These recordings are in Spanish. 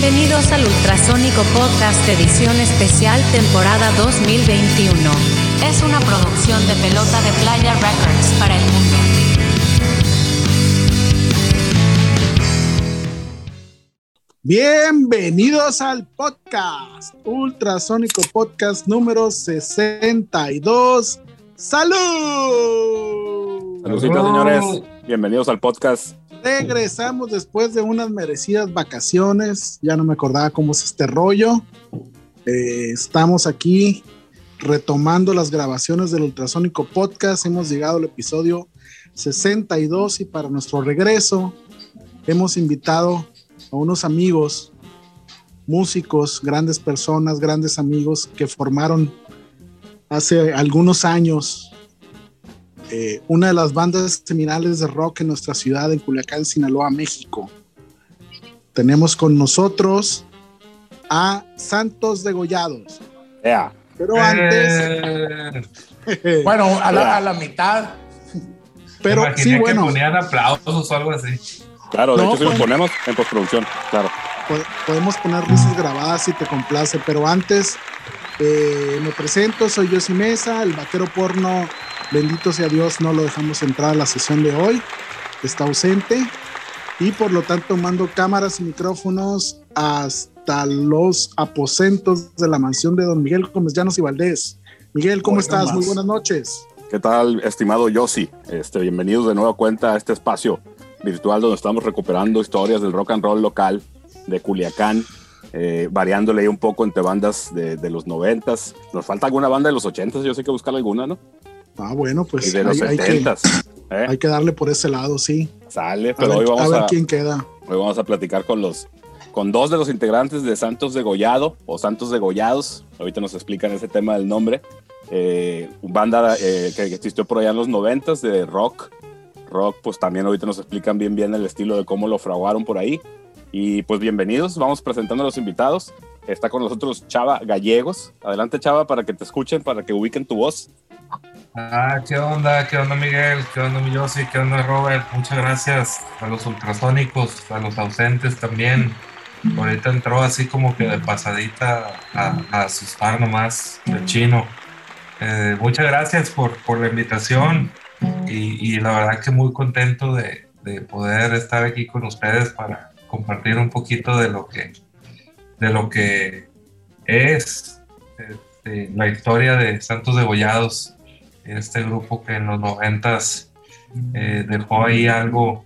Bienvenidos al Ultrasónico Podcast Edición Especial Temporada 2021. Es una producción de Pelota de Playa Records para el mundo. Bienvenidos al podcast, Ultrasónico Podcast número 62. ¡Salud! Saluditos, señores. Bienvenidos al podcast. Regresamos después de unas merecidas vacaciones. Ya no me acordaba cómo es este rollo. Eh, estamos aquí retomando las grabaciones del Ultrasónico Podcast. Hemos llegado al episodio 62 y para nuestro regreso hemos invitado a unos amigos, músicos, grandes personas, grandes amigos que formaron hace algunos años eh, una de las bandas seminales de rock en nuestra ciudad, en Culiacán, Sinaloa, México. Tenemos con nosotros a Santos Degollados. Yeah. Pero antes, Eh, bueno, a la, a la mitad. pero Me sí, bueno, que ponían aplausos o algo así. Claro, de No, hecho, si lo pues- ponemos en postproducción. Claro. po- podemos poner risas grabadas si te complace, pero antes eh, me presento, soy Yossi Mesa, el vaquero porno, bendito sea Dios, no lo dejamos entrar a la sesión de hoy, está ausente y por lo tanto mando cámaras y micrófonos hasta los aposentos de la mansión de don Miguel Gómez Llanos y Valdés. Miguel, ¿cómo estás? Muy buenas noches. ¿Qué tal, estimado Yossi? Este, bienvenidos de nueva cuenta a este espacio virtual donde estamos recuperando historias del rock and roll local de Culiacán, eh, variándole ahí un poco entre bandas de, de los noventas. Nos falta alguna banda de los ochentas, yo sé que buscar alguna, ¿no? Ah, bueno, pues y de los hay, hay que, setentas. ¿eh? hay que darle por ese lado, sí. Sale, A pero ver, hoy a vamos ver a, quién queda. Hoy vamos a platicar con los con dos de los integrantes de Santos Degollado o Santos Degollados. Ahorita nos explican ese tema del nombre. Eh, banda eh, que existió por allá en los noventas de rock. Rock, pues también ahorita nos explican bien bien el estilo de cómo lo fraguaron por ahí. Y pues bienvenidos, vamos presentando a los invitados. Está con nosotros Chava Gallegos. Adelante Chava para que te escuchen, para que ubiquen tu voz. Ah, ¿qué onda? ¿Qué onda, Miguel? ¿Qué onda, mi Yossi? ¿Qué onda, Robert? Muchas gracias a los ultrasónicos, a los ausentes también. Ahorita entró así como que de pasadita a, asustar nomás el chino. Eh, muchas gracias por, por la invitación y, y la verdad que muy contento de, de poder estar aquí con ustedes para compartir un poquito de lo que, de lo que es este, la historia de Santos Degollados, este grupo que en los noventas eh, dejó ahí algo,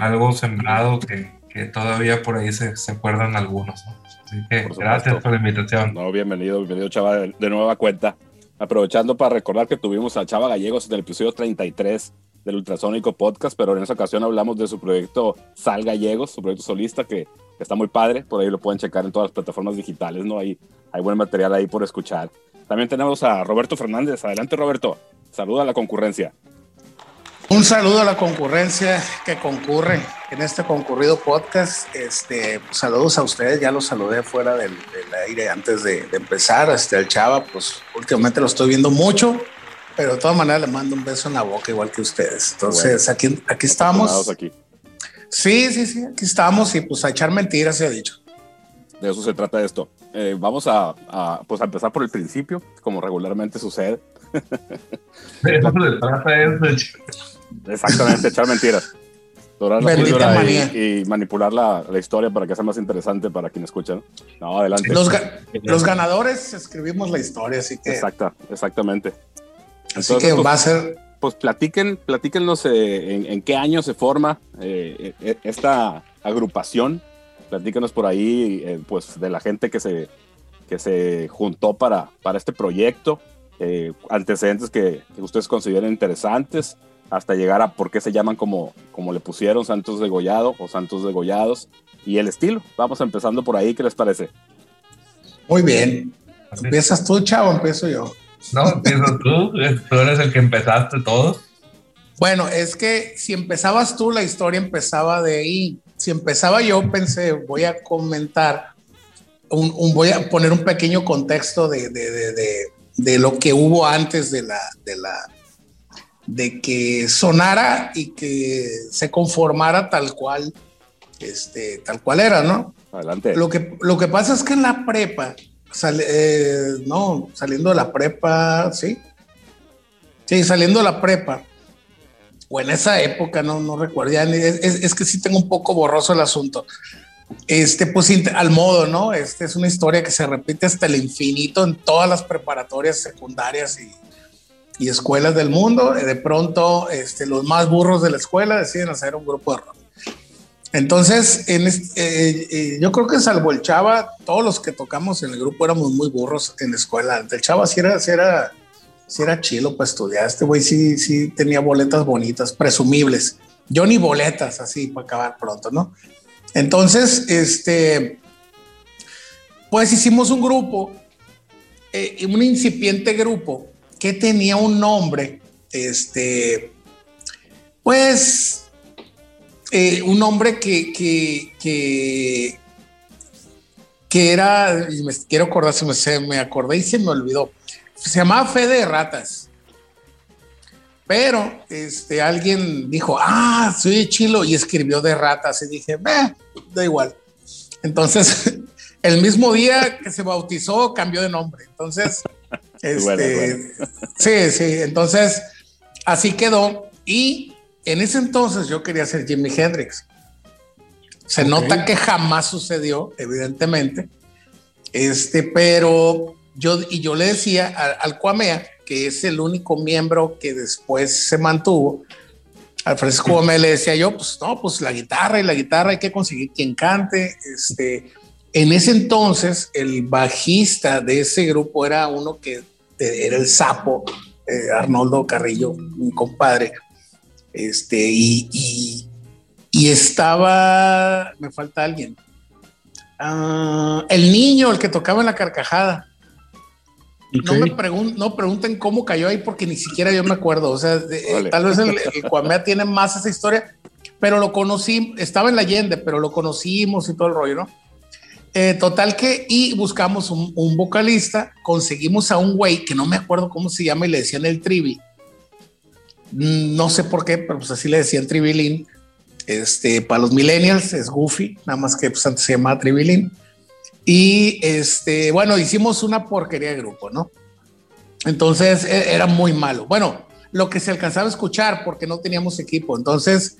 algo sembrado que, que todavía por ahí se, se acuerdan algunos. ¿no? Así que Por gracias por la invitación. No, bienvenido, bienvenido Chava de, de nueva cuenta. Aprovechando para recordar que tuvimos a Chava Gallegos en el episodio 33 del Ultrasónico Podcast, pero en esa ocasión hablamos de su proyecto Sal Gallegos, su proyecto solista que, que está muy padre, por ahí lo pueden checar en todas las plataformas digitales, ¿no? Hay, hay buen material ahí por escuchar. También tenemos a Roberto Fernández. Adelante, Roberto. Saluda a la concurrencia. Un saludo a la concurrencia que concurre en este concurrido podcast. Este, saludos a ustedes, ya los saludé fuera del, del aire antes de, de empezar. Este, al Chava, pues últimamente lo estoy viendo mucho, pero de todas maneras le mando un beso en la boca igual que ustedes. Entonces, aquí, aquí estamos. Aquí. Sí, sí, sí, aquí estamos y pues a echar mentiras se ha dicho. De eso se trata esto. Eh, vamos a, a, pues, a empezar por el principio, como regularmente sucede. De eso se trata esto. Exactamente, echar mentiras. Dorar la Bendita píldora manía. y, y manipular la, la historia para que sea más interesante para quien escucha. ¿no? Adelante. Los, ga- los ganadores escribimos la historia, así que, Exacta, exactamente. así Entonces, que pues, va a ser pues platiquen, platíquenos eh, en, en qué año se forma eh, eh, esta agrupación. Platíquenos por ahí, eh, pues, de la gente que se, que se juntó para, para este proyecto, eh, antecedentes que, que ustedes consideren interesantes, hasta llegar a por qué se llaman como, como le pusieron Santos Degollado o Santos Degollados y el estilo. Vamos empezando por ahí, ¿qué les parece? muy bien. ¿Empiezas tú, chavo? Empiezo yo. No, empiezas tú. Tú eres el que empezaste todo. Bueno, es que si empezabas tú, la historia empezaba de ahí. Si empezaba yo, pensé, voy a comentar, un, un- voy a poner un pequeño contexto de, de- de- de- de lo que hubo antes de la, de la, de que sonara y que se conformara tal cual este, tal cual era, ¿no? Adelante. Lo que, lo que pasa es que en la prepa, eh, no, saliendo de la prepa, sí. Sí, saliendo de la prepa, o en esa época, no, no recuerdo, es, es, que sí tengo un poco borroso el asunto. Este, pues al modo, ¿no? Este es una historia que se repite hasta el infinito en todas las preparatorias secundarias y, y escuelas del mundo. De pronto, este, los más burros de la escuela deciden hacer un grupo de rock. Entonces, en eh, eh, yo creo que salvo el Chava, todos los que tocamos en el grupo éramos muy burros en la escuela. El Chava sí era, sí era, sí era chilo para estudiar. Este güey sí, sí tenía boletas bonitas, presumibles. Yo ni boletas, así para acabar pronto, ¿no? Entonces, este, pues hicimos un grupo, eh, un incipiente grupo que tenía un nombre, este, pues eh, un hombre que, que, que, era, me quiero acordar, se me, me acordé y se me olvidó, se llamaba Fede de Ratas. Pero este, alguien dijo, ah, soy chilo, y escribió de ratas. Y dije, da igual. Entonces, el mismo día que se bautizó, cambió de nombre. Entonces, este, sí, sí. Entonces, así quedó. Y en ese entonces yo quería ser Jimi Hendrix. Se nota que jamás sucedió, evidentemente. Este, pero yo, y yo le decía al, Cuamea, que es el único miembro que después se mantuvo, al Francisco le decía yo, pues no, pues la guitarra y la guitarra hay que conseguir quien cante. Este, en ese entonces, el bajista de ese grupo era uno que era el sapo, eh, Arnoldo Carrillo, un compadre este, y, y, estaba, me falta alguien. Ah, el niño, el que tocaba en la carcajada. No me no pregunten cómo cayó ahí porque ni siquiera yo me acuerdo. O sea, eh, tal vez el, el tiene más esa historia, pero lo conocí, estaba en la Allende, pero lo conocimos y todo el rollo, ¿no? Eh, total que, y buscamos un, un, vocalista, conseguimos a un güey que no me acuerdo cómo se llama y le decían el trivi, no sé por qué, pero pues así le decían Tribilín. Este, para los millennials es Goofy, nada más que pues antes se llamaba Tribilín. Y este, bueno, hicimos una porquería de grupo, ¿no? Entonces e, era muy malo. Bueno, lo que se alcanzaba a escuchar porque no teníamos equipo. Entonces,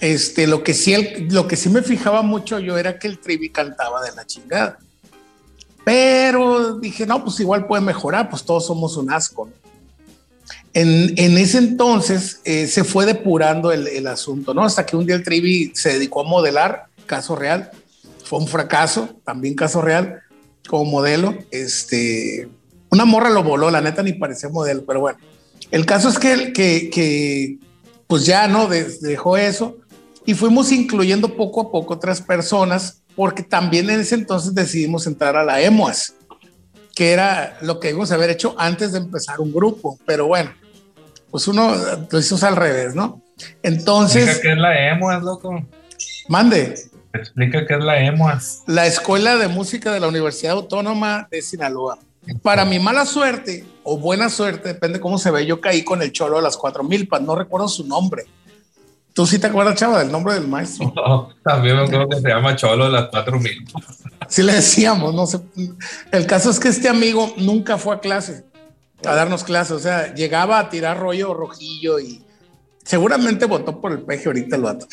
este, lo que sí, lo que sí me fijaba mucho yo era que el Trivi cantaba de la chingada. Pero dije, no, pues igual puede mejorar, pues todos somos un asco. ¿no? En, ese entonces eh, se fue depurando el, asunto, ¿no? Hasta que un día el Trivi se dedicó a modelar, caso real, fue un fracaso, también caso real, como modelo. Este, una morra lo voló, la neta ni parecía modelo, pero bueno. El caso es que, que, que pues ya, ¿no? dejó eso y fuimos incluyendo poco a poco otras personas, porque también en ese entonces decidimos entrar a la EMOAS, que era lo que íbamos a haber hecho antes de empezar un grupo, pero bueno pues uno lo hizo al revés, ¿no? Entonces. Qué es la EMOAS, loco. Mande. Explica qué es la EMOAS. La Escuela de Música de la Universidad Autónoma de Sinaloa. Para mi mala suerte o buena suerte, depende cómo se ve, yo caí con el cholo de las cuatro milpas, no recuerdo su nombre. ¿Tú sí te acuerdas, chava, del nombre del maestro? No, también me acuerdo que se llama Cholo de las cuatro milpas. Sí le decíamos, no sé. El caso es que este amigo nunca fue a clase a darnos clases. O sea, llegaba a tirar rollo rojillo y seguramente votó por el peje ahorita el vato.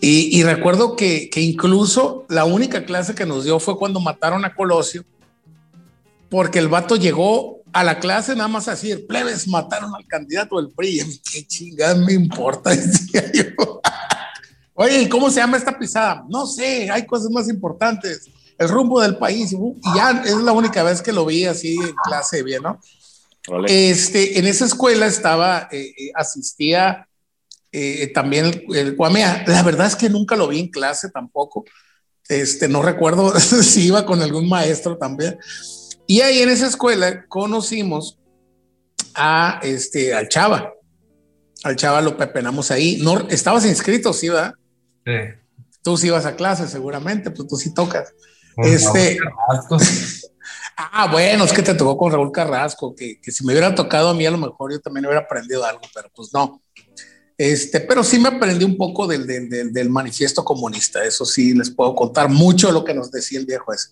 Y, recuerdo que, que, incluso la única clase que nos dio fue cuando mataron a Colosio, porque el vato llegó a la clase nada más así, el plebes mataron al candidato del PRI. Y qué chingada me importa, decía yo. Oye, ¿cómo se llama esta pisada? No sé, hay cosas más importantes. El rumbo del país. Y ya es la única vez que lo vi así en clase bien, ¿no? Este, en esa escuela estaba, eh, eh, asistía eh, también el, el Cuamea. La verdad es que nunca lo vi en clase tampoco. Este, no recuerdo si iba con algún maestro también. Y ahí en esa escuela conocimos a este, al Chava. Al Chava lo pepenamos ahí. No, estabas inscrito, sí, ¿verdad? Sí. Tú sí ibas a clase, seguramente, pues tú sí tocas. este. Ah, bueno, es que te tocó con Raúl Carrasco, que, si me hubiera tocado a mí, a lo mejor yo también hubiera aprendido algo, pero pues no. Este, pero sí me aprendí un poco del, del, del, manifiesto comunista, eso sí les puedo contar mucho de lo que nos decía el viejo ese.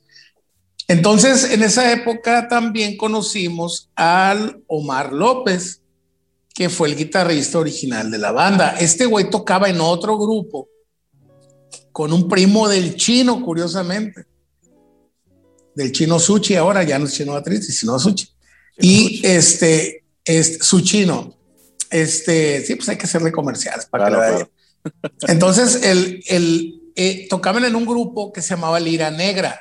Entonces, en esa época también conocimos al Omar López, que fue el guitarrista original de la banda. Este güey tocaba en otro grupo con un primo del chino, curiosamente. Del chino Suchi, ahora ya no es chino Atriz, sino Suchi. Y este, este, su chino, este, sí, pues hay que hacerle comerciales para que Entonces, el, el eh, tocaban en un grupo que se llamaba Lira Negra.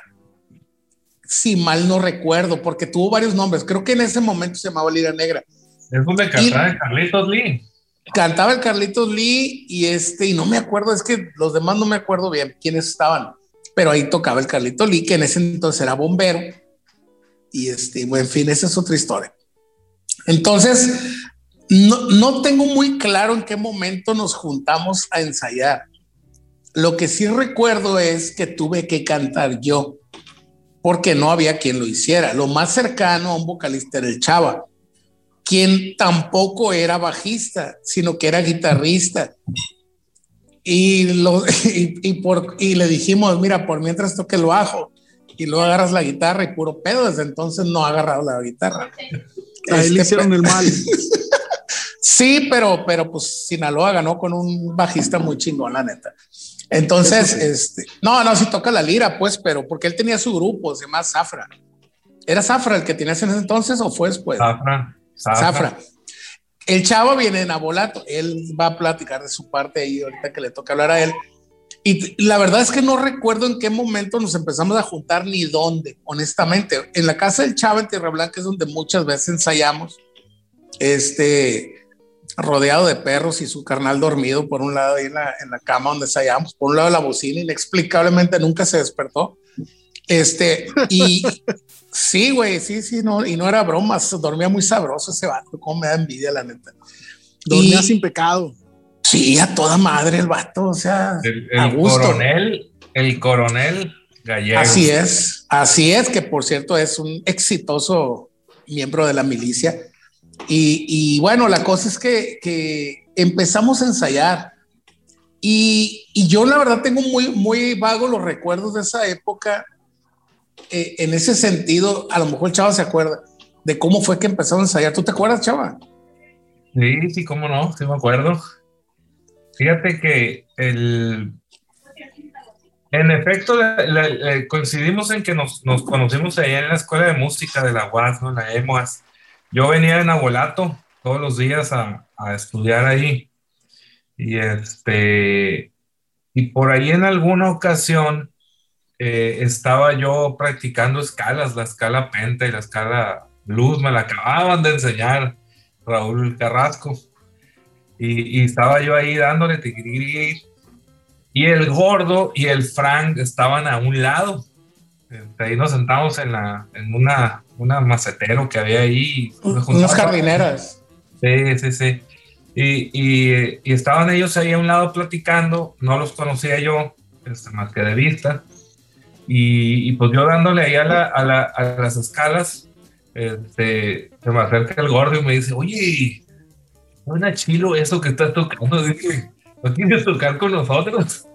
Si mal no recuerdo, porque tuvo varios nombres. Creo que en ese momento se llamaba Lira Negra. Es donde cantaba el Carlitos Lee. Cantaba el Carlitos Lee y este, y no me acuerdo, es que los demás no me acuerdo bien quiénes estaban, pero ahí tocaba el Carlitos Lee, que en ese entonces era bombero. Y este, bueno, en fin, esa es otra historia. Entonces, no, tengo muy claro en qué momento nos juntamos a ensayar. Lo que sí recuerdo es que tuve que cantar yo, porque no había quien lo hiciera. Lo más cercano a un vocalista era el Chava, quien tampoco era bajista, sino que era guitarrista. Y, lo, y, por, y le dijimos, mira, por mientras toque el bajo y luego agarras la guitarra y puro pedo, desde entonces no ha agarrado la guitarra. Ahí le este, hicieron el mal. Sí, pero, pero pues Sinaloa ganó con un bajista muy chingón, la neta. Entonces, este, no, no, sí toca la lira, pues, pero porque él tenía su grupo, se llama Zafra. ¿Era Zafra el que tenías en ese entonces o fue después? Zafra. Zafra. El chavo viene en Abolato, él va a platicar de su parte ahí ahorita que le toca hablar a él. Y la verdad es que no recuerdo en qué momento nos empezamos a juntar ni dónde, honestamente. En la casa del chavo en Tierra Blanca es donde muchas veces ensayamos. Este, rodeado de perros y su carnal dormido por un lado ahí en la, en la cama donde ensayábamos, por un lado la bocina, inexplicablemente nunca se despertó. Este, y sí, güey, sí, sí, no, y no era broma, dormía muy sabroso ese vato, como me da envidia, la neta. Dormía sin pecado. Sí, a toda madre el vato, o sea, el, el coronel, el coronel gallego. Así es, así es, que por cierto es un exitoso miembro de la milicia y, bueno, la cosa es que, empezamos a ensayar y, yo la verdad tengo muy, muy vago los recuerdos de esa época. Eh, en ese sentido, a lo mejor el Chava se acuerda de cómo fue que empezamos a ensayar. ¿Tú te acuerdas, Chava? Sí, sí, cómo no, sí me acuerdo. Fíjate que el, en efecto, coincidimos en que nos, nos, conocimos allá en la escuela de música de la UAS, ¿no? la EMOAS. Yo venía en Abolato todos los días a, estudiar ahí. Y este, y por ahí en alguna ocasión eh, estaba yo practicando escalas, la escala penta y la escala blues, me la acababan de enseñar Raúl Carrasco. Y, estaba yo ahí dándole y el gordo y el Frank estaban a un lado. Este, ahí nos sentamos en, la, en una una macetero que había ahí. Unas jardineras. Sí, sí, sí. Y, y, y, estaban ellos ahí a un lado platicando, no los conocía yo, este, más que de vista. Y, y, pues yo dándole ahí a, la, a, la, a las escalas, este, se me acerca el gordo y me dice, oye, una chilo eso que estás tocando, dije, ¿no quieres tocar con nosotros?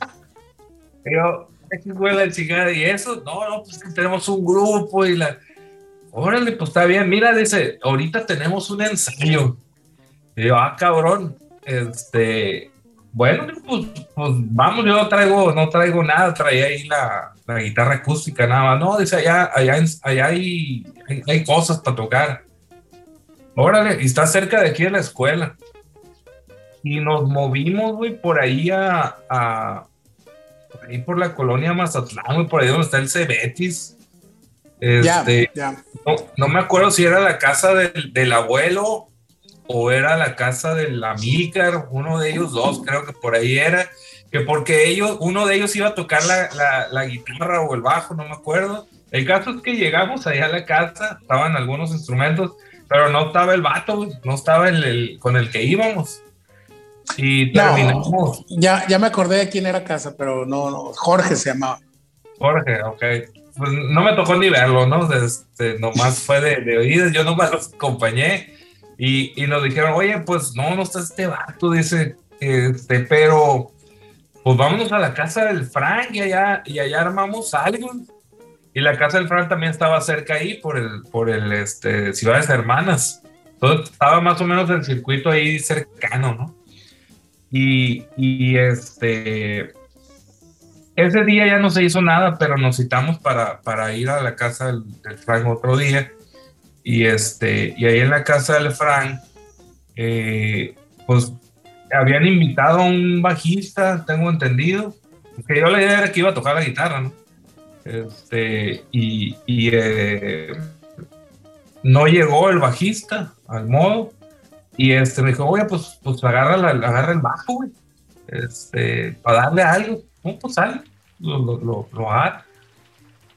y yo, ¿qué fue la chingada? Y eso, no, no, pues que tenemos un grupo y la órale, pues está bien, mira, dice, ahorita tenemos un ensayo. Y yo, ah, cabrón, este, bueno, pues, pues, vamos, yo no traigo, no traigo nada, traía ahí la, la guitarra acústica, nada más. No, dice, allá, allá, allá hay, hay, cosas para tocar. Órale, y está cerca de aquí de la escuela. Y nos movimos, güey, por ahí a, a, por ahí por la colonia Mazatlán, güey, por ahí donde está el Cebetis. Este, No, me acuerdo si era la casa del, abuelo o era la casa del Amícar, uno de ellos dos, creo que por ahí era, que porque ellos, uno de ellos iba a tocar la, guitarra o el bajo, no me acuerdo. El caso es que llegamos allá a la casa, estaban algunos instrumentos, pero no estaba el vato, no estaba el, con el que íbamos. Y terminamos. ya, ya me acordé de quién era casa, pero no, no, Jorge se llamaba. Jorge, ok pues no me tocó ni verlo, ¿no? Este, nomás fue de, de oídas, yo nomás los acompañé Y, y nos dijeron, oye, pues no, no está este vato, dice, este, pero pues vámonos a la casa del Frank y allá, y allá armamos algo. Y la casa del Frank también estaba cerca ahí por el, por el este, Ciudades Hermanas. Entonces estaba más o menos el circuito ahí cercano, ¿no? Y, y este, ese día ya no se hizo nada, pero nos citamos para, para ir a la casa del, del, Frank otro día. Y, este, y ahí en la casa del Frank, eh, pues habían invitado a un bajista, tengo entendido. Que yo la idea era que iba a tocar la guitarra, ¿no? Este, y, y eh, no llegó el bajista al modo. Y este me dijo, oye, pues, pues agarra, la, agarra el bajo, güey. Este, para darle algo. Pues sale, lo, lo, lo, lo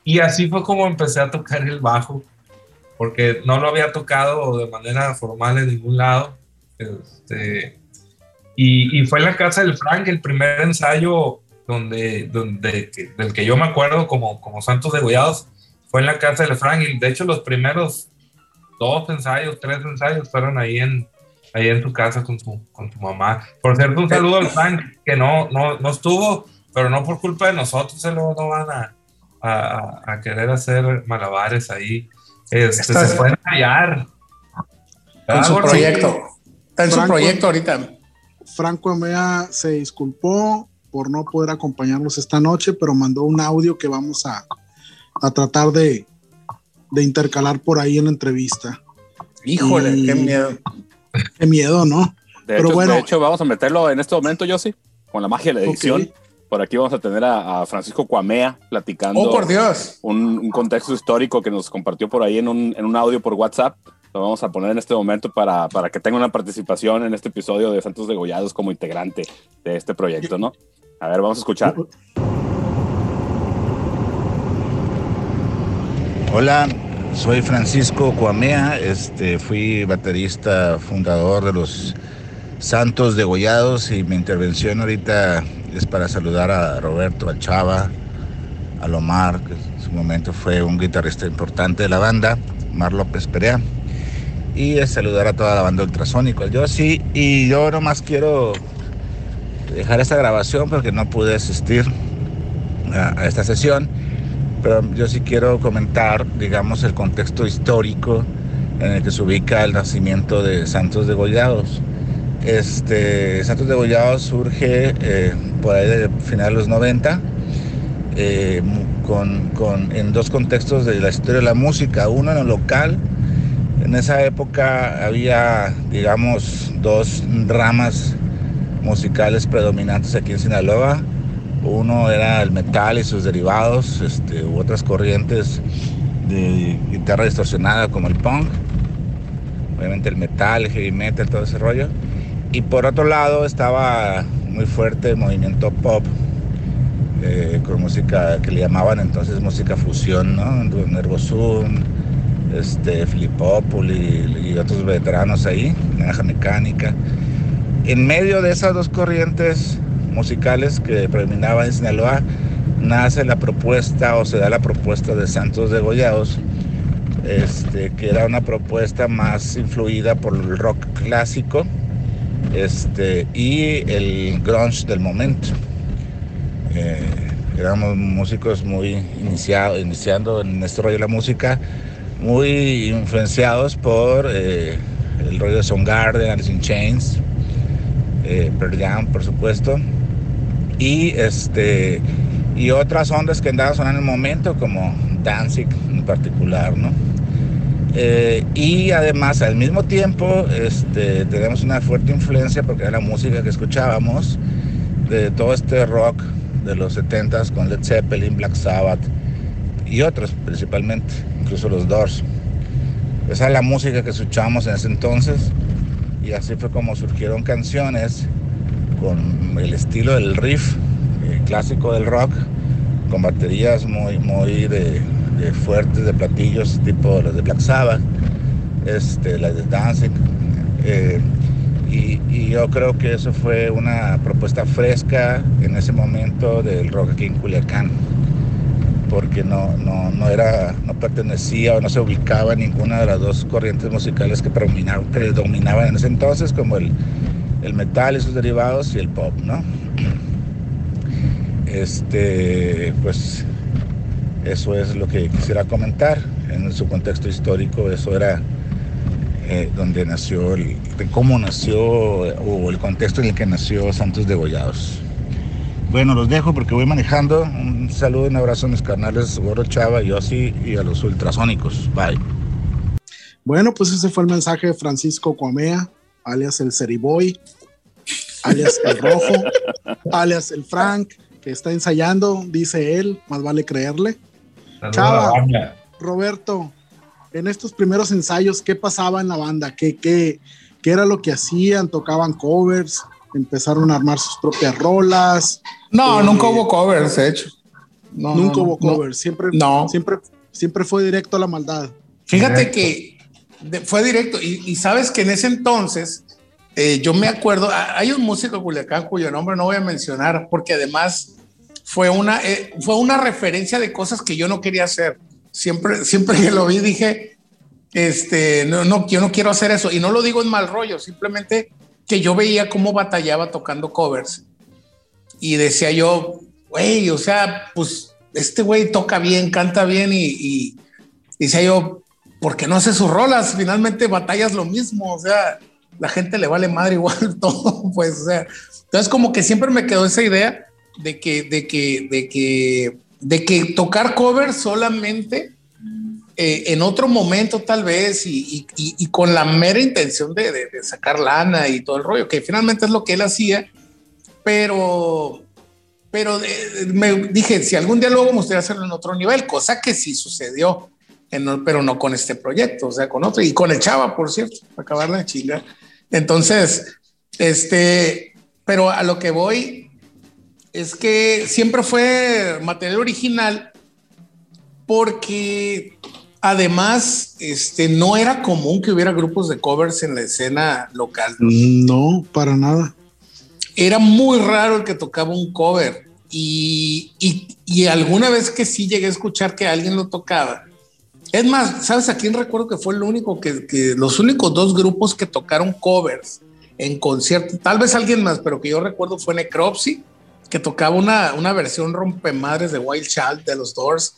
Y así fue como empecé a tocar el bajo, porque no lo había tocado de manera formal en ningún lado. Este, y, y, fue en la casa del Frank el primer ensayo donde, donde, del que yo me acuerdo como, como Santos Degollados, fue en la casa del Frank. Y de hecho los primeros dos ensayos, tres ensayos fueron ahí en, ahí en tu casa con tu, con tu mamá. Por cierto, un saludo al Frank, que no, no, no estuvo, pero no por culpa de nosotros, se lo no van a, a, a querer hacer malabares ahí. Este, se pueden hallar. Con su proyecto. Está en su proyecto ahorita. Franco Amea se disculpó por no poder acompañarnos esta noche, pero mandó un audio que vamos a, a tratar de, de, intercalar por ahí en la entrevista. Híjole, y, qué miedo. Qué miedo, ¿no? De, pero hecho, bueno, de hecho, vamos a meterlo en este momento, yo sí, con la magia de la edición. Okay. Por aquí vamos a tener a, a, Francisco Cuamea platicando. ¡Oh, por Dios! Un, un, contexto histórico que nos compartió por ahí en un, en un audio por WhatsApp lo vamos a poner en este momento para, para, que tenga una participación en este episodio de Santos Degollados como integrante de este proyecto, ¿no? A ver, vamos a escuchar. Hola, soy Francisco Cuamea, este, fui baterista fundador de los Santos Degollados y mi intervención ahorita es para saludar a Roberto, a Chava, a Lomar, que en su momento fue un guitarrista importante de la banda, Mar López Perea y a saludar a toda la banda ultrasónico. Yo sí, y yo nomás quiero dejar esta grabación porque no pude asistir a, a, esta sesión, pero yo sí quiero comentar, digamos, el contexto histórico en el que se ubica el nacimiento de Santos Degollados. Este, Santos Degollados surge eh, por ahí de finales de los 90. Eh, con, con, en dos contextos de la historia de la música, uno en el local, en esa época había, digamos, dos ramas musicales predominantes aquí en Sinaloa. Uno era el metal y sus derivados, este, u otras corrientes de guitarra distorsionada como el punk, obviamente el metal, el heavy metal, todo ese rollo. Y por otro lado estaba muy fuerte el movimiento pop, eh, con música que le llamaban entonces música fusión, ¿no? Nervosum, este, Filipópolis y, y otros veteranos ahí, Naranja Mecánica. En medio de esas dos corrientes musicales que predominaban en Sinaloa, nace la propuesta o se da la propuesta de Santos Degollados, este, que era una propuesta más influida por el rock clásico este, y el grunge del momento. Eh, éramos músicos muy iniciados, iniciando en este rollo de la música, muy influenciados por eh, el rollo de Soundgarden, Alice in Chains, eh, Pearl Jam, por supuesto, y este y otras ondas que andaban sonando en el momento, como Danzig en particular, ¿no? Eh, y además al mismo tiempo este, tenemos una fuerte influencia porque era la música que escuchábamos de todo este rock de los 70s con Led Zeppelin, Black Sabbath y otros principalmente incluso los Doors. Esa es la música que escuchábamos en ese entonces y así fue como surgieron canciones con el estilo del riff eh, clásico del rock, con baterías muy, muy de, de, fuertes, de platillos tipo las de Black Sabbath, este, las de Dancing. Eh, y, y, yo creo que eso fue una propuesta fresca en ese momento del rock aquí en Culiacán. porque no, no, no, era, no pertenecía o no se ubicaba en ninguna de las dos corrientes musicales que predominaban, predominaban en ese entonces, como el, el metal y sus derivados y el pop, ¿no? Este, pues eso es lo que quisiera comentar en su contexto histórico, eso era eh, donde nació, el, de cómo nació o el contexto en el que nació Santos Degollados. Bueno, los dejo porque voy manejando. Un saludo y un abrazo a mis carnales Gordo Chava, Yossi y a los ultrasónicos. Bye. Bueno, pues ese fue el mensaje de Francisco Cuamea, alias el Ceriboy, alias el Rojo, alias el Frank, que está ensayando, dice él, más vale creerle. Chava, Roberto, en estos primeros ensayos, ¿qué pasaba en la banda? ¿Qué, qué, qué era lo que hacían? ¿Tocaban covers? ¿Empezaron a armar sus propias rolas? No, nunca hubo covers, de hecho. nunca hubo covers, siempre, siempre, siempre fue directo a la maldad. Fíjate que fue directo y, sabes que en ese entonces eh, yo me acuerdo, hay un músico de Culiacán cuyo nombre no voy a mencionar porque además fue una, eh, fue una referencia de cosas que yo no quería hacer. Siempre, siempre que lo vi dije, este, no, no, yo no quiero hacer eso y no lo digo en mal rollo, simplemente que yo veía cómo batallaba tocando covers y decía yo, güey, o sea, pues este güey toca bien, canta bien y, y, decía yo, ¿por qué no hace sus rolas? Finalmente batallas lo mismo, o sea, la gente le vale madre igual todo, pues, o sea, entonces como que siempre me quedó esa idea de que, de que, de que, de que tocar cover solamente eh, en otro momento tal vez y, con la mera intención de, de, de sacar lana y todo el rollo, que finalmente es lo que él hacía pero, pero eh, me dije, si algún día luego me gustaría hacerlo en otro nivel, cosa que sí sucedió, pero no con este proyecto, o sea, con otro, y con el Chava, por cierto, para acabar la chinga. Entonces, este, pero a lo que voy es que siempre fue material original porque además este, no era común que hubiera grupos de covers en la escena local. No, para nada era muy raro el que tocaba un cover y, y, alguna vez que sí llegué a escuchar que alguien lo tocaba. Es más, ¿sabes a quién recuerdo que fue el único que, que los únicos dos grupos que tocaron covers en concierto? Tal vez alguien más, pero que yo recuerdo fue Necropsy, que tocaba una, una versión rompemadres de Wild Child de los Doors.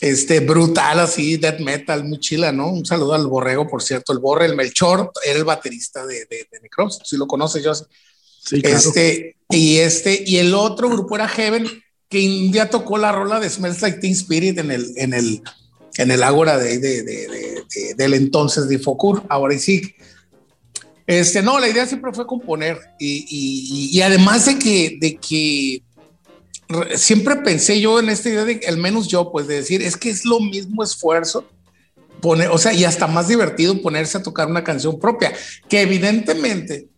Este brutal así, death metal, muy chila, ¿no? Un saludo al Borrego, por cierto. El Borre, el Melchor, era el baterista de, de, de Necropsy, si lo conoces, yo este, y este, y el otro grupo era Heaven, que un día tocó la rola de Smells Like Teen Spirit en el, en el, en el Ágora de, de, de, del entonces de Focur, ahora sí. Este, no, la idea siempre fue componer y, además de que, de que siempre pensé yo en esta idea de, al menos yo, pues de decir, es que es lo mismo esfuerzo poner, o sea, y hasta más divertido ponerse a tocar una canción propia, que evidentemente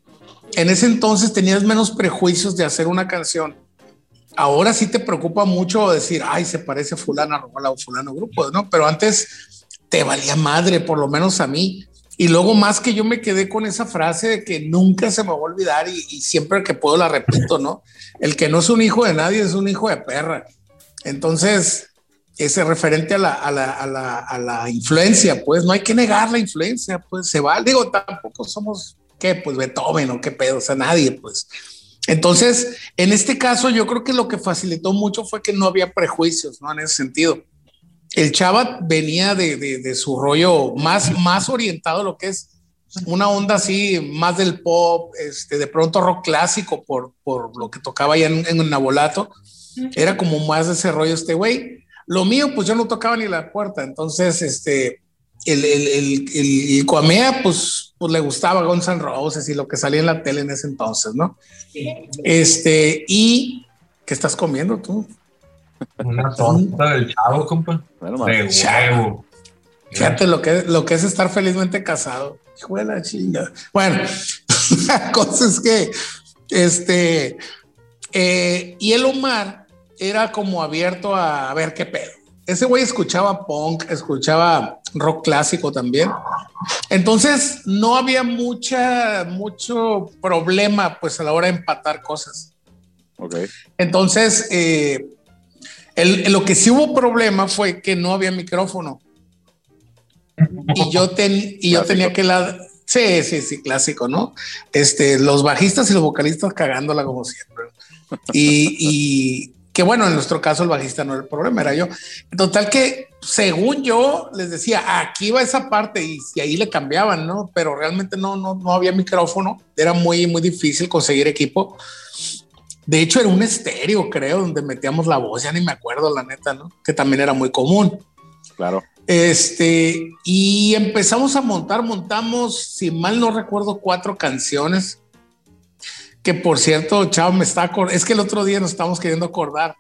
en ese entonces tenías menos prejuicios de hacer una canción. Ahora sí te preocupa mucho decir, ay, se parece fulana rola o fulano grupo, ¿no? Pero antes te valía madre, por lo menos a mí. Y luego más que yo me quedé con esa frase de que nunca se me va a olvidar y, siempre que puedo la repito, ¿no? El que no es un hijo de nadie es un hijo de perra. Entonces, ese referente a la, a la, a la, a la influencia, pues no hay que negar la influencia, pues se va. Digo, tampoco somos ¿qué? Pues Beethoven o qué pedo, o sea, nadie, pues. Entonces, en este caso, yo creo que lo que facilitó mucho fue que no había prejuicios, ¿no? En ese sentido. El Chava venía de, de, su rollo más, más orientado a lo que es una onda así, más del pop, este, de pronto rock clásico por, por lo que tocaba allá en, en Nabolato. Era como más de ese rollo este güey. Lo mío, pues yo no tocaba ni la puerta. Entonces, este, el, el, el, el, Cuamea, pues, pues le gustaba Guns N' Roses y lo que salía en la tele en ese entonces, ¿no? Este, y ¿qué estás comiendo tú? Una torta del chavo, compa. Bueno, de huevo. Fíjate lo que, lo que es estar felizmente casado. Hijo de la chinga. Bueno, la cosa es que, este, eh, y el Omar era como abierto a, a ver qué pedo ese güey escuchaba punk, escuchaba rock clásico también. Entonces no había mucha, mucho problema pues a la hora de empatar cosas. Ok. Entonces, eh, El, lo que sí hubo problema fue que no había micrófono. Y yo, ten, y yo tenía que la... Sí, sí, sí, clásico, ¿no? Este, los bajistas y los vocalistas cagándola como siempre. Y, y que bueno, en nuestro caso el bajista no era el problema, era yo. Total que, según yo, les decía, aquí va esa parte y, y ahí le cambiaban, ¿no? Pero realmente no, no, no había micrófono, era muy, muy difícil conseguir equipo. De hecho, era un estéreo, creo, donde metíamos la voz, ya ni me acuerdo, la neta, ¿no? Que también era muy común. Claro. Este, y empezamos a montar, montamos, si mal no recuerdo, cuatro canciones que por cierto, Chavo me está acordando, es que el otro día nos estamos queriendo acordar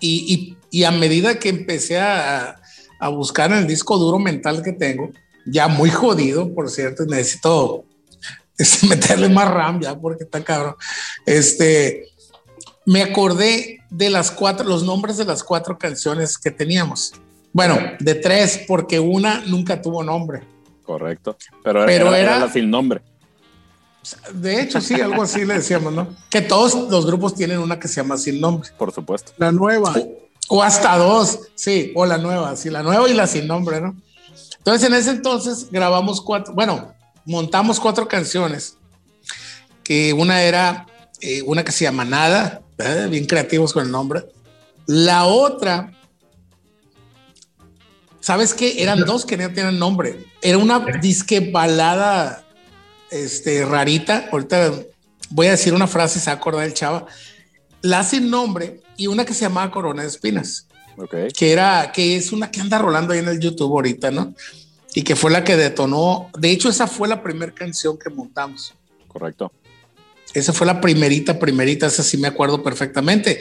y, y, y a medida que empecé a, a, buscar en el disco duro mental que tengo, ya muy jodido, por cierto, necesito este, meterle más RAM ya porque está cabrón. Este, me acordé de las cuatro, los nombres de las cuatro canciones que teníamos. Bueno, de tres, porque una nunca tuvo nombre. Correcto. Pero, Pero era, era, era sin nombre. De hecho, sí, algo así le decíamos, ¿no? Que todos los grupos tienen una que se llama sin nombre. Por supuesto. La nueva. O, o hasta dos, sí, o la nueva, sí, la nueva y la sin nombre, ¿no? Entonces, en ese entonces grabamos cuatro, bueno, montamos cuatro canciones, que una era eh, una que se llama Nada, ¿eh? bien creativos con el nombre. La otra, ¿sabes qué? Eran dos que no tenían nombre. Era una disque balada este, rarita. Ahorita voy a decir una frase, se va a acordar el chava. La sin nombre y una que se llamaba Corona de Espinas. Okay. Que era, que es una que anda rolando ahí en el YouTube ahorita, ¿no? Y que fue la que detonó. De hecho, esa fue la primera canción que montamos. Correcto. Esa fue la primerita, primerita, esa sí me acuerdo perfectamente.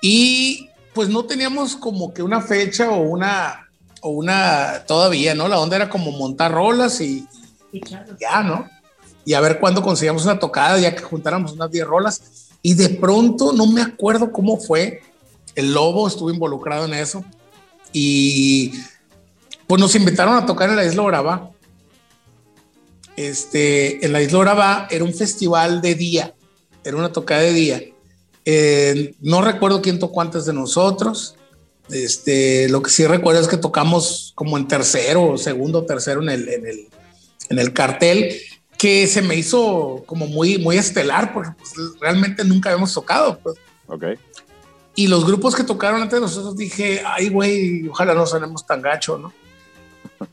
Y pues no teníamos como que una fecha o una, o una todavía, ¿no? La onda era como montar rolas y, y ya, ¿no? y a ver cuándo conseguíamos una tocada, ya que juntáramos unas 10 rolas. Y de pronto, no me acuerdo cómo fue, el Lobo estuvo involucrado en eso. Y pues nos invitaron a tocar en la Isla Oraba. Este, en la Isla Oraba era un festival de día, era una tocada de día. Eh, no recuerdo quién tocó antes de nosotros. Este, lo que sí recuerdo es que tocamos como en tercero, segundo, tercero en el, en el, en el cartel que se me hizo como muy, muy estelar, porque pues, realmente nunca habíamos tocado. Pues. Ok. Y los grupos que tocaron antes de nosotros dije, ay, güey, ojalá no sonemos tan gacho, ¿no?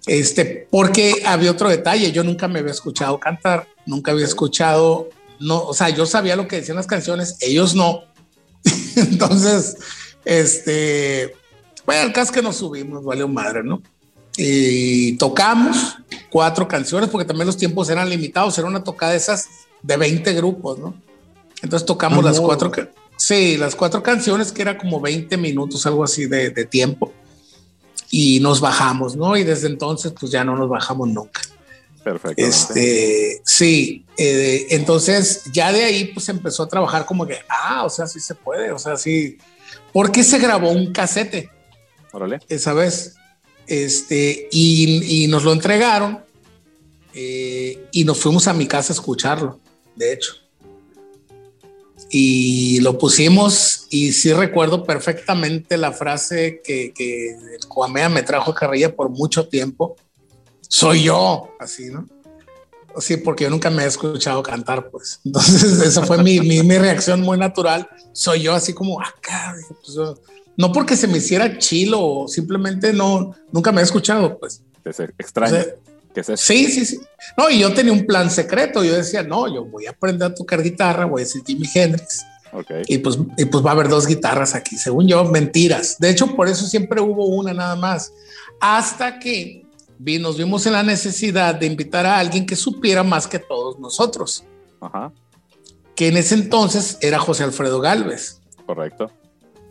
Este, porque había otro detalle, yo nunca me había escuchado cantar, nunca había escuchado, no, o sea, yo sabía lo que decían las canciones, ellos no. Entonces, este, bueno, el caso que nos subimos, vale madre, ¿no? y tocamos cuatro canciones porque también los tiempos eran limitados, era una tocada de esas de 20 grupos, ¿no? Entonces tocamos las cuatro, sí, las cuatro canciones que era como 20 minutos, algo así de, de, tiempo. Y nos bajamos, ¿no? Y desde entonces pues ya no nos bajamos nunca. Perfecto. Este, sí, eh, entonces ya de ahí pues empezó a trabajar como que, ah, o sea, sí se puede, o sea, sí. porque se grabó un casete? Órale. Esa vez este, y, y nos lo entregaron eh, y nos fuimos a mi casa a escucharlo, de hecho. Y lo pusimos y sí recuerdo perfectamente la frase que, que el Coamea me trajo a carrilla por mucho tiempo. Soy yo, así, ¿no? Sí, porque yo nunca me he escuchado cantar, pues. Entonces, esa fue mi, mi, mi reacción muy natural. Soy yo, así como acá. Pues, no porque se me hiciera chilo, simplemente no, nunca me he escuchado, pues. Es extraño. O sea, ¿Qué es eso? Sí, sí, sí. No, y yo tenía un plan secreto. Yo decía, no, yo voy a aprender a tocar guitarra, voy a decir Jimi Hendrix. Okay. Y, pues, y pues va a haber dos guitarras aquí, según yo, mentiras. De hecho, por eso siempre hubo una nada más. Hasta que vi, nos vimos en la necesidad de invitar a alguien que supiera más que todos nosotros. Ajá. Que en ese entonces era José Alfredo Galvez. Correcto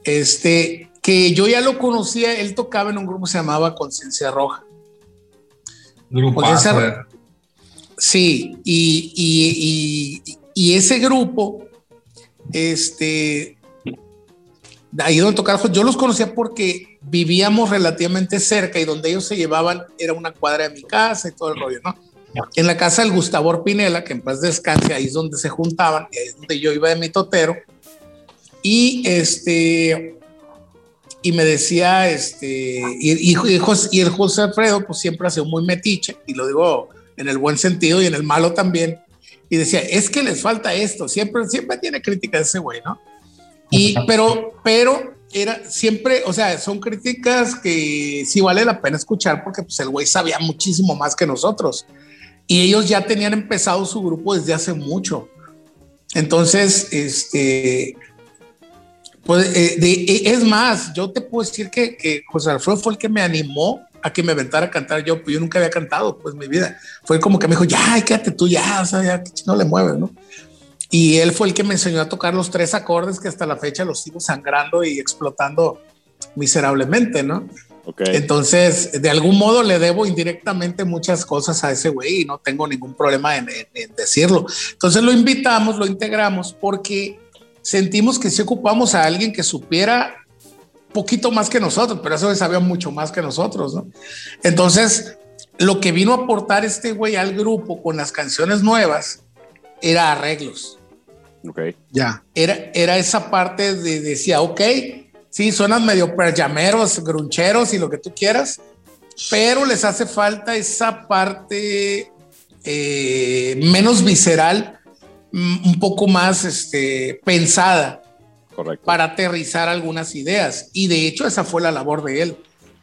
este, que yo ya lo conocía, él tocaba en un grupo que se llamaba Conciencia Roja. Grupo Conciencia, Sí, y, y, y, y, ese grupo, este, ahí donde tocaba, yo los conocía porque vivíamos relativamente cerca y donde ellos se llevaban era una cuadra de mi casa y todo el rollo, ¿no? En la casa del Gustavo Orpinela, que en paz descanse, ahí es donde se juntaban, y ahí es donde yo iba de mi totero. Y este, y me decía, este, y, y, y el José Alfredo, pues siempre ha sido muy metiche, y lo digo en el buen sentido y en el malo también, y decía, es que les falta esto, siempre, siempre tiene crítica ese güey, ¿no? Y, pero, pero era siempre, o sea, son críticas que sí vale la pena escuchar porque pues el güey sabía muchísimo más que nosotros. Y ellos ya tenían empezado su grupo desde hace mucho. Entonces, este, pues, eh, eh, es más, yo te puedo decir que, que, José Alfredo fue el que me animó a que me aventara a cantar yo, pues yo nunca había cantado, pues mi vida. Fue como que me dijo, ya, quédate tú, ya, o sea, ya, no le mueves, ¿no? Y él fue el que me enseñó a tocar los tres acordes que hasta la fecha los sigo sangrando y explotando miserablemente, ¿no? Okay. Entonces, de algún modo le debo indirectamente muchas cosas a ese güey y no tengo ningún problema en, en, en, decirlo. Entonces lo invitamos, lo integramos porque sentimos que si ocupamos a alguien que supiera poquito más que nosotros, pero eso sabía mucho más que nosotros, ¿no? Entonces, lo que vino a aportar este güey al grupo con las canciones nuevas era arreglos. Ok. Ya. Era, era esa parte de, decía, ok, sí, suenan medio perjameros, gruncheros y lo que tú quieras, pero les hace falta esa parte eh, menos visceral, un poco más este, pensada. Correcto. Para aterrizar algunas ideas. Y de hecho, esa fue la labor de él,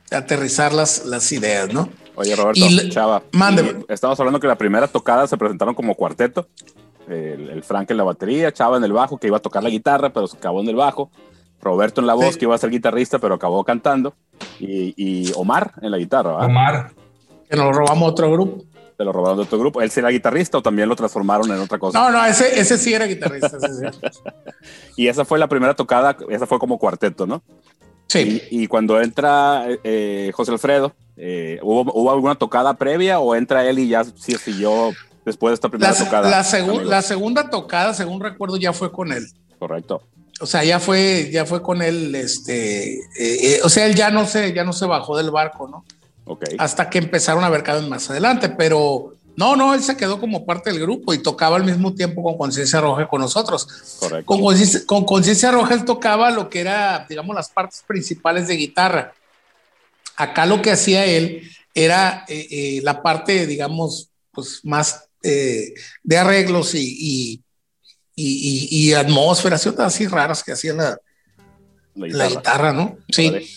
de aterrizar las, las ideas, ¿no? Oye, Roberto, Y- Chava, Mándeme. estamos hablando que la primera tocada se presentaron como cuarteto. El, el Frank en la batería, Chava en el bajo, que iba a tocar la guitarra, pero se acabó en el bajo. Roberto en la voz, Sí. que iba a ser guitarrista, pero acabó cantando. Y, y Omar en la guitarra, ¿verdad? Omar, Que nos robamos otro grupo. Lo robaron de otro grupo. ¿Él será guitarrista o también lo transformaron en otra cosa? No, no, ese, ese sí era guitarrista. ese sí. Y esa fue la primera tocada, esa fue como cuarteto, ¿no? Sí. Y, y cuando entra eh, José Alfredo, eh, ¿hubo, ¿hubo alguna tocada previa o entra él y ya sí siguió después de esta primera La, tocada? la segu- la segunda tocada, según recuerdo, ya fue con él. Correcto. O sea, ya fue, ya fue con él, este, eh, eh, o sea, él ya no se, ya no se bajó del barco, ¿no? Ok. Hasta que empezaron a ver cada vez más adelante, pero no, no, él se quedó como parte del grupo y tocaba al mismo tiempo con Conciencia Roja con nosotros. Correcto. Con Conciencia- con Conciencia Roja él tocaba lo que era, digamos, las partes principales de guitarra. Acá lo que hacía él era eh, eh, la parte, digamos, pues más eh, de arreglos y, y, y, y- atmósferas y otras así raras que hacía la, La la guitarra, ¿no? Sí Vale.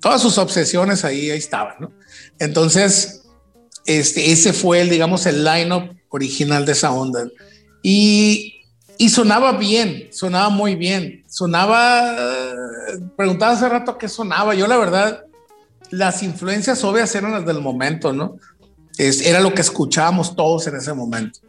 todas sus obsesiones ahí, ahí estaban, ¿no? Entonces, este, ese fue el, digamos, el line-up original de esa onda. Y, y sonaba bien, sonaba muy bien. Sonaba, preguntaba hace rato qué sonaba. Yo, la verdad, las influencias obvias eran las del momento, ¿no? Es- era lo que escuchábamos todos en ese momento.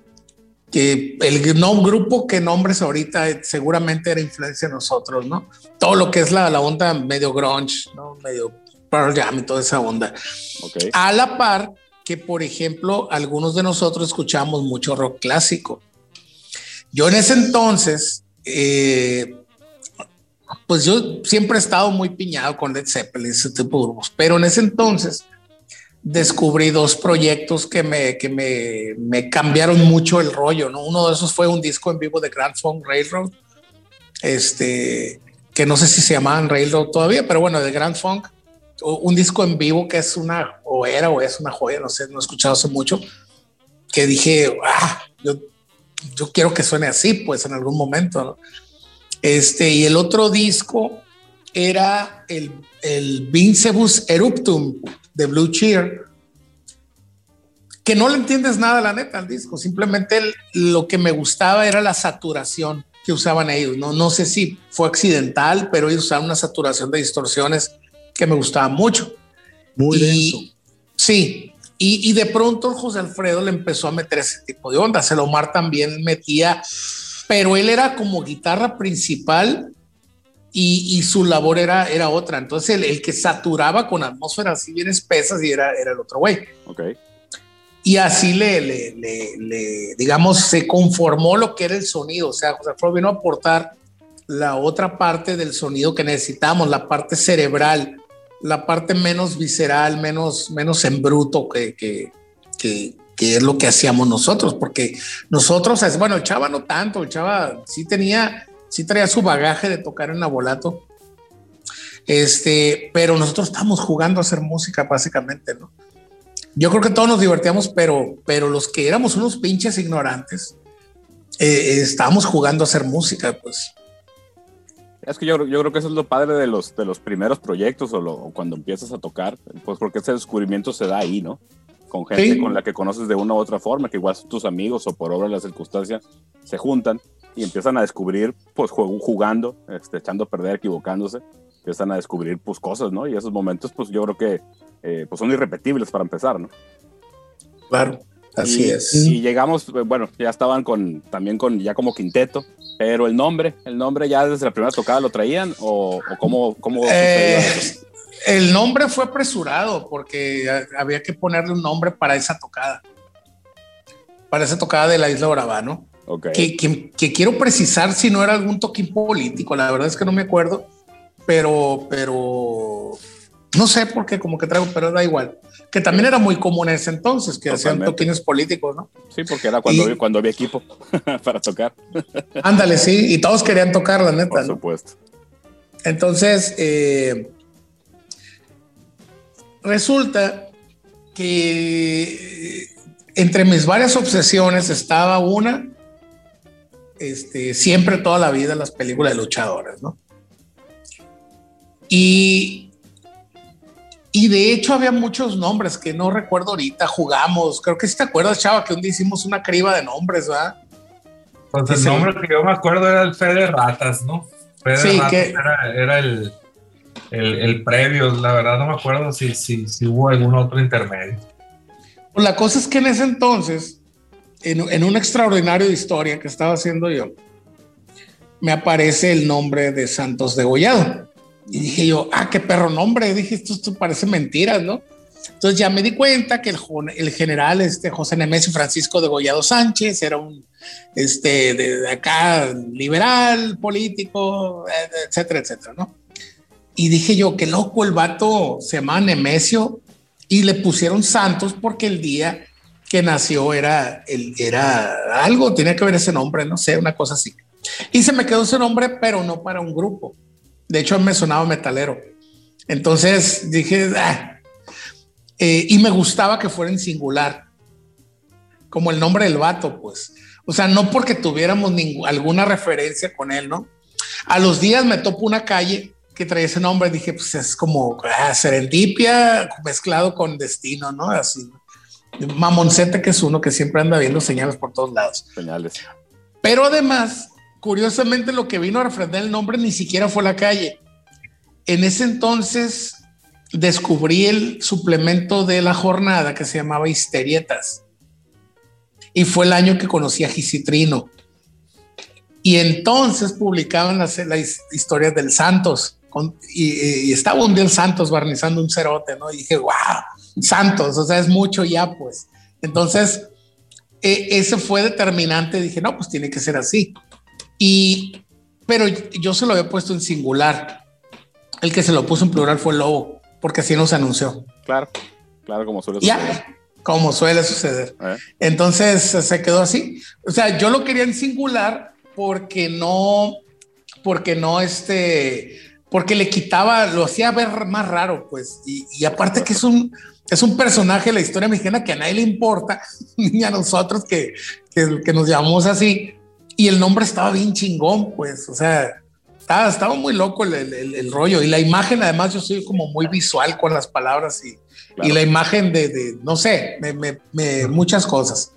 Que el no, grupo que nombres ahorita eh, seguramente era influencia de nosotros, ¿no? todo lo que es la, la onda medio grunge, ¿no? medio Pearl Jam y toda esa onda. Ok. A la par que, por ejemplo, algunos de nosotros escuchamos mucho rock clásico. Yo en ese entonces, eh, pues yo siempre he estado muy piñado con Led Zeppelin, ese tipo de grupos, pero en ese entonces descubrí dos proyectos que me, que me, me cambiaron mucho el rollo, ¿no? Uno de esos fue un disco en vivo de Grand Funk Railroad, este, que no sé si se llamaban Railroad todavía, pero bueno, de Grand Funk, un disco en vivo que es una, o era, o es una joya, no sé, no he escuchado hace mucho, que dije, ah, yo, yo quiero que suene así, pues en algún momento. Este, y el otro disco era el, el Vincebus Eruptum de Blue Cheer, que no le entiendes nada, la neta, al disco. Simplemente lo que me gustaba era la saturación que usaban ellos. No, no sé si fue accidental, pero ellos usaban una saturación de distorsiones que me gustaba mucho. Muy Y- denso. Sí, y, y de pronto José Alfredo le empezó a meter ese tipo de ondas. El Omar también metía, pero él era como guitarra principal y, y su labor era, era otra. Entonces el, el que saturaba con atmósferas así bien espesas y era, era el otro güey. Ok. Y así le, le, le- le, digamos, se conformó lo que era el sonido. O sea, José Alfredo vino a aportar la otra parte del sonido que necesitamos, la parte cerebral, la parte menos visceral, menos, menos en bruto que, que, que, es lo que hacíamos nosotros, porque nosotros, bueno, el Chava no tanto, el Chava sí tenía, sí traía su bagaje de tocar en Nabolato. Este, pero nosotros estamos jugando a hacer música básicamente, ¿no? Yo creo que todos nos divertíamos, pero, pero los que éramos unos pinches ignorantes, eh, estábamos jugando a hacer música, pues. Es que yo, yo creo que eso es lo padre de los, de los primeros proyectos o, lo, o cuando empiezas a tocar, pues porque ese descubrimiento se da ahí, ¿no? Con gente Sí. con la que conoces de una u otra forma, que igual son tus amigos o por obra de la circunstancia se juntan y empiezan a descubrir, pues jugando, este, echando a perder, equivocándose, empiezan a descubrir pues cosas, ¿no? Y esos momentos, pues yo creo que eh, pues son irrepetibles para empezar, ¿no? Claro, así y, es. Y llegamos, eh, bueno, ya estaban con, también con, ya como quinteto, pero el nombre, el nombre ya desde la primera tocada lo traían o, o cómo, cómo Eh, el nombre fue apresurado porque había que ponerle un nombre para esa tocada. Para esa tocada de la Isla Brava, ¿no? Ok. Que, que- que quiero precisar si no era algún toquín político, la verdad es que no me acuerdo, pero, pero no sé por qué, como que traigo, pero da igual. Que también era muy común en ese entonces, que hacían toquines políticos, ¿no? Sí, porque era cuando, Y- cuando había equipo para tocar, Ándale, sí, y todos querían tocar, la neta, por ¿no? supuesto. Entonces, eh, resulta que eh, entre mis varias obsesiones estaba una, este, siempre toda la vida las películas de luchadores, ¿no? Y, y de hecho había muchos nombres que no recuerdo ahorita, jugamos, creo que si te acuerdas, Chava, que un día hicimos una criba de nombres, ¿verdad? Pues el nombre que yo me acuerdo era el Fede Ratas, ¿no? Fede Sí, Ratas que- era, era el, el, el previo, la verdad no me acuerdo si, si, si hubo algún otro intermedio. Pues la cosa es que en ese entonces, en, en un extraordinario de historia que estaba haciendo yo, me aparece el nombre de Santos Degollado. Y dije yo, ah, qué perro nombre. Dije, esto, esto parece mentiras, ¿no? Entonces ya me di cuenta que el, el general este, José Nemesio Francisco Degollado Sánchez era un, este, de, de acá, liberal, político, etcétera, etcétera, ¿no? Y dije yo, qué loco, el vato se llama Nemesio y le pusieron Santos porque el día que nació era, el, era algo, tenía que ver ese nombre, no sé, una cosa así. Y se me quedó ese nombre, pero no para un grupo. De hecho, me sonaba metalero. Entonces dije, ah. Eh, y me gustaba que fuera en singular, como el nombre del vato, pues. O sea, no porque tuviéramos alguna referencia con él, ¿no? A los días me topo una calle que traía ese nombre, dije, pues es como ah, serendipia mezclado con destino, ¿no? Así. Mamoncete que es uno que siempre anda viendo señales por todos lados. Señales. Pero además, curiosamente, lo que vino a refrendar el nombre ni siquiera fue la calle. En ese entonces descubrí el suplemento de la jornada que se llamaba Histerietas. Y fue el año que conocí a Gisitrino. Y entonces publicaban las, las historias del Santos. Y estaba un día el Santos barnizando un cerote, ¿no? Y dije, wow, Santos, o sea, es mucho ya, pues. Entonces, eh, ese fue determinante. Dije, no, pues tiene que ser así. Y, pero yo se lo había puesto en singular. El que se lo puso en plural fue el Lobo, porque así nos anunció. Claro, claro, como suele suceder. Ya, como suele suceder. ¿Eh? Entonces se quedó así. O sea, yo lo quería en singular porque no, porque no este, porque le quitaba, lo hacía ver más raro, pues. Y, y aparte que es un, es un personaje de la historia mexicana que a nadie le importa, ni a nosotros que, que, que nos llamamos así. Y el nombre estaba bien chingón, pues. O sea, estaba, estaba muy loco el, el- el rollo. Y la imagen, además, yo soy como muy visual con las palabras y, Claro. y la imagen de, de, no sé, me, me- me- muchas cosas.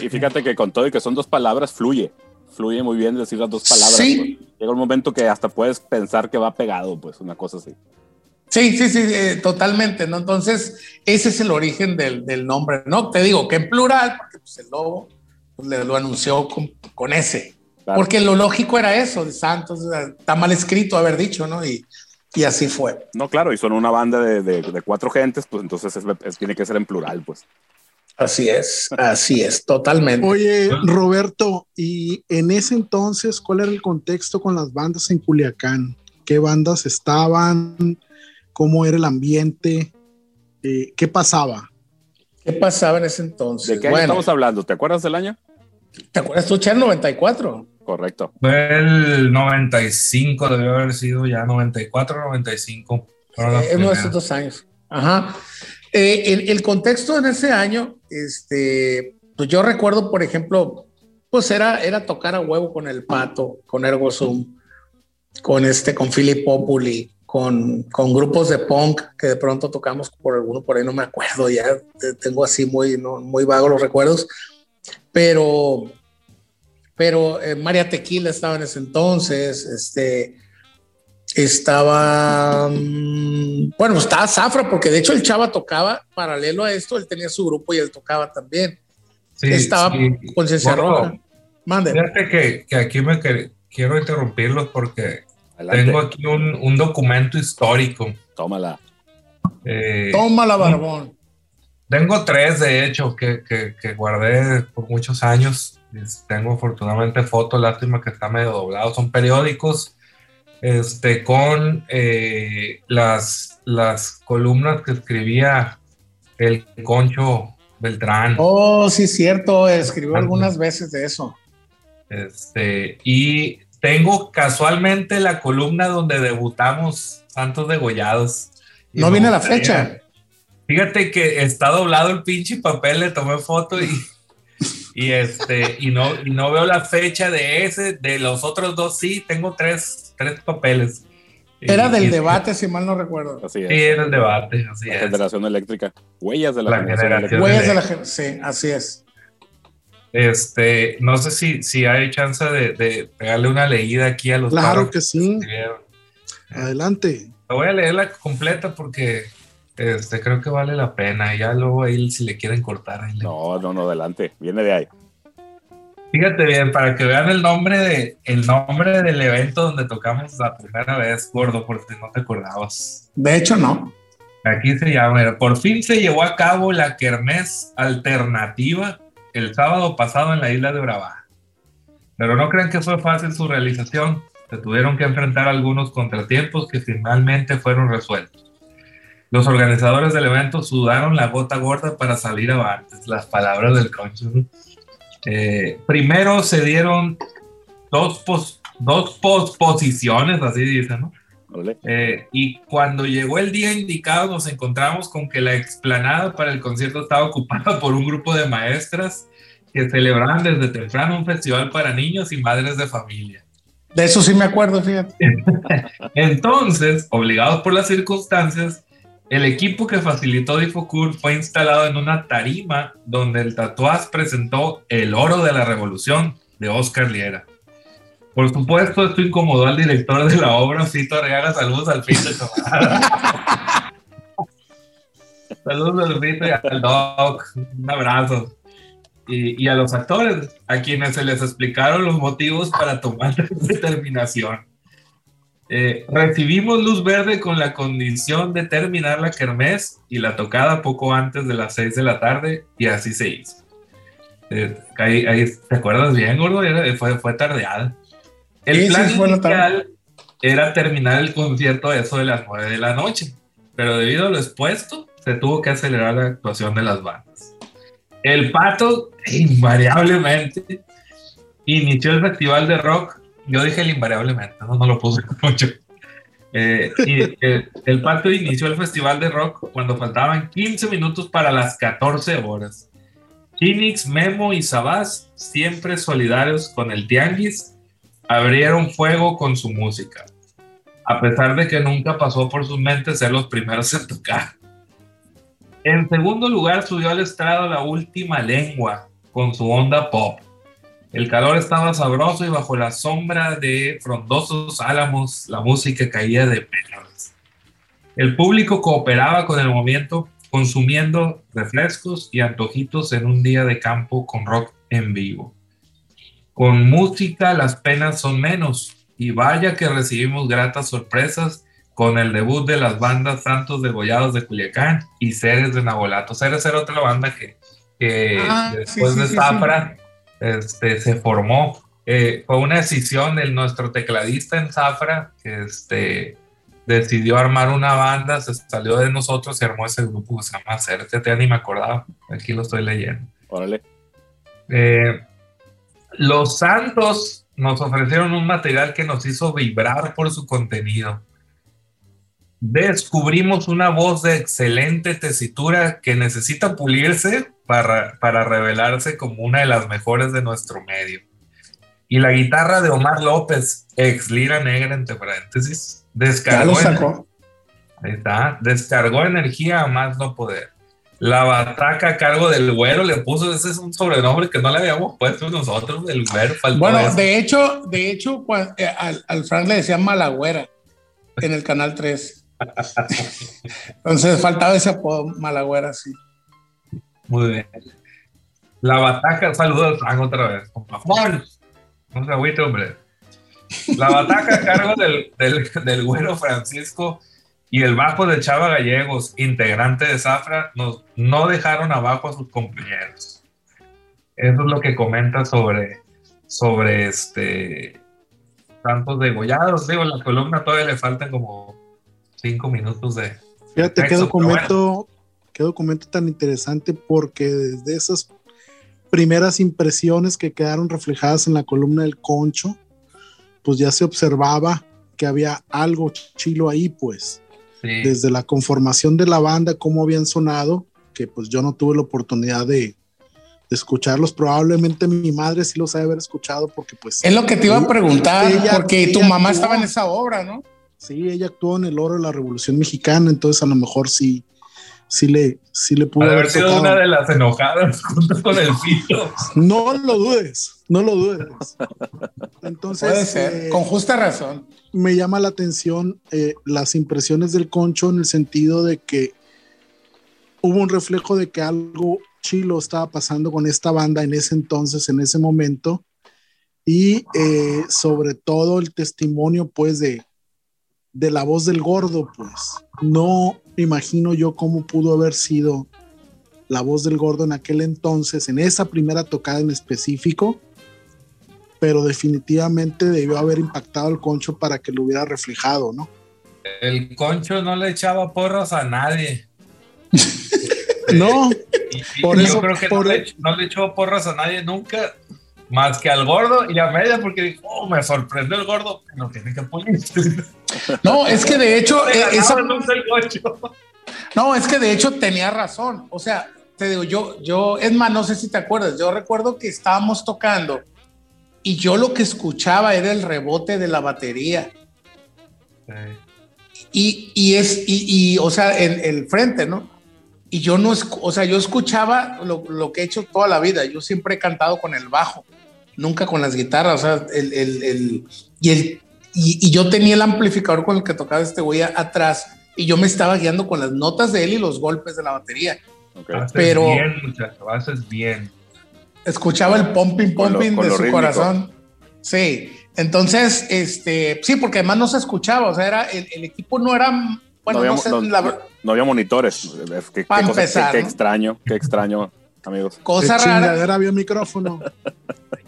Y fíjate que con todo y que son dos palabras, fluye. Fluye muy bien decir las dos palabras. Sí. pues. Llega un momento que hasta puedes pensar que va pegado, pues una cosa así. Sí, sí, sí, eh, totalmente, ¿no? Entonces, ese es el origen del, del nombre, ¿no? Te digo que en plural, porque pues, el lobo le- lo anunció con, con ese. Claro. Porque lo lógico era eso, de Santos, está mal escrito haber dicho, ¿no? Y, y así fue. No, claro, y son una banda de, de- de cuatro gentes, pues entonces es- es- tiene que ser en plural, pues. Así es, así es, totalmente. Oye, Roberto, y en ese entonces, ¿cuál era el contexto con las bandas en Culiacán? ¿Qué bandas estaban? ¿Cómo era el ambiente? Eh, ¿Qué pasaba? ¿Qué pasaba en ese entonces? ¿De qué año bueno, estamos hablando? ¿Te acuerdas del año? ¿Te acuerdas tú, Cher 94? Correcto. Fue el 95, debió haber sido ya 94, 95. Fueron las Eh, uno de esos dos años. Ajá. Eh, el, el contexto en ese año, este, pues yo recuerdo, por ejemplo, pues era, era tocar a huevo con el pato, con Ergo Zoom, con este, con Philip Populi, con, con grupos de punk que de pronto tocamos por alguno por ahí, no me acuerdo, ya te- tengo así muy, no, muy vago los recuerdos, pero, pero eh, María Tequila estaba en ese entonces, este, estaba, mm, bueno, estaba Zafra, porque de hecho el Chava tocaba paralelo a esto, él tenía su grupo y él tocaba también. Sí, estaba sí. Conciencia Gordo, Roja. Mande. Fíjate que, que aquí me quiero interrumpirlos porque Adelante. tengo aquí un, un documento histórico. Tómala. Eh, Toma la barbón. Tengo tres, de hecho, que, que- que guardé por muchos años. Tengo afortunadamente fotos, lástima que está medio doblado. Son periódicos este, con eh, las, las columnas que escribía el Concho Beltrán. Oh, sí, cierto, escribió algunas veces de eso. Este, y tengo casualmente la columna donde debutamos Santos Degollados. No me viene la fecha. Fíjate que está doblado el pinche papel, le tomé foto y, y este, y no, y no veo la fecha de ese, de los otros dos sí, tengo tres, tres papeles. Era Y- del y- debate, si mal no recuerdo. Así es. Sí, era el debate, así La es. generación eléctrica. Huellas de la, La generación, generación. Huellas de la eléctrica. gen- Sí, así es. Este, no sé si, si hay chance de, de pegarle una leída aquí a los Claro que sí. Adelante. La voy a leerla completa porque este, creo que vale la pena. Ya luego ahí si le quieren cortar. ahí le- No, no, no, adelante. Viene de ahí. Fíjate bien, para que vean el nombre, de, el nombre del evento donde tocamos la primera vez, gordo, por si no te acordabas. De hecho, no. Aquí se llama, por fin se llevó a cabo la kermés alternativa el sábado pasado en la isla de Brava. Pero no crean que fue fácil su realización. Se tuvieron que enfrentar algunos contratiempos que finalmente fueron resueltos. Los organizadores del evento sudaron la gota gorda para salir avantes. Las palabras del concho. ¿no? Eh, primero se dieron dos, pos- dos posposiciones, así dicen, ¿no? Eh, y cuando llegó el día indicado nos encontramos con que la explanada para el concierto estaba ocupada por un grupo de maestras que celebraban desde temprano un festival para niños y madres de familia. De eso sí me acuerdo, fíjate. Entonces, obligados por las circunstancias, el equipo que facilitó Difocur fue instalado en una tarima donde el tatuaz presentó El Oro de la Revolución de Oscar Liera. Por supuesto, esto incomodó al director de la obra, Fito Arriaga. Saludos al Fito. camarada. Saludos al Fito y al Doc. Un abrazo. Y, y a los actores, a quienes se les explicaron los motivos para tomar determinación. Eh, recibimos luz verde con la condición de terminar la kermés y la tocada poco antes de las 6 de la tarde y así se hizo. Eh, ahí, ahí, ¿Te acuerdas bien, gordo? Era- fue, fue tardeada. El Sí, sí, plan tarde. inicial era terminar el concierto a eso de las 9 de la noche, pero debido a lo expuesto, se tuvo que acelerar la actuación de las bandas. El Pato, invariablemente, inició el festival de rock. Yo dije el invariablemente, no, lo puse mucho. Eh, el, el Pato inició el festival de rock cuando faltaban 15 minutos para las 14 horas. Phoenix, Memo y Sabás, siempre solidarios con el Tianguis, abrieron fuego con su música, a pesar de que nunca pasó por sus mentes ser los primeros en tocar. En segundo lugar, subió al estrado la última lengua con su onda pop. El calor estaba sabroso y bajo la sombra de frondosos álamos la música caía de perlas. El público cooperaba con el movimiento consumiendo refrescos y antojitos en un día de campo con rock en vivo. Con música las penas son menos y vaya que recibimos gratas sorpresas con el debut de las bandas Santos Degollados de Culiacán y Ceres de Nabolato. Ceres era otra banda que, que Ah, después sí, sí, de Zafra este, se formó. Eh, fue una decisión de nuestro tecladista en Zafra que este, decidió armar una banda, se salió de nosotros y armó ese grupo que se llama. Ya ni me acordaba, aquí lo estoy leyendo. Órale. Eh, los Santos nos ofrecieron un material que nos hizo vibrar por su contenido. Descubrimos una voz de excelente tesitura que necesita pulirse para, para revelarse como una de las mejores de nuestro medio. Y la guitarra de Omar López, ex Lira Negra, entre paréntesis, Ya descargó, lo sacó. Ahí está, descargó energía a más no poder. La bataca a cargo del güero le puso, ese es un sobrenombre que no le habíamos puesto nosotros, el güero. Bueno, eso. de hecho, de hecho, cua- eh, al, al Frank le decían Malagüera en el canal 3. Entonces faltaba ese apodo, Malagüera, sí. Muy bien. La bataca, saludos, Frank, otra vez. Compa Juan, no se agüite, hombre. La bataca a cargo del, del, del güero Francisco y el bajo de Chava Gallegos, integrante de Zafra, nos, no dejaron abajo a sus compañeros. Eso es lo que comenta sobre, sobre este tantos degollados. Digo, la columna todavía le faltan como cinco minutos de. Fíjate qué documento, qué documento tan interesante porque desde esas primeras impresiones que quedaron reflejadas en la columna del concho, pues ya se observaba que había algo chilo ahí, pues, Sí. desde la conformación de la banda, cómo habían sonado, que pues yo no tuve la oportunidad de, de escucharlos, probablemente mi madre sí los ha de haber escuchado porque pues... Es lo que te iba a preguntar, Ella- porque tu mamá actuó. estaba en esa obra, ¿no? Sí, ella actuó en el oro de la Revolución Mexicana, entonces a lo mejor sí, sí le, sí le pudo Puede haber haber sido tocado. una de las enojadas junto con el pito. No lo dudes, no lo dudes. Entonces, Puede ser, eh, con justa razón. me llama la atención eh, las impresiones del concho en el sentido de que hubo un reflejo de que algo chilo estaba pasando con esta banda en ese entonces, en ese momento, y eh, sobre todo el testimonio, pues, de, de la voz del gordo, pues. No imagino yo cómo pudo haber sido la voz del gordo en aquel entonces, en esa primera tocada en específico, pero definitivamente debió haber impactado al concho para que lo hubiera reflejado, ¿no? El concho no le echaba porras a nadie. No, Y, y Por yo eso- creo que por- no, le, no le echó porras a nadie nunca, más que al gordo y a media, porque dijo, oh, me sorprendió el gordo, pero tiene que poner. No, es que de hecho, eh, esa- no es que de hecho tenía razón. O sea, te digo, yo, yo, es más, no sé si te acuerdas, yo recuerdo que estábamos tocando y yo lo que escuchaba era el rebote de la batería. Y, y es, y, y, o sea, el, el frente, ¿no? Y yo no, o sea, yo escuchaba lo, lo que he hecho toda la vida. Yo siempre he cantado con el bajo, nunca con las guitarras. O sea, el, el, el- y, el, y, y yo tenía el amplificador con el que tocaba este güey atrás y yo me estaba guiando con las notas de él y los golpes de la batería. Ok. Haces Pero- bien, muchacho, haces bien. Escuchaba el pumping, Con lo- pumping con de su rítmico. corazón. Sí, entonces, este, sí, porque además no se escuchaba, o sea, era, el, el equipo no era, bueno, no, no, había, sé, no- la- no había monitores. Es que- Pa' qué, cosa- empezar, qué- qué ¿no? extraño, qué extraño, amigos. cosa de rara. había micrófono.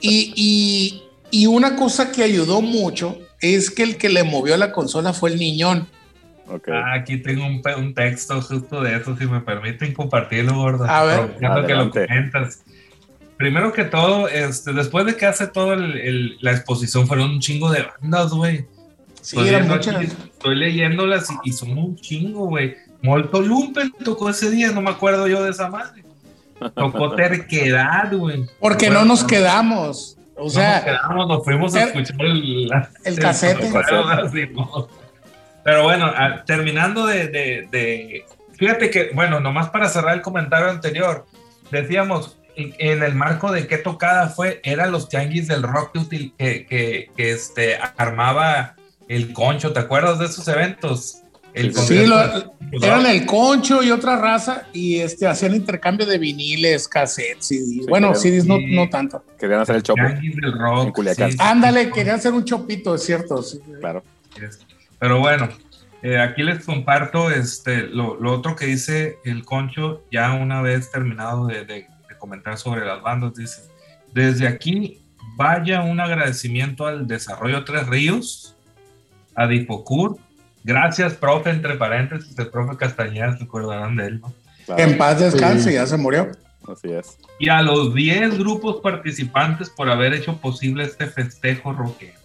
Y, y, y una cosa que ayudó mucho es que el que le movió la consola fue el niñón. Ah, aquí tengo un, texto justo de eso, si me permiten compartirlo, gordo. A ver. Aprovechando que lo Adelante. comentas. Primero que todo, este, después de que hace toda la exposición, fueron un chingo de bandas, güey. Sí, Estoy eran viendo muchas. aquí, Estoy leyéndolas y, y son un chingo, güey. Molto Lumpen tocó ese día, no me acuerdo yo de esa madre. Tocó Terquedad, güey. Porque no nos quedamos. O No sea, nos quedamos, nos fuimos a escuchar el, la- el casete. ¿no? Pero bueno, a- terminando de, de- de- Fíjate que, bueno, nomás para cerrar el comentario anterior, decíamos, en, en el marco de qué tocada fue, eran los tianguis del rock que, que- que, este, armaba el concho, ¿te acuerdas de esos eventos? El Sí, sí, lo- eran el concho y otra raza y este, hacían intercambio de viniles, cassettes, CDs. bueno. CDs no, Sí. no tanto. Querían hacer el chopo. Tianguis del rock. En Culiacán. sí, sí. Ándale, querían hacer un chopito, es cierto. sí. Claro. Pero bueno, eh, aquí les comparto este, lo, lo otro que dice el Concho, ya una vez terminado de, de- de comentar sobre las bandas, dice, desde aquí vaya un agradecimiento al Desarrollo Tres Ríos, a Difocur, gracias, profe, entre paréntesis, el profe Castañeda, se acordarán de él, ¿no? claro. En paz descanse, Sí. ya se murió. Así es. Y a los 10 grupos participantes por haber hecho posible este festejo rockero.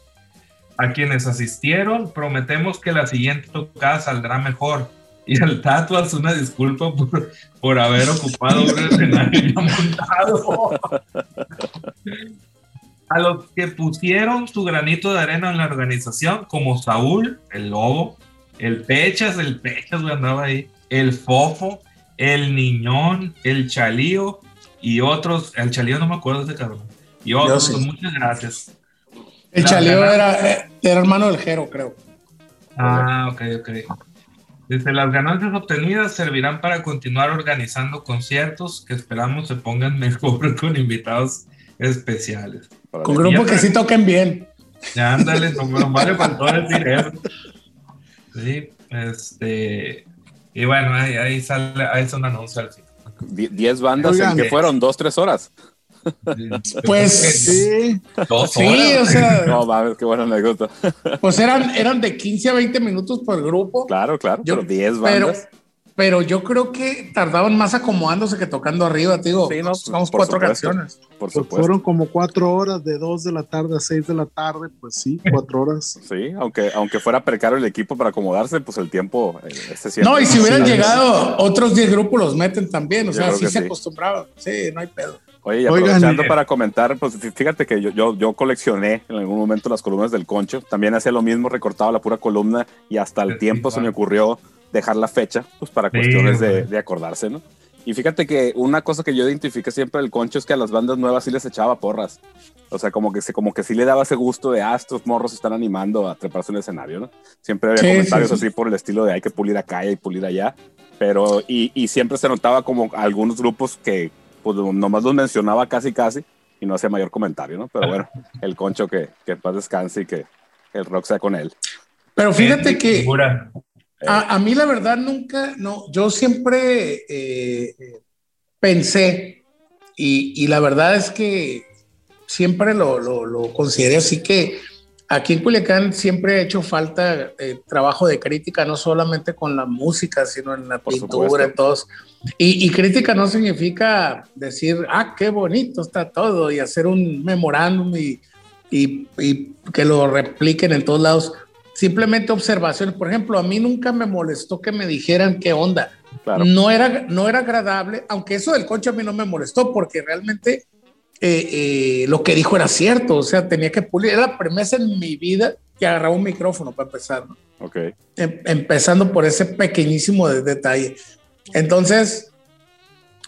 A quienes asistieron, prometemos que la siguiente tocada saldrá mejor. Y al Tato hace una disculpa por, por haber ocupado un escenario ya montado. A los que pusieron su granito de arena en la organización, como Saúl, el lobo, el Pechas, el Pechas, güey, andaba ahí, el Fofo, el Niñón, el Chalío y otros. El Chalío no me acuerdo de ese cabrón. Y otros, sí. muchas gracias. El La Chalío era, eh, era hermano del Jero, creo. Ah, ok, ok. Desde las ganancias obtenidas servirán para continuar organizando conciertos que esperamos se pongan mejor con invitados especiales. Con grupos que sí toquen bien. Ya ándale, no me vale faltó decir eso. Sí, este. Y bueno, ahí, ahí sale, ahí es un anuncio al final. Die- Diez bandas Oigan. en que fueron dos, tres horas. Pues Sí, Dos sí, horas. o sea, No mames, qué buena anécdota. pues eran, eran de 15 a 20 minutos por grupo. Claro, claro, Yo- pero diez pero, bandas. pero yo creo que tardaban más acomodándose que tocando arriba, te digo. Sí, no, Somos por cuatro supuesto. canciones. por pues supuesto. fueron como cuatro horas, de dos de la tarde a seis de la tarde, pues sí, cuatro horas. Sí, aunque, aunque fuera precario el equipo para acomodarse, pues el tiempo eh, se siente. No, y si hubieran Sí. llegado otros 10 grupos los meten también, o Yo sea, sí se sí. acostumbraban. Sí, no hay pedo. Oye, y aprovechando para comentar, pues fí- fíjate que yo, yo, yo coleccioné en algún momento las columnas del Concho. También hacía lo mismo, recortaba la pura columna y hasta el Sí, tiempo se me ocurrió dejar la fecha, pues para Sí, cuestiones de, güey. de acordarse, ¿no? Y fíjate que una cosa que yo identifiqué siempre del Concho es que a las bandas nuevas sí les echaba porras. O sea, como que, se, como que sí le daba ese gusto de, ah, estos morros están animando a treparse en el escenario, ¿no? Siempre había Sí, comentarios sí, sí. así por el estilo de hay que pulir acá y pulir allá. Pero, y, y siempre se notaba como algunos grupos que, pues nomás los mencionaba casi casi y no hacía mayor comentario, ¿no? Pero bueno, el concho que, que en paz descanse y que el rock sea con él. Pero fíjate que Figura. A, a mí la verdad nunca, no, yo siempre eh, eh, pensé y, y la verdad es que siempre lo, lo, lo consideré así que aquí en Culiacán siempre ha hecho falta eh, trabajo de crítica, no solamente con la música, sino en la Por pintura, en todos. Y, y crítica no significa decir, ah, qué bonito está todo y hacer un memorándum y, y, y que lo repliquen en todos lados. Simplemente observaciones. Por ejemplo, a mí nunca me molestó que me dijeran qué onda. Claro. No, era, no era agradable, aunque eso del concho a mí no me molestó porque realmente eh, eh, lo que dijo era cierto. O sea, tenía que pulir. Era la premisa en mi vida que agarraba un micrófono para empezar. ¿no? Ok. Em- empezando por ese pequeñísimo de- detalle. Entonces,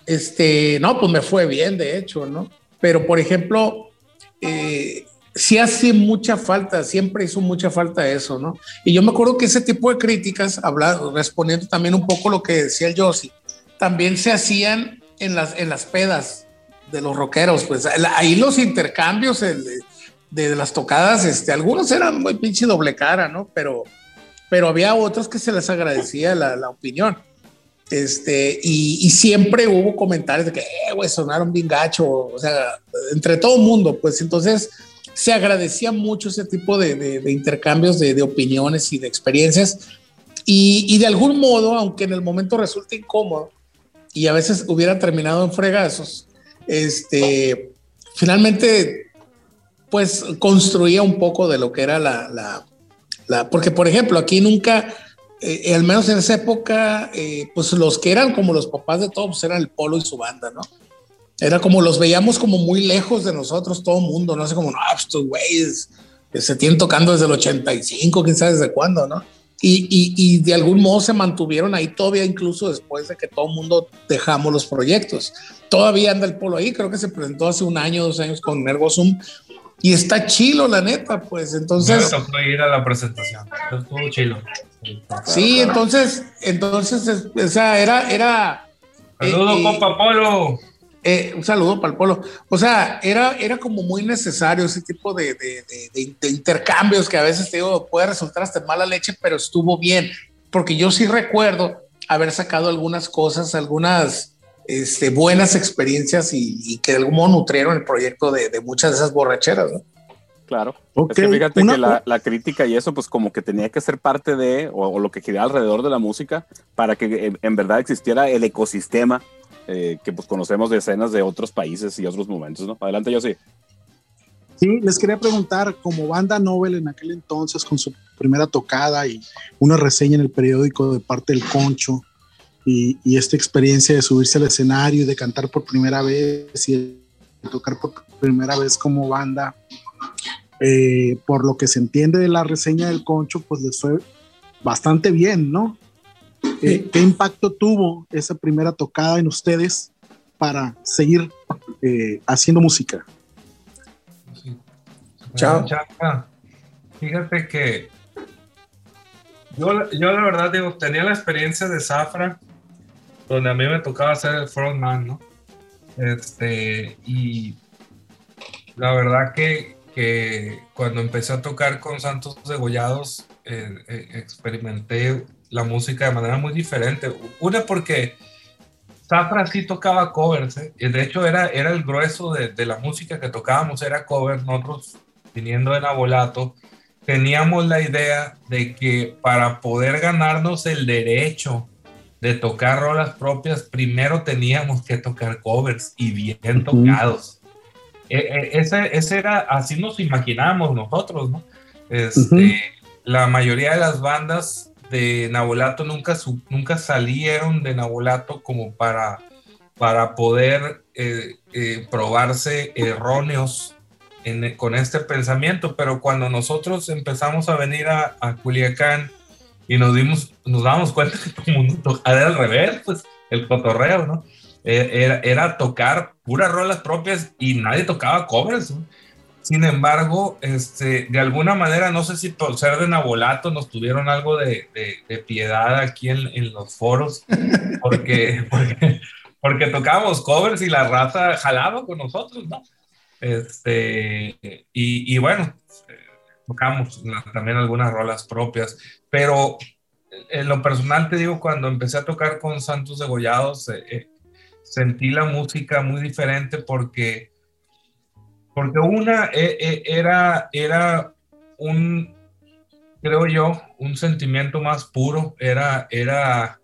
este, no, pues me fue bien, de hecho, ¿no? Pero, por ejemplo, eh, sí hace mucha falta, siempre hizo mucha falta eso, ¿no? Y yo me acuerdo que ese tipo de críticas, hablando, respondiendo también un poco lo que decía el Yossi, también se hacían en las, en las pedas de los rockeros, pues ahí los intercambios de, de las tocadas, este, algunos eran muy pinche doble cara, ¿no? Pero, pero había otros que se les agradecía la, la opinión. Este, y, siempre hubo comentarios de que, eh, güey, sonaron bien gacho, o sea, entre todo mundo, pues entonces se agradecía mucho ese tipo de, de, intercambios de, de, opiniones y de experiencias. Y, de algún modo, aunque en el momento resulte incómodo y a veces hubiera terminado en fregazos, este, finalmente, pues construía un poco de lo que era la, la, porque por ejemplo, aquí nunca, eh, al menos en esa época, eh, pues los que eran como los papás de todos pues eran el Polo y su banda, ¿no? Era como los veíamos como muy lejos de nosotros, todo el mundo, no sé, como, no, pues, estos güeyes se tienen tocando desde el 85, quién sabe desde cuándo, ¿no? Y, y, y, de algún modo se mantuvieron ahí todavía, incluso después de que todo el mundo dejamos los proyectos. Todavía anda el polo ahí, creo que se presentó hace un año, dos años con Nergosum, y está chilo, la neta, pues entonces. Me tocó ir a la presentación, estuvo chilo. Sí, entonces, entonces, o sea, era. era Saludos, eh, compa Polo. Eh, un saludo para el polo. O sea, era, era como muy necesario ese tipo de, de, de, de, intercambios que a veces te digo, puede resultar hasta mala leche, pero estuvo bien. Porque yo sí recuerdo haber sacado algunas cosas, algunas este, buenas experiencias y, y, que de algún modo nutrieron el proyecto de, muchas de esas borracheras, ¿no? Claro. Okay. Es que fíjate Una... que la, la, crítica y eso, pues como que tenía que ser parte de, o, o lo que giraba alrededor de la música, para que en, en verdad existiera el ecosistema eh, que pues conocemos de escenas de otros países y otros momentos, ¿no? Adelante, yo sí. Sí, les quería preguntar, como banda Nobel en aquel entonces, con su primera tocada y una reseña en el periódico de parte del Concho, y, y esta experiencia de subirse al escenario y de cantar por primera vez y de tocar por primera vez como banda, eh, por lo que se entiende de la reseña del Concho, pues les fue bastante bien, ¿no? Eh, ¿Qué impacto tuvo esa primera tocada en ustedes para seguir eh, haciendo música? Chao. Fíjate que yo, yo la verdad digo, tenía la experiencia de Zafra, donde a mí me tocaba ser el frontman, ¿no? Este, y la verdad que, que cuando empecé a tocar con Santos Degollados, eh, eh, experimenté la música de manera muy diferente. Una porque Zafra sí tocaba covers, ¿eh? de hecho era, era el grueso de, de, la música que tocábamos, era cover, nosotros viniendo de Nabolato, teníamos la idea de que para poder ganarnos el derecho de tocar rolas propias, primero teníamos que tocar covers y bien tocados. E, e, ese, ese, era, así nos imaginábamos nosotros, ¿no? Este, uh -huh. La mayoría de las bandas de Nabolato nunca, nunca salieron de Nabolato como para, para poder eh, eh, probarse erróneos con este pensamiento, pero cuando nosotros empezamos a venir a, a Culiacán y nos dimos, nos damos cuenta que todo el mundo era al revés, pues el cotorreo, ¿no? Era, era tocar puras rolas propias y nadie tocaba covers, ¿no? Sin embargo, este, de alguna manera, no sé si por ser de Nabolato nos tuvieron algo de, de, de piedad aquí en, en, los foros, porque, porque, porque tocábamos covers y la raza jalaba con nosotros, ¿no? Este, y, y bueno, tocamos también algunas rolas propias, pero en lo personal te digo, cuando empecé a tocar con Santos Degollados, eh, eh, sentí la música muy diferente porque, porque una eh, era, era un, creo yo, un sentimiento más puro, era, era,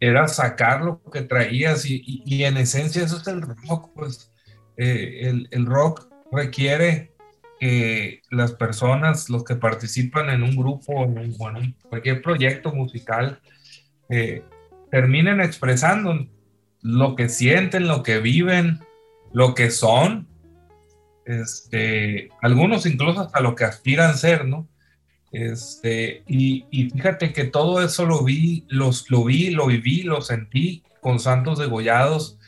era sacar lo que traías y, en esencia eso es el rock, pues el, el rock requiere que las personas, los que participan en un grupo, en, bueno, en cualquier proyecto musical, eh, terminen expresando lo que sienten, lo que viven, lo que son, este, algunos incluso hasta lo que aspiran ser, ¿no? Este, y, y, fíjate que todo eso lo vi, los, lo vi, lo viví, lo sentí con Santos Degollados,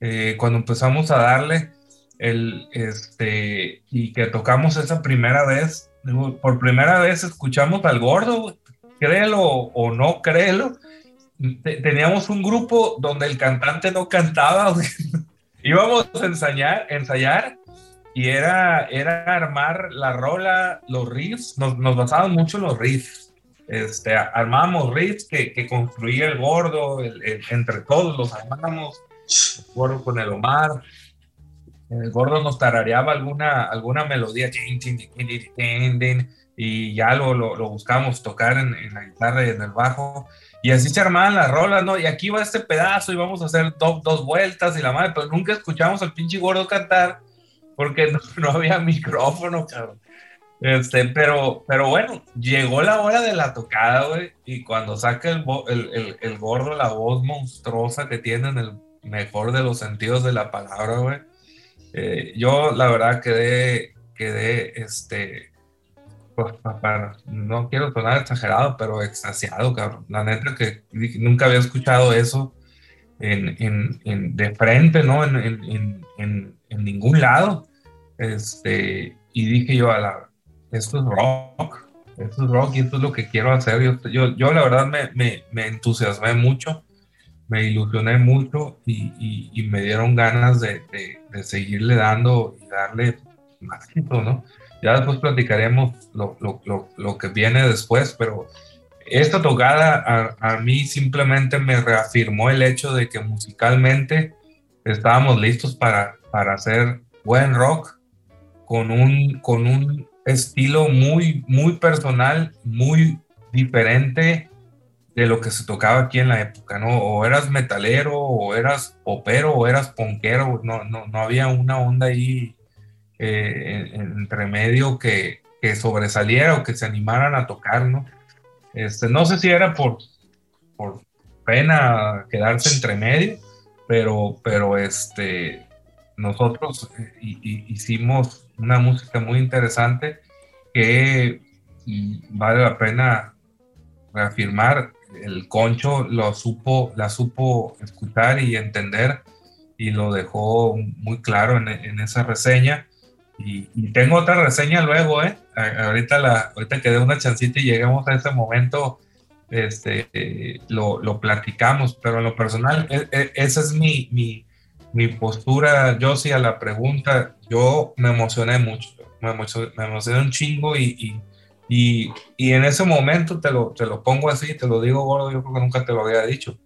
eh, cuando empezamos a darle, el, este, y que tocamos esa primera vez, por primera vez escuchamos al gordo, créelo o no créelo, teníamos un grupo donde el cantante no cantaba, íbamos a ensayar, ensayar y era, era armar la rola, los riffs, nos, nos basaban mucho en los riffs. Este, armábamos riffs que, que construía el gordo, el, el, entre todos los armábamos, el gordo con el Omar, el gordo nos tarareaba alguna, alguna melodía y ya lo, lo, lo buscábamos tocar en, en, la guitarra y en el bajo. Y así se armaban las rolas, ¿no? Y aquí va este pedazo y vamos a hacer do, dos vueltas y la madre, pero nunca escuchamos al pinche gordo cantar porque no, no había micrófono, cabrón. Este, pero, pero bueno, llegó la hora de la tocada, güey, y cuando saca el, el, el, el gordo la voz monstruosa que tiene en el mejor de los sentidos de la palabra, güey eh, yo la verdad quedé, quedé, este, pues, para, no quiero sonar exagerado, pero extasiado, cabrón. La neta que nunca había escuchado eso en, en, en de frente, ¿no? En, en, ningún lado. Este, y dije yo, a la, esto es rock, esto es rock y esto es lo que quiero hacer. Yo, yo, yo la verdad me, me, me entusiasmé mucho me ilusioné mucho y, y, y me dieron ganas de, de, de, seguirle dando y darle más ¿no? Ya después platicaremos lo, lo, lo, lo, que viene después, pero esta tocada a, a, mí simplemente me reafirmó el hecho de que musicalmente estábamos listos para, para hacer buen rock con un, con un estilo muy, muy personal, muy diferente de lo que se tocaba aquí en la época, ¿no? O eras metalero, o eras popero, o eras ponquero, no, no, no había una onda ahí eh, entre medio que, que, sobresaliera o que se animaran a tocar, ¿no? Este, no sé si era por, por pena quedarse entre medio, pero, pero este, nosotros eh, hicimos una música muy interesante que vale la pena reafirmar el concho lo supo, la supo escuchar y entender y lo dejó muy claro en, esa reseña. Y, tengo otra reseña luego, ¿eh? Ahorita, la, ahorita que dé una chancita y llegamos a ese momento, este, lo, lo, platicamos, pero en lo personal, e, e, esa es mi, mi, mi, postura, yo sí, a la pregunta, yo me emocioné mucho, me emocioné, me emocioné un chingo y y, y, en ese momento te lo, te lo pongo así, te lo digo gordo, yo creo que nunca te lo había dicho,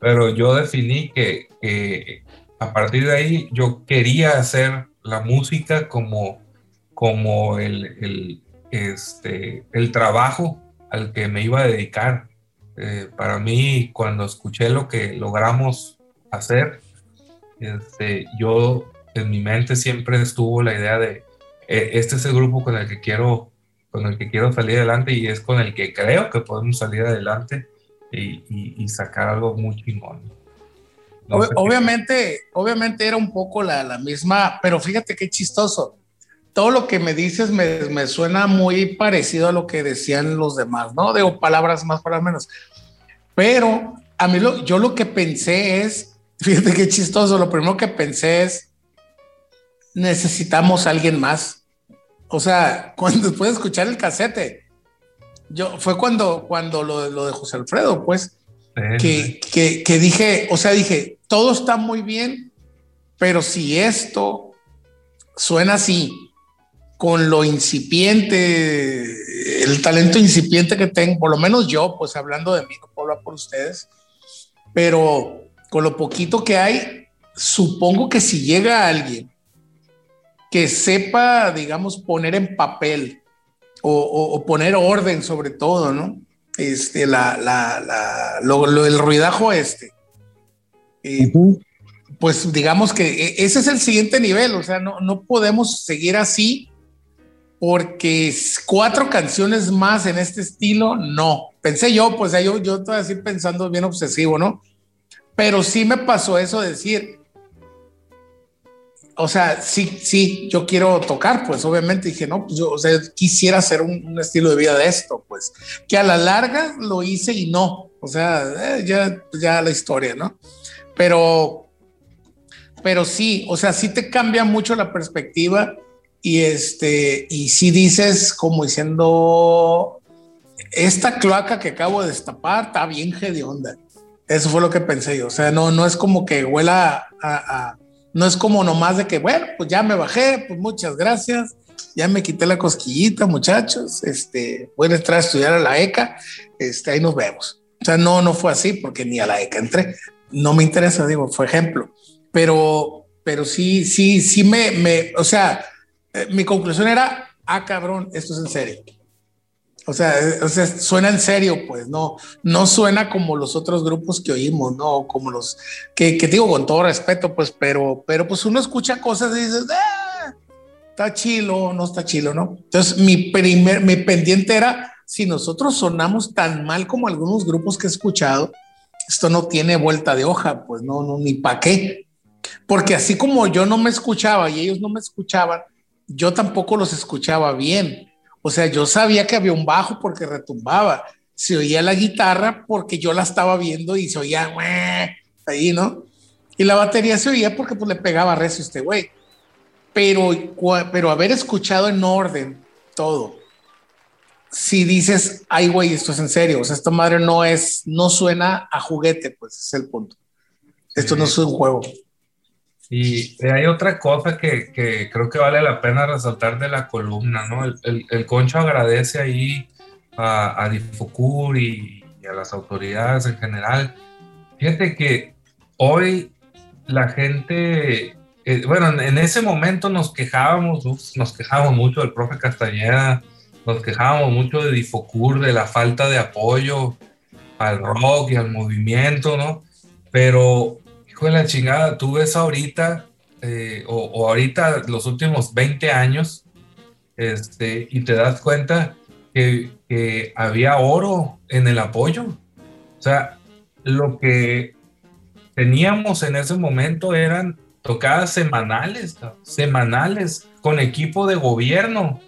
pero yo definí que, que a partir de ahí yo quería hacer la música como, como el, el, este, el trabajo al que me iba a dedicar. Eh, para mí, cuando escuché lo que logramos hacer, este, yo en mi mente siempre estuvo la idea de, e, este es el grupo con el que quiero con el que quiero salir adelante y es con el que creo que podemos salir adelante y, sacar algo muy chingón. obviamente, obviamente era un poco la, la, misma, pero fíjate qué chistoso. Todo lo que me dices me, me, suena muy parecido a lo que decían los demás, ¿no? Digo palabras más, palabras menos. Pero a mí lo, yo lo que pensé es, fíjate qué chistoso, lo primero que pensé es, necesitamos a alguien más. O sea, cuando después de escuchar el casete, yo fue cuando, cuando lo, lo de José Alfredo, pues, que, que, que, dije, o sea, dije, todo está muy bien, pero si esto suena así, con lo incipiente, el talento incipiente que tengo, por lo menos yo, pues hablando de mí, no puedo hablar por ustedes, pero con lo poquito que hay, supongo que si llega alguien que sepa, digamos, poner en papel o, poner orden sobre todo, ¿no? Este, la, la, la lo, el ruidajo este. Pues digamos que e, ese es el siguiente nivel, o sea, no, no podemos seguir así porque cuatro canciones más en este estilo, no. Pensé yo, pues yo, yo estoy así pensando bien obsesivo, ¿no? Pero sí me pasó eso de decir, o sea, sí, sí, yo quiero tocar, pues obviamente dije, no, pues yo, o sea, quisiera hacer un, estilo de vida de esto, pues, que a la larga lo hice y no, o sea, eh, ya, ya la historia, ¿no? Pero, pero sí, o sea, sí te cambia mucho la perspectiva y este, y sí dices como diciendo, esta cloaca que acabo de destapar está bien onda. Eso fue lo que pensé yo, o sea, no, no es como que huela a no es como nomás de que, bueno, pues ya me bajé, pues muchas gracias, ya me quité la cosquillita, muchachos, este, voy a entrar a estudiar a la ECA, este, ahí nos vemos. O sea, no, no fue así porque ni a la ECA entré. No me interesa, digo, fue ejemplo. Pero, pero sí, sí, sí me, me o sea, eh, mi conclusión era, ah, cabrón, esto es en serio. O sea, o sea, suena en serio, pues, no, no suena como los otros grupos que oímos, no, como los que, que digo con todo respeto, pues, pero, pero pues uno escucha cosas y dices, ah, está chilo, no está chilo, ¿no? Entonces, mi primer, mi pendiente era, si nosotros sonamos tan mal como algunos grupos que he escuchado, esto no tiene vuelta de hoja, pues no, no, ni para qué. Porque así como yo no me escuchaba y ellos no me escuchaban, yo tampoco los escuchaba bien. O sea, yo sabía que había un bajo porque retumbaba, se oía la guitarra porque yo la estaba viendo y se oía ahí, ¿no? Y la batería se oía porque pues le pegaba recio este güey. Pero, pero haber escuchado en orden todo, si dices, ay, güey, esto es en serio, o sea, esta madre no es, no suena a juguete, pues es el punto. Esto no es un juego. Y hay otra cosa que, que, creo que vale la pena resaltar de la columna, ¿no? El, el, Concho agradece ahí a, a Difocur y, a las autoridades en general. Fíjate que hoy la gente, eh, bueno, en, ese momento nos quejábamos, nos quejábamos mucho del profe Castañeda, nos quejábamos mucho de Difocur, de la falta de apoyo, al rock y al movimiento, ¿no? Pero, hijo de la chingada, tú ves ahorita, eh, o, ahorita los últimos 20 años, este, y te das cuenta que, que había oro en el apoyo. O sea, lo que teníamos en ese momento eran tocadas semanales, semanales, con equipo de gobierno.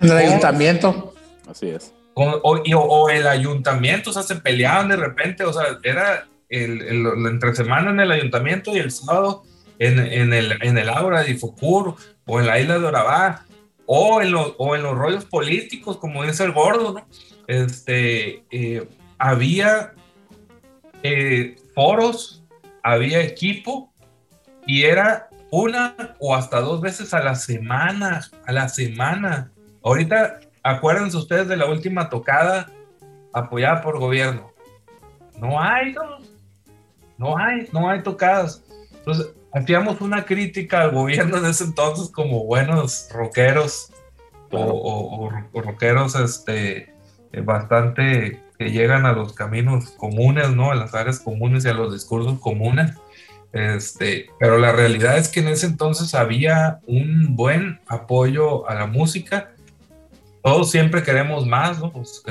El ayuntamiento. Así es. O, el ayuntamiento, o sea, se peleaban de repente, o sea, era el, el, entre semana en el ayuntamiento y el sábado en, en el, en el Ágora de Ifocur o en la isla de Orabá o en, o en los rollos políticos, como dice el gordo, ¿no? Este, eh, había eh, foros, había equipo y era una o hasta dos veces a la semana, a la semana. Ahorita, acuérdense ustedes de la última tocada apoyada por gobierno. No hay, no, no hay, no hay tocadas. Entonces, hacíamos una crítica al gobierno en ese entonces como buenos rockeros o, rockeros este, eh, bastante que llegan a los caminos comunes, ¿no? A las áreas comunes y a los discursos comunes. Este, pero la realidad es que en ese entonces había un buen apoyo a la música. Todos siempre queremos más, ¿no? Pues,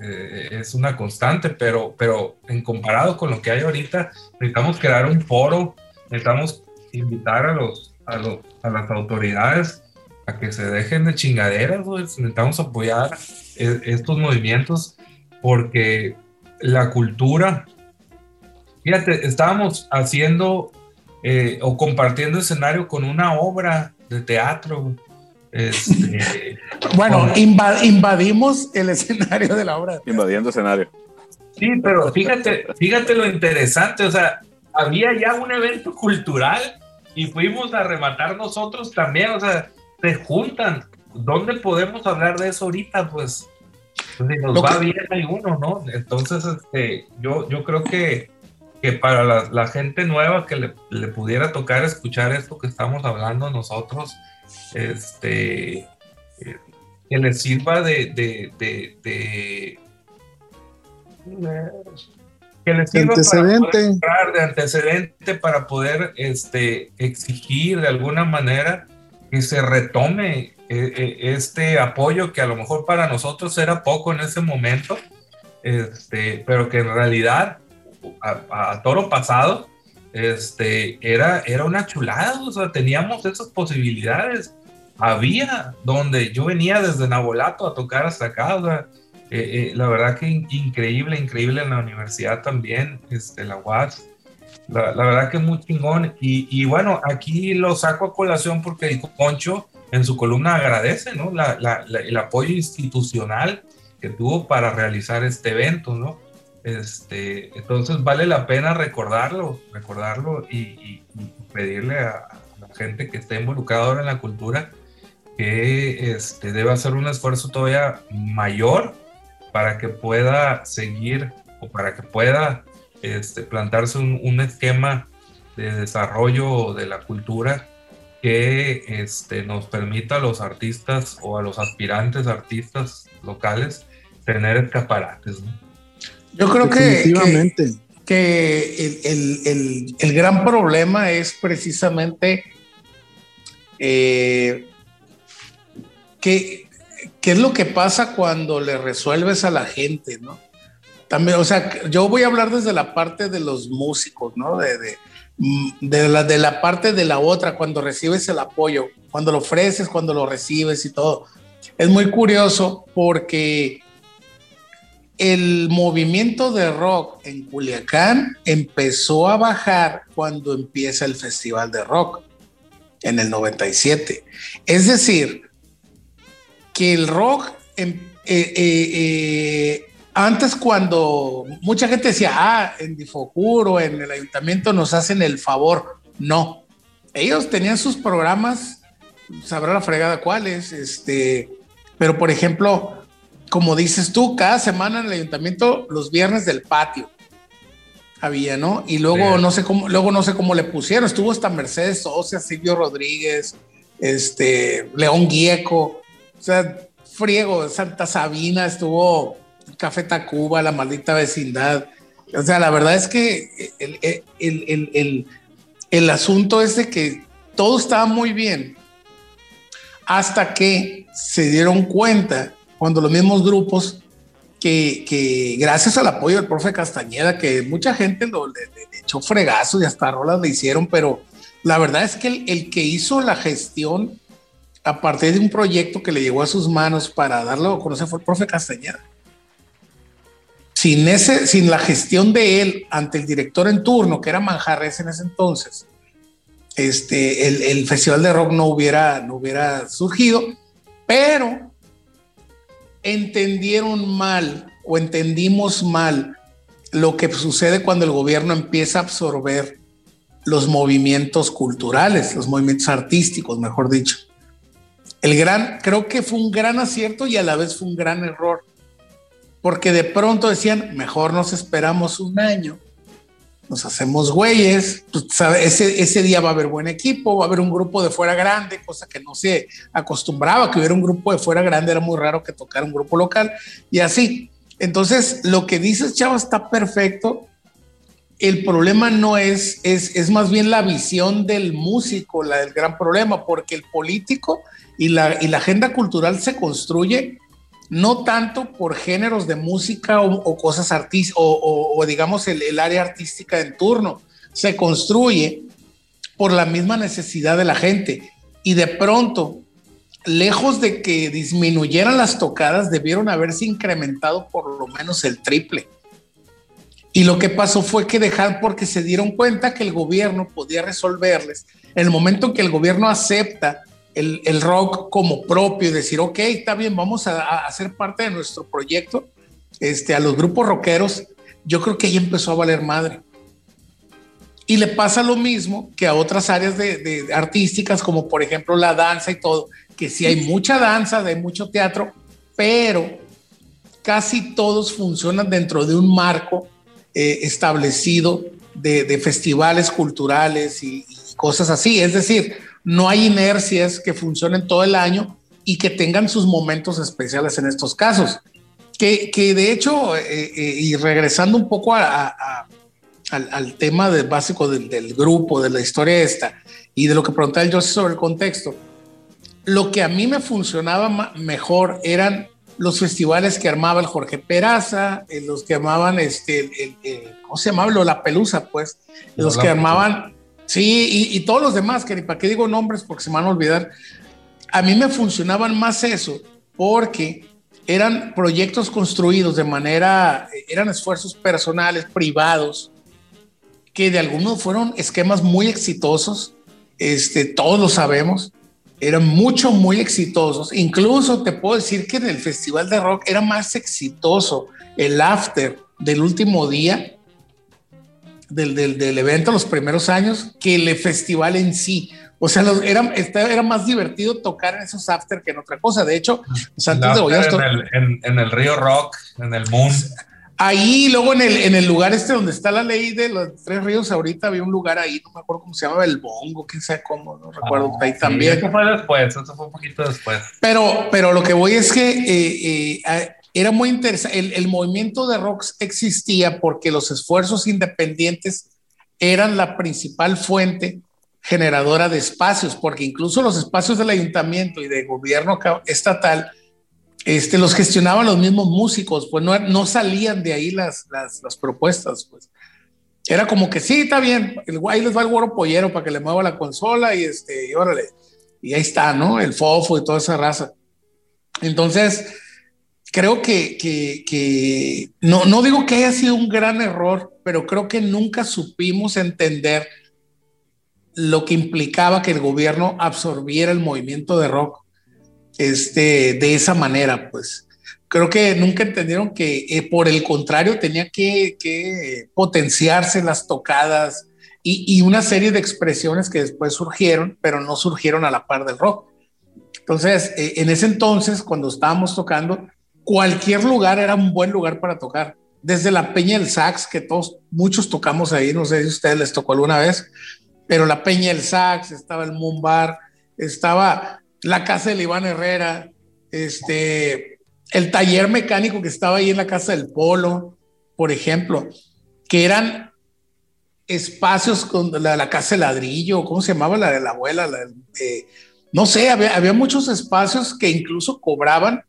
eh, es una constante, pero, pero en comparado con lo que hay ahorita, necesitamos crear un foro, necesitamos invitar a, los, a, los, a las autoridades a que se dejen de chingaderas, necesitamos apoyar e, estos movimientos porque la cultura Fíjate, estábamos haciendo eh, o compartiendo escenario con una obra de teatro. Este, bueno, invadimos el escenario de la obra. Invadiendo escenario. Sí, pero fíjate, fíjate lo interesante, o sea, había ya un evento cultural y fuimos a rematar nosotros también, o sea, se juntan. ¿Dónde podemos hablar de eso ahorita? Pues, pues si nos va bien hay uno, ¿no? Entonces, este, yo, yo creo que que para la, gente nueva que le, pudiera tocar escuchar esto que estamos hablando nosotros, este, eh, que les sirva de, de, de, que les sirva antecedente. Para de antecedente para poder este, exigir de alguna manera que se retome eh, eh, este apoyo que a lo mejor para nosotros era poco en ese momento, este, pero que en realidad a, toro pasado, este, era, era una chulada, o sea, teníamos esas posibilidades. Había donde yo venía desde Nabolato a tocar hasta acá, eh, eh, la verdad que increíble, increíble en la universidad también, este, la UAS. La, verdad que muy chingón. Y, bueno, aquí lo saco a colación porque el Concho en su columna agradece ¿no? El apoyo institucional que tuvo para realizar este evento, ¿no? Este, entonces vale la pena recordarlo, recordarlo y, pedirle a, la gente que esté involucrada ahora en la cultura que este, debe hacer un esfuerzo todavía mayor para que pueda seguir o para que pueda este, plantarse un, esquema de desarrollo de la cultura que este, nos permita a los artistas o a los aspirantes artistas locales tener escaparates. Yo creo que, que, el, gran problema es precisamente eh, qué, es lo que pasa cuando le resuelves a la gente, ¿no? También, o sea, yo voy a hablar desde la parte de los músicos, ¿no? De, de, de, la, de la parte de la otra, cuando recibes el apoyo, cuando lo ofreces, cuando lo recibes y todo. Es muy curioso porque el movimiento de rock en Culiacán empezó a bajar cuando empieza el Festival de Rock en el 97. Es decir, que el rock, em, eh, eh, eh, antes cuando mucha gente decía, ah, en Difocuro, en el ayuntamiento nos hacen el favor, no. Ellos tenían sus programas, sabrá la fregada cuáles, este, pero por ejemplo, como dices tú, cada semana en el ayuntamiento, los viernes del patio. Había, ¿no? Y luego no sé cómo, luego no sé cómo le pusieron. Estuvo hasta Mercedes Socia, Silvio Rodríguez, este, León Gieco, o sea, Friego, Santa Sabina, estuvo Café Tacuba, La Maldita Vecindad. O sea, la verdad es que el, el, el, el asunto es de que todo estaba muy bien hasta que se dieron cuenta cuando los mismos grupos que, que, gracias al apoyo del profe Castañeda, que mucha gente lo, le, echó fregazos y hasta rolas le hicieron, pero la verdad es que el, el, que hizo la gestión a partir de un proyecto que le llegó a sus manos para darlo a conocer fue el profe Castañeda. Sin, ese, sin la gestión de él ante el director en turno, que era Manjarres en ese entonces, este, el, el festival de rock no hubiera, no hubiera surgido, pero entendieron mal o entendimos mal lo que sucede cuando el gobierno empieza a absorber los movimientos culturales, los movimientos artísticos, mejor dicho. El gran, creo que fue un gran acierto y a la vez fue un gran error, porque de pronto decían, mejor nos esperamos un año, nos hacemos güeyes, pues, ese, ese día va a haber buen equipo, va a haber un grupo de fuera grande, cosa que no se acostumbraba, que hubiera un grupo de fuera grande, era muy raro que tocara un grupo local y así. Entonces, lo que dices, Chava, está perfecto. El problema no es, es, es más bien la visión del músico, la del gran problema, porque el político y la, y la agenda cultural se construye no tanto por géneros de música o, cosas artísticas, o, digamos el, el, área artística en turno, se construye por la misma necesidad de la gente. Y de pronto, lejos de que disminuyeran las tocadas, debieron haberse incrementado por lo menos el triple. Y lo que pasó fue que dejaron porque se dieron cuenta que el gobierno podía resolverles. El momento en que el gobierno acepta el, rock como propio y decir, ok, está bien, vamos a, hacer parte de nuestro proyecto, este, a los grupos rockeros, yo creo que ahí empezó a valer madre. Y le pasa lo mismo que a otras áreas de, artísticas, como por ejemplo la danza y todo, que sí hay mucha danza, hay mucho teatro, pero casi todos funcionan dentro de un marco eh, establecido de, festivales culturales y, y, cosas así. Es decir, no hay inercias que funcionen todo el año y que tengan sus momentos especiales en estos casos. Que, que de hecho, eh, eh, y regresando un poco a, al, tema del básico del, del, grupo, de la historia esta, y de lo que preguntaba el José sobre el contexto, lo que a mí me funcionaba mejor eran los festivales que armaba el Jorge Peraza, eh, los que armaban, este, el, ¿cómo se llamaba? La Pelusa, pues, los que armaban Sí, y, todos los demás, que ni para qué digo nombres porque se me van a olvidar. A mí me funcionaban más eso porque eran proyectos construidos de manera, eran esfuerzos personales, privados, que de algunos fueron esquemas muy exitosos, este, todos lo sabemos, eran mucho, muy exitosos. Incluso te puedo decir que en el Festival de Rock era más exitoso el after del último día del, del, del, evento los primeros años que el festival en sí. O sea, era, era más divertido tocar en esos after que en otra cosa. De hecho, pues antes de en, el, en, en, el Río Rock, en el Moon. Ahí, luego en el, en el lugar este donde está la ley de los tres ríos, ahorita había un lugar ahí, no me acuerdo cómo se llamaba, el Bongo, quién sabe cómo, no recuerdo, ah, ahí sí, también. Eso fue después, eso fue un poquito después. Pero, pero lo que voy es que eh, eh, era muy interesante. El, movimiento de rock existía porque los esfuerzos independientes eran la principal fuente generadora de espacios, porque incluso los espacios del ayuntamiento y de gobierno estatal este, los gestionaban los mismos músicos, pues no, no salían de ahí las, las, las, propuestas, pues. Era como que sí, está bien, el, ahí les va el güero pollero para que le mueva la consola y este, y órale, y ahí está, ¿no? El fofo y toda esa raza. Entonces, creo que, que, no, no digo que haya sido un gran error, pero creo que nunca supimos entender lo que implicaba que el gobierno absorbiera el movimiento de rock este, de esa manera, pues. Creo que nunca entendieron que eh, por el contrario tenía que, que potenciarse las tocadas y, y, una serie de expresiones que después surgieron, pero no surgieron a la par del rock. Entonces, eh, en ese entonces, cuando estábamos tocando, cualquier lugar era un buen lugar para tocar. Desde la Peña del Sax, que todos, muchos tocamos ahí, no sé si a ustedes les tocó alguna vez, pero la Peña del Sax, estaba el Moon Bar, estaba la casa de Iván Herrera, este, el taller mecánico que estaba ahí en la casa del Polo, por ejemplo, que eran espacios con la, casa de ladrillo, ¿cómo se llamaba la de la abuela? Eh, no sé, había, había, muchos espacios que incluso cobraban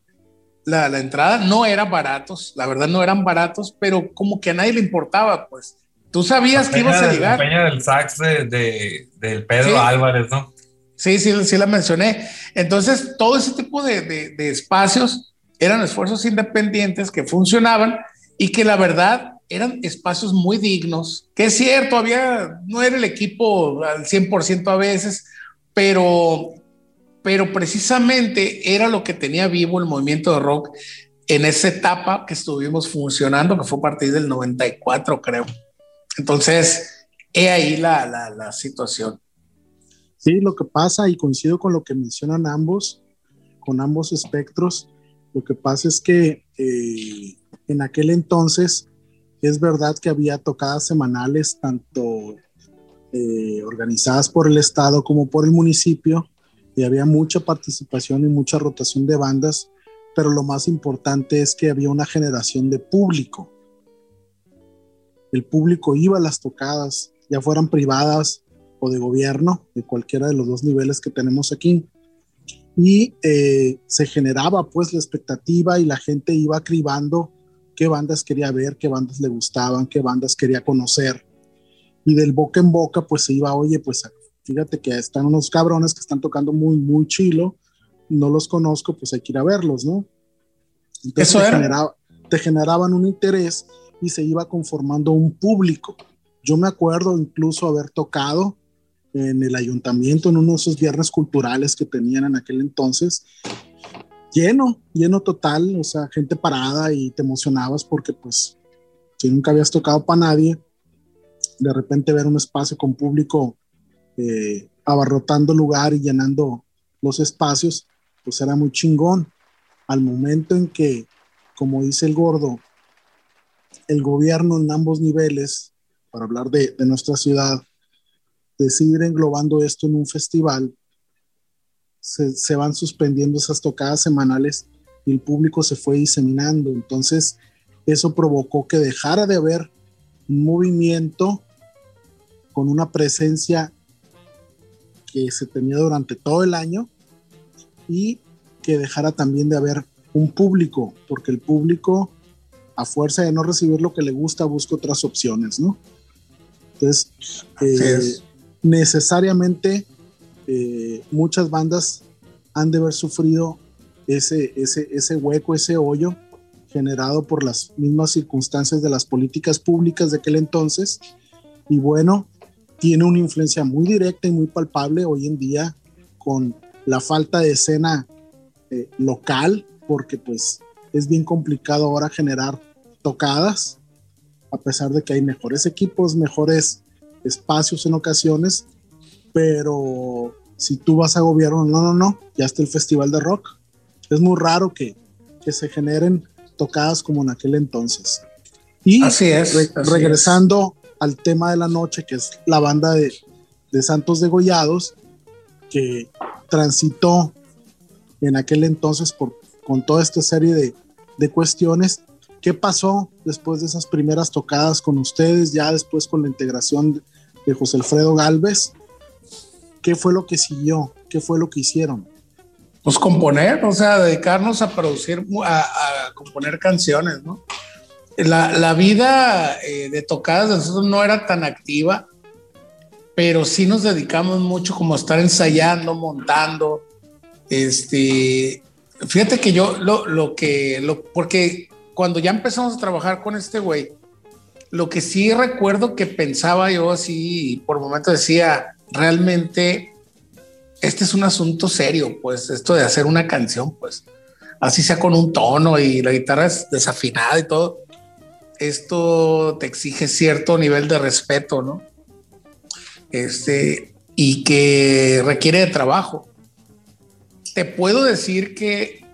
la, la, entrada, no eran baratos, la verdad no eran baratos, pero como que a nadie le importaba, pues. Tú sabías que ibas a llegar. La peña del sax de, de, Pedro Álvarez, ¿no? Sí, sí, sí la mencioné. Entonces, todo ese tipo de, de espacios eran esfuerzos independientes que funcionaban y que la verdad eran espacios muy dignos, que es cierto, había, no era el equipo al 100% a veces, pero, pero precisamente era lo que tenía vivo el movimiento de rock en esa etapa que estuvimos funcionando, que fue a partir del 94, creo. Entonces, he ahí la, la, situación. Sí, lo que pasa, y coincido con lo que mencionan ambos, con ambos espectros, lo que pasa es que eh, en aquel entonces es verdad que había tocadas semanales, tanto eh, organizadas por el Estado como por el municipio, y había mucha participación y mucha rotación de bandas, pero lo más importante es que había una generación de público. El público iba a las tocadas, ya fueran privadas o de gobierno, de cualquiera de los dos niveles que tenemos aquí. Y eh, se generaba pues la expectativa y la gente iba cribando qué bandas quería ver, qué bandas le gustaban, qué bandas quería conocer. Y del boca en boca, pues se iba, oye, pues fíjate que están unos cabrones que están tocando muy, muy chilo, no los conozco, pues hay que ir a verlos, ¿no? Entonces Eso te, generaba, te generaban un interés y se iba conformando un público. Yo me acuerdo incluso haber tocado en el ayuntamiento en uno de esos viernes culturales que tenían en aquel entonces lleno, lleno total, o sea, gente parada y te emocionabas porque pues si nunca habías tocado para nadie, de repente ver un espacio con público eh, abarrotando lugar y llenando los espacios, pues era muy chingón. Al momento en que, como dice el gordo, el gobierno en ambos niveles, para hablar de, nuestra ciudad, decide englobando esto en un festival, se, van suspendiendo esas tocadas semanales y el público se fue diseminando. Entonces, eso provocó que dejara de haber un movimiento con una presencia que se tenía durante todo el año y que dejara también de haber un público, porque el público, a fuerza de no recibir lo que le gusta, busca otras opciones, ¿no? Entonces, eh, necesariamente eh, muchas bandas han de haber sufrido ese, ese, ese hueco, ese hoyo generado por las mismas circunstancias de las políticas públicas de aquel entonces. Y bueno, tiene una influencia muy directa y muy palpable hoy en día con la falta de escena eh, local, porque pues es bien complicado ahora generar tocadas, a pesar de que hay mejores equipos, mejores espacios en ocasiones, pero si tú vas a gobierno, no, no, no, ya está el festival de rock. Es muy raro que, que se generen tocadas como en aquel entonces. Y así es, regresando al tema de la noche, que es la banda de, de Santos Degollados, que transitó en aquel entonces por, con toda esta serie de, de cuestiones. ¿Qué pasó después de esas primeras tocadas con ustedes, ya después con la integración de José Alfredo Galvez? ¿qué fue lo que siguió? ¿Qué fue lo que hicieron? Pues componer, o sea, dedicarnos a producir, a, componer canciones, ¿no? La, la vida eh, de tocadas de nosotros no era tan activa, pero sí nos dedicamos mucho como a estar ensayando, montando. Este, fíjate que yo lo, lo que, lo, porque cuando ya empezamos a trabajar con este güey, lo que sí recuerdo que pensaba yo así, por momentos decía, realmente este es un asunto serio, pues esto de hacer una canción, pues así sea con un tono y la guitarra es desafinada y todo, esto te exige cierto nivel de respeto, ¿no? Este, y que requiere de trabajo. Te puedo decir que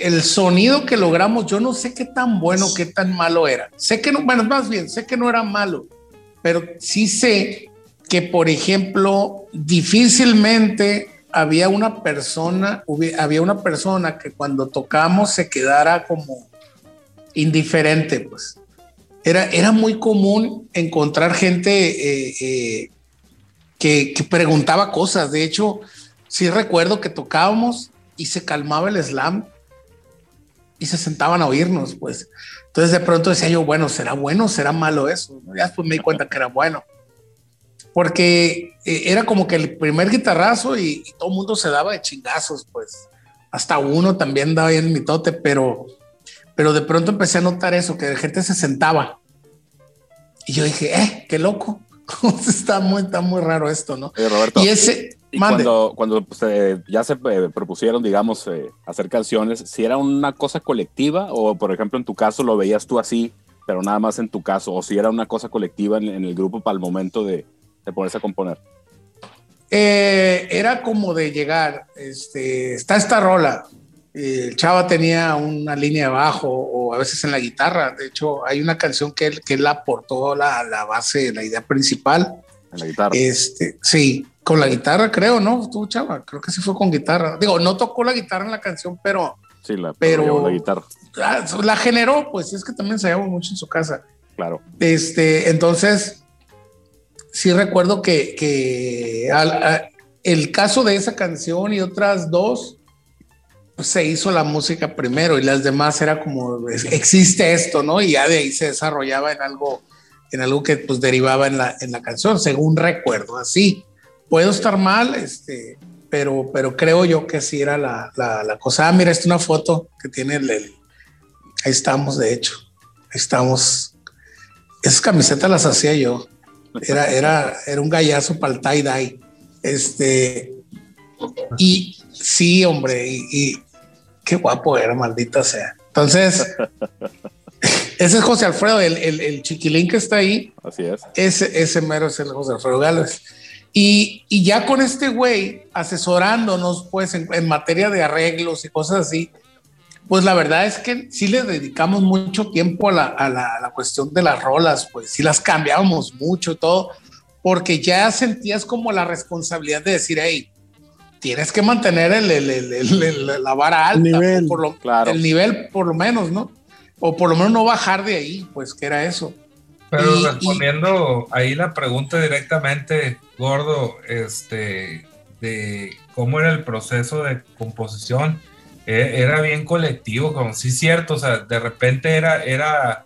el sonido que logramos, yo no sé qué tan bueno, qué tan malo era. Sé que no, bueno, más bien, sé que no era malo, pero sí sé que, por ejemplo, difícilmente había una persona, había una persona que cuando tocamos se quedara como indiferente, pues. Era, era muy común encontrar gente eh, eh, que, preguntaba cosas. De hecho, sí recuerdo que tocábamos y se calmaba el slam y se sentaban a oírnos, pues. Entonces de pronto decía yo, bueno, ¿será bueno será malo eso? Ya después me di cuenta que era bueno. Porque eh, era como que el primer guitarrazo y, todo mundo se daba de chingazos, pues. Hasta uno también daba ahí el mitote, pero, pero de pronto empecé a notar eso, que la gente se sentaba. Y yo dije, eh, qué loco. está, muy, está muy raro esto, ¿no? Roberto, y ese, y cuando, cuando pues, eh, ya se eh, propusieron, digamos, eh, hacer canciones, si era una cosa colectiva o, por ejemplo, en tu caso lo veías tú así, pero nada más en tu caso, o si era una cosa colectiva en, el grupo para el momento de, de ponerse a componer. era como de llegar, este, está esta rola, el Chava tenía una línea de bajo o a veces en la guitarra, de hecho hay una canción que él, que él aportó la, la base, la idea principal. En la guitarra. Este, sí, con la guitarra, creo, ¿no? Tú, chava, creo que sí fue con guitarra. Digo, no tocó la guitarra en la canción, pero. Sí, la, pero, la guitarra. La, generó, pues es que también se mucho en su casa. Claro. Este, entonces, sí recuerdo que, que el caso de esa canción y otras dos, se hizo la música primero y las demás era como, existe esto, ¿no? Y ya de ahí se desarrollaba en algo, en algo que pues derivaba en la, en la canción, según recuerdo, así. Puedo estar mal, este, pero, pero creo yo que sí era la, la, cosa. Ah, mira, esta es una foto que tiene el, ahí estamos, de hecho, ahí estamos. Esas camisetas las hacía yo. Era, era, era un gallazo para el tie-dye. Este, y sí, hombre, y, qué guapo era, maldita sea. Entonces, ese es José Alfredo, el, el, el, chiquilín que está ahí. Así es. Ese, ese mero es el José Alfredo Gálvez. Y, ya con este güey asesorándonos, pues, en, materia de arreglos y cosas así, pues la verdad es que sí le dedicamos mucho tiempo a la, cuestión de las rolas, pues sí las cambiábamos mucho y todo, porque ya sentías como la responsabilidad de decir, hey, tienes que mantener el, la vara alta, nivel, por lo, claro. el nivel por lo menos, ¿no? O por lo menos no bajar de ahí, pues que era eso. Pero respondiendo ahí la pregunta directamente, Gordo, este, de cómo era el proceso de composición, e, era bien colectivo, como sí cierto, o sea, de repente era, era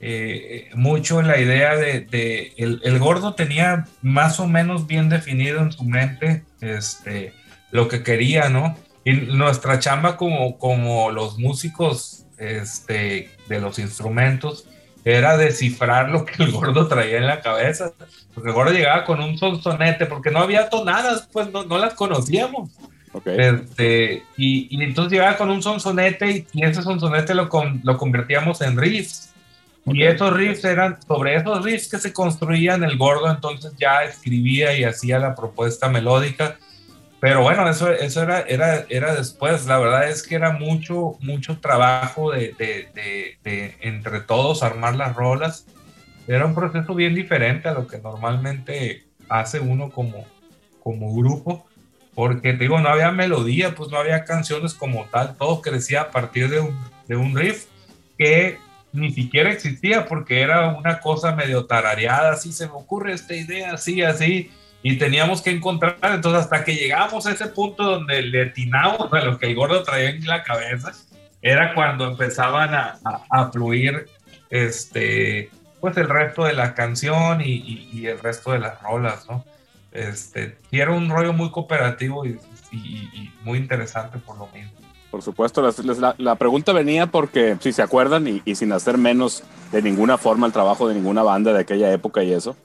eh, mucho la idea de, el, el, Gordo tenía más o menos bien definido en su mente este, lo que quería, ¿no? Y nuestra chamba como, como los músicos este, de los instrumentos, era descifrar lo que el gordo traía en la cabeza. Porque el gordo llegaba con un sonsonete, porque no había tonadas, pues no, no las conocíamos. Este, y, y, entonces llegaba con un sonsonete y, ese sonsonete lo, lo convertíamos en riffs. Y esos riffs eran, sobre esos riffs que se construían, el gordo entonces ya escribía y hacía la propuesta melódica pero bueno, eso, eso era, era, era después. La verdad es que era mucho, mucho trabajo de, de, de, entre todos armar las rolas. Era un proceso bien diferente a lo que normalmente hace uno como, como grupo. Porque te digo, no había melodía, pues no había canciones como tal. Todo crecía a partir de un, de un riff que ni siquiera existía porque era una cosa medio tarareada. Así se me ocurre esta idea, así, así y teníamos que encontrar, entonces hasta que llegamos a ese punto donde le atinamos a lo que el gordo traía en la cabeza, era cuando empezaban a, a, fluir este, pues el resto de la canción y, y, el resto de las rolas, ¿no? Este, y era un rollo muy cooperativo y, y muy interesante por lo mismo. Por supuesto, la, la, pregunta venía porque, si se acuerdan, y, sin hacer menos de ninguna forma el trabajo de ninguna banda de aquella época y eso,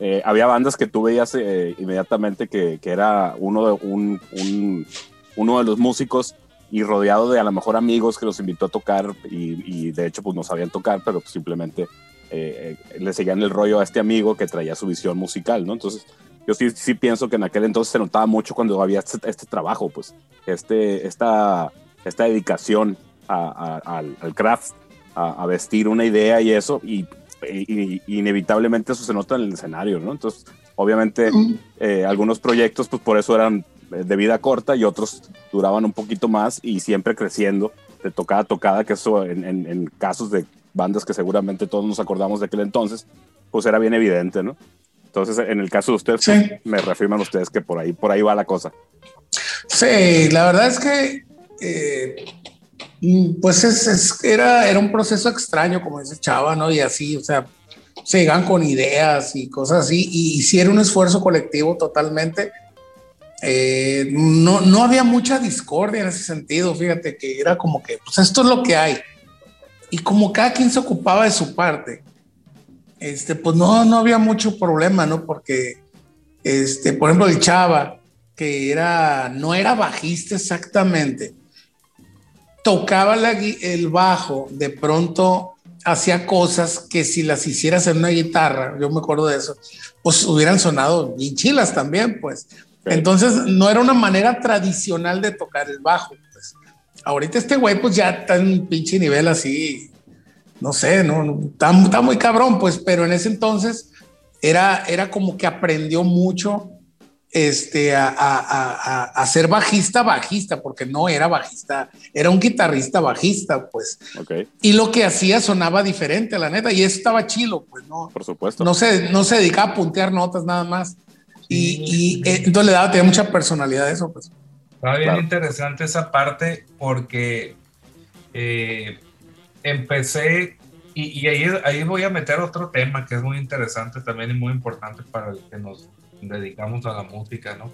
eh, había bandas que tú veías eh, inmediatamente que, que, era uno de, un, un, uno de los músicos y rodeado de a lo mejor amigos que los invitó a tocar y, y de hecho pues no sabían tocar, pero pues, simplemente eh, le seguían el rollo a este amigo que traía su visión musical, ¿no? Entonces yo sí, sí pienso que en aquel entonces se notaba mucho cuando había este, este trabajo, pues, este, esta, esta dedicación a, al, al, craft, a, a, vestir una idea y eso, y y, inevitablemente eso se nota en el escenario, ¿no? Entonces, obviamente, eh, algunos proyectos, pues por eso eran de vida corta y otros duraban un poquito más y siempre creciendo de tocada a tocada, que eso en, en, casos de bandas que seguramente todos nos acordamos de aquel entonces, pues era bien evidente, ¿no? Entonces, en el caso de ustedes, pues, me reafirman ustedes que por ahí, por ahí va la cosa. Sí, la verdad es que, eh, pues es, era, era un proceso extraño, como dice Chava, ¿no? Y así, o sea, se llegan con ideas y cosas así, y, era un esfuerzo colectivo totalmente. Eh, no, no había mucha discordia en ese sentido, fíjate que era como que, pues esto es lo que hay. Y como cada quien se ocupaba de su parte, este, pues no, no había mucho problema, ¿no? Porque, este, por ejemplo, el Chava, que era, no era bajista exactamente, tocaba el bajo, de pronto hacía cosas que si las hicieras en una guitarra, yo me acuerdo de eso, pues hubieran sonado bien chilas también, pues. Entonces no era una manera tradicional de tocar el bajo. Pues. Ahorita este güey pues ya está en un pinche nivel así, no sé, no, está, está, muy cabrón, pues, pero en ese entonces era, era como que aprendió mucho este, a, a, a, ser bajista, bajista, porque no era bajista, era un guitarrista bajista, pues. Y lo que hacía sonaba diferente, la neta, y eso estaba chilo, pues, ¿no? Por supuesto. No se, no se dedicaba a puntear notas nada más. Y, eh, entonces le daba, tenía mucha personalidad eso, pues. Estaba bien interesante esa parte porque eh, empecé, y, y, ahí, ahí voy a meter otro tema que es muy interesante también y muy importante para el que nos dedicamos a la música, ¿no?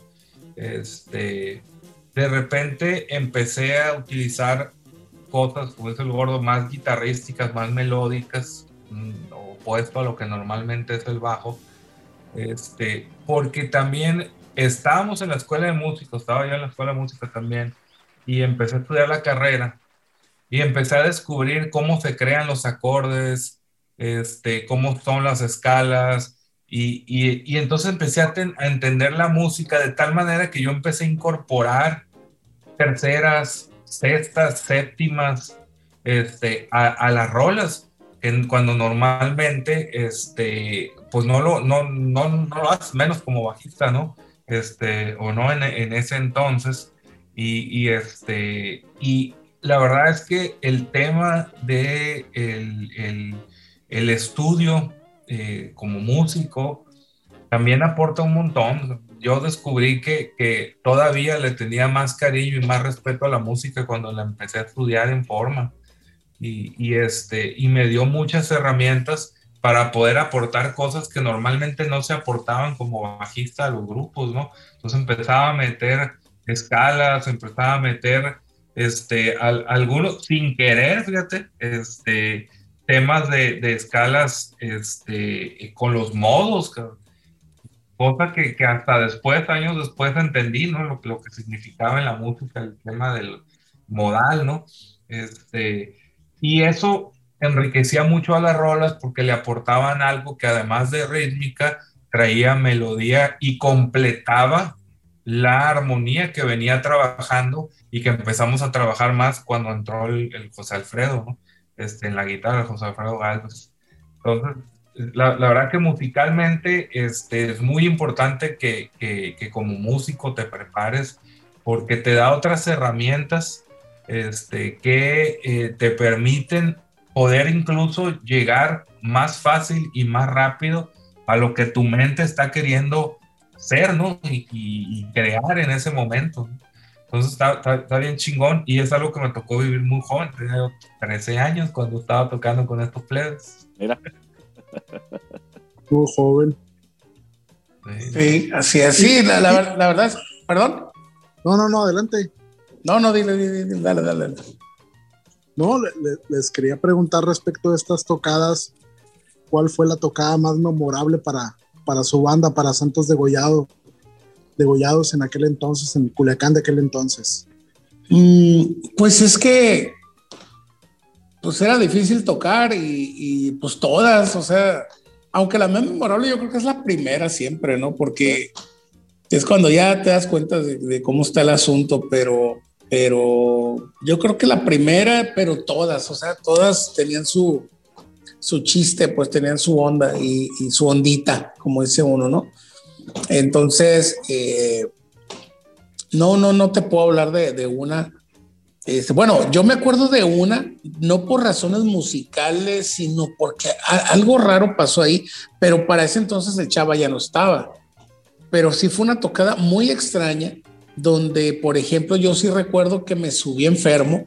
Este, de repente empecé a utilizar cosas, como es el gordo, más guitarrísticas, más melódicas, mm, opuesto a lo que normalmente es el bajo, este, porque también estábamos en la escuela de música, estaba yo en la escuela de música también, y empecé a estudiar la carrera, y empecé a descubrir cómo se crean los acordes, este, cómo son las escalas, y, y, entonces empecé a, entender la música de tal manera que yo empecé a incorporar terceras, sextas, séptimas este, a, las rolas, en, cuando normalmente este, pues no lo, no, no, no lo haces, menos como bajista, ¿no? Este, o no en, en ese entonces. Y, y, este, y la verdad es que el tema de el, el estudio eh, como músico, también aporta un montón. Yo descubrí que, que, todavía le tenía más cariño y más respeto a la música cuando la empecé a estudiar en forma. Y, y, este, y me dio muchas herramientas para poder aportar cosas que normalmente no se aportaban como bajista a los grupos, ¿no? Entonces empezaba a meter escalas, empezaba a meter este, algunos sin querer, fíjate, este, temas de, de escalas este, con los modos, cosa que, que, hasta después, años después entendí, ¿no? Lo, lo, que significaba en la música el tema del modal, ¿no? Este, y eso enriquecía mucho a las rolas porque le aportaban algo que además de rítmica traía melodía y completaba la armonía que venía trabajando y que empezamos a trabajar más cuando entró el, el José Alfredo, ¿no? Este, en la guitarra, José Alfredo Galvez. Entonces, la, la, verdad que musicalmente este, es muy importante que, que, que, como músico te prepares porque te da otras herramientas este, que eh, te permiten poder incluso llegar más fácil y más rápido a lo que tu mente está queriendo ser, ¿no? Y, crear en ese momento. Entonces está, está, bien chingón y es algo que me tocó vivir muy joven, tenía 13 años cuando estaba tocando con estos plebes. Mira. Muy joven. Sí, así es. Sí, la, la, la, verdad es, perdón. No, no, no, adelante. No, no, dile, dile, dile dale, dale. No, le, les quería preguntar respecto de estas tocadas, ¿cuál fue la tocada más memorable para, para su banda, para Santos de Gollado? Degollados en aquel entonces, en Culiacán de aquel entonces? Mm, pues es que pues era difícil tocar y, pues todas, o sea, aunque la más memorable yo creo que es la primera siempre, ¿no? Porque es cuando ya te das cuenta de, cómo está el asunto, pero, pero yo creo que la primera, pero todas, o sea, todas tenían su, su chiste, pues tenían su onda y, y su ondita, como dice uno, ¿no? Entonces, eh, no, no, no te puedo hablar de, una. Este, bueno, yo me acuerdo de una, no por razones musicales, sino porque algo raro pasó ahí, pero para ese entonces el chava ya no estaba. Pero sí fue una tocada muy extraña, donde, por ejemplo, yo sí recuerdo que me subí enfermo,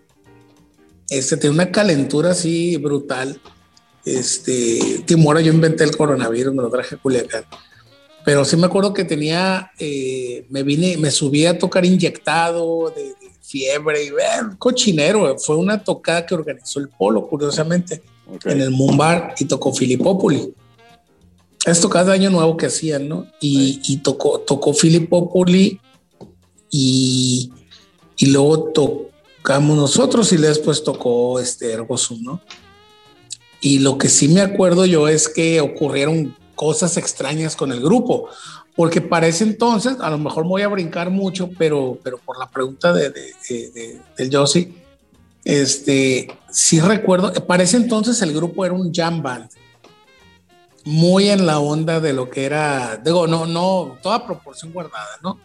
este, tenía una calentura así brutal. Este, Timora, yo inventé el coronavirus, me lo traje a Culiacán pero sí me acuerdo que tenía, eh, me vine, me subí a tocar inyectado de, fiebre y cochinero. Fue una tocada que organizó el Polo, curiosamente, en el Mumbar y tocó Filipopoli. Es tocada de año nuevo que hacían, ¿no? Y, tocó, tocó Filipopoli y, y luego tocamos nosotros y después tocó este Ergosum, ¿no? Y lo que sí me acuerdo yo es que ocurrieron cosas extrañas con el grupo, porque para ese entonces, a lo mejor me voy a brincar mucho, pero, pero por la pregunta de, de, del Josie, este, sí recuerdo, para ese entonces el grupo era un jam band, muy en la onda de lo que era, digo, no, no, toda proporción guardada, ¿no?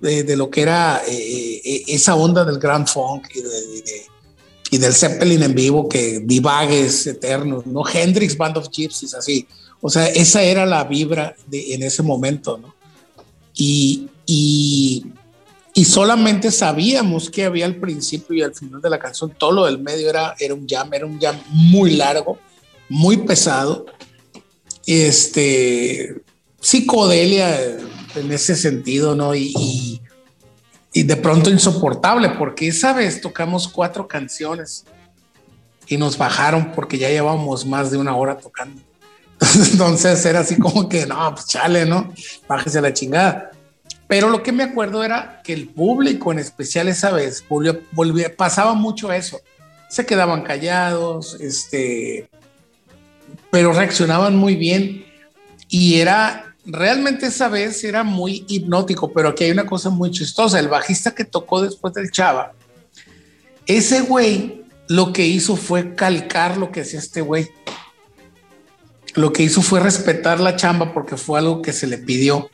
De, lo que era eh, eh, esa onda del Grand Funk y, y del Zeppelin en vivo, que divagues eternos, ¿no? Hendrix Band of Gypsies, así. O sea, esa era la vibra de, en ese momento, ¿no? Y, y, y, solamente sabíamos que había al principio y al final de la canción, todo lo del medio era, era un jam, era un jam muy largo, muy pesado, este, psicodelia en ese sentido, ¿no? Y, y de pronto insoportable, porque esa vez tocamos cuatro canciones y nos bajaron porque ya llevábamos más de una hora tocando. Entonces era así como que, no, pues chale, ¿no? Bájese la chingada. Pero lo que me acuerdo era que el público, en especial esa vez, volvió, pasaba mucho eso. Se quedaban callados, este, pero reaccionaban muy bien. Y era, realmente esa vez era muy hipnótico, pero aquí hay una cosa muy chistosa. El bajista que tocó después del Chava, ese güey lo que hizo fue calcar lo que hacía este güey lo que hizo fue respetar la chamba porque fue algo que se le pidió.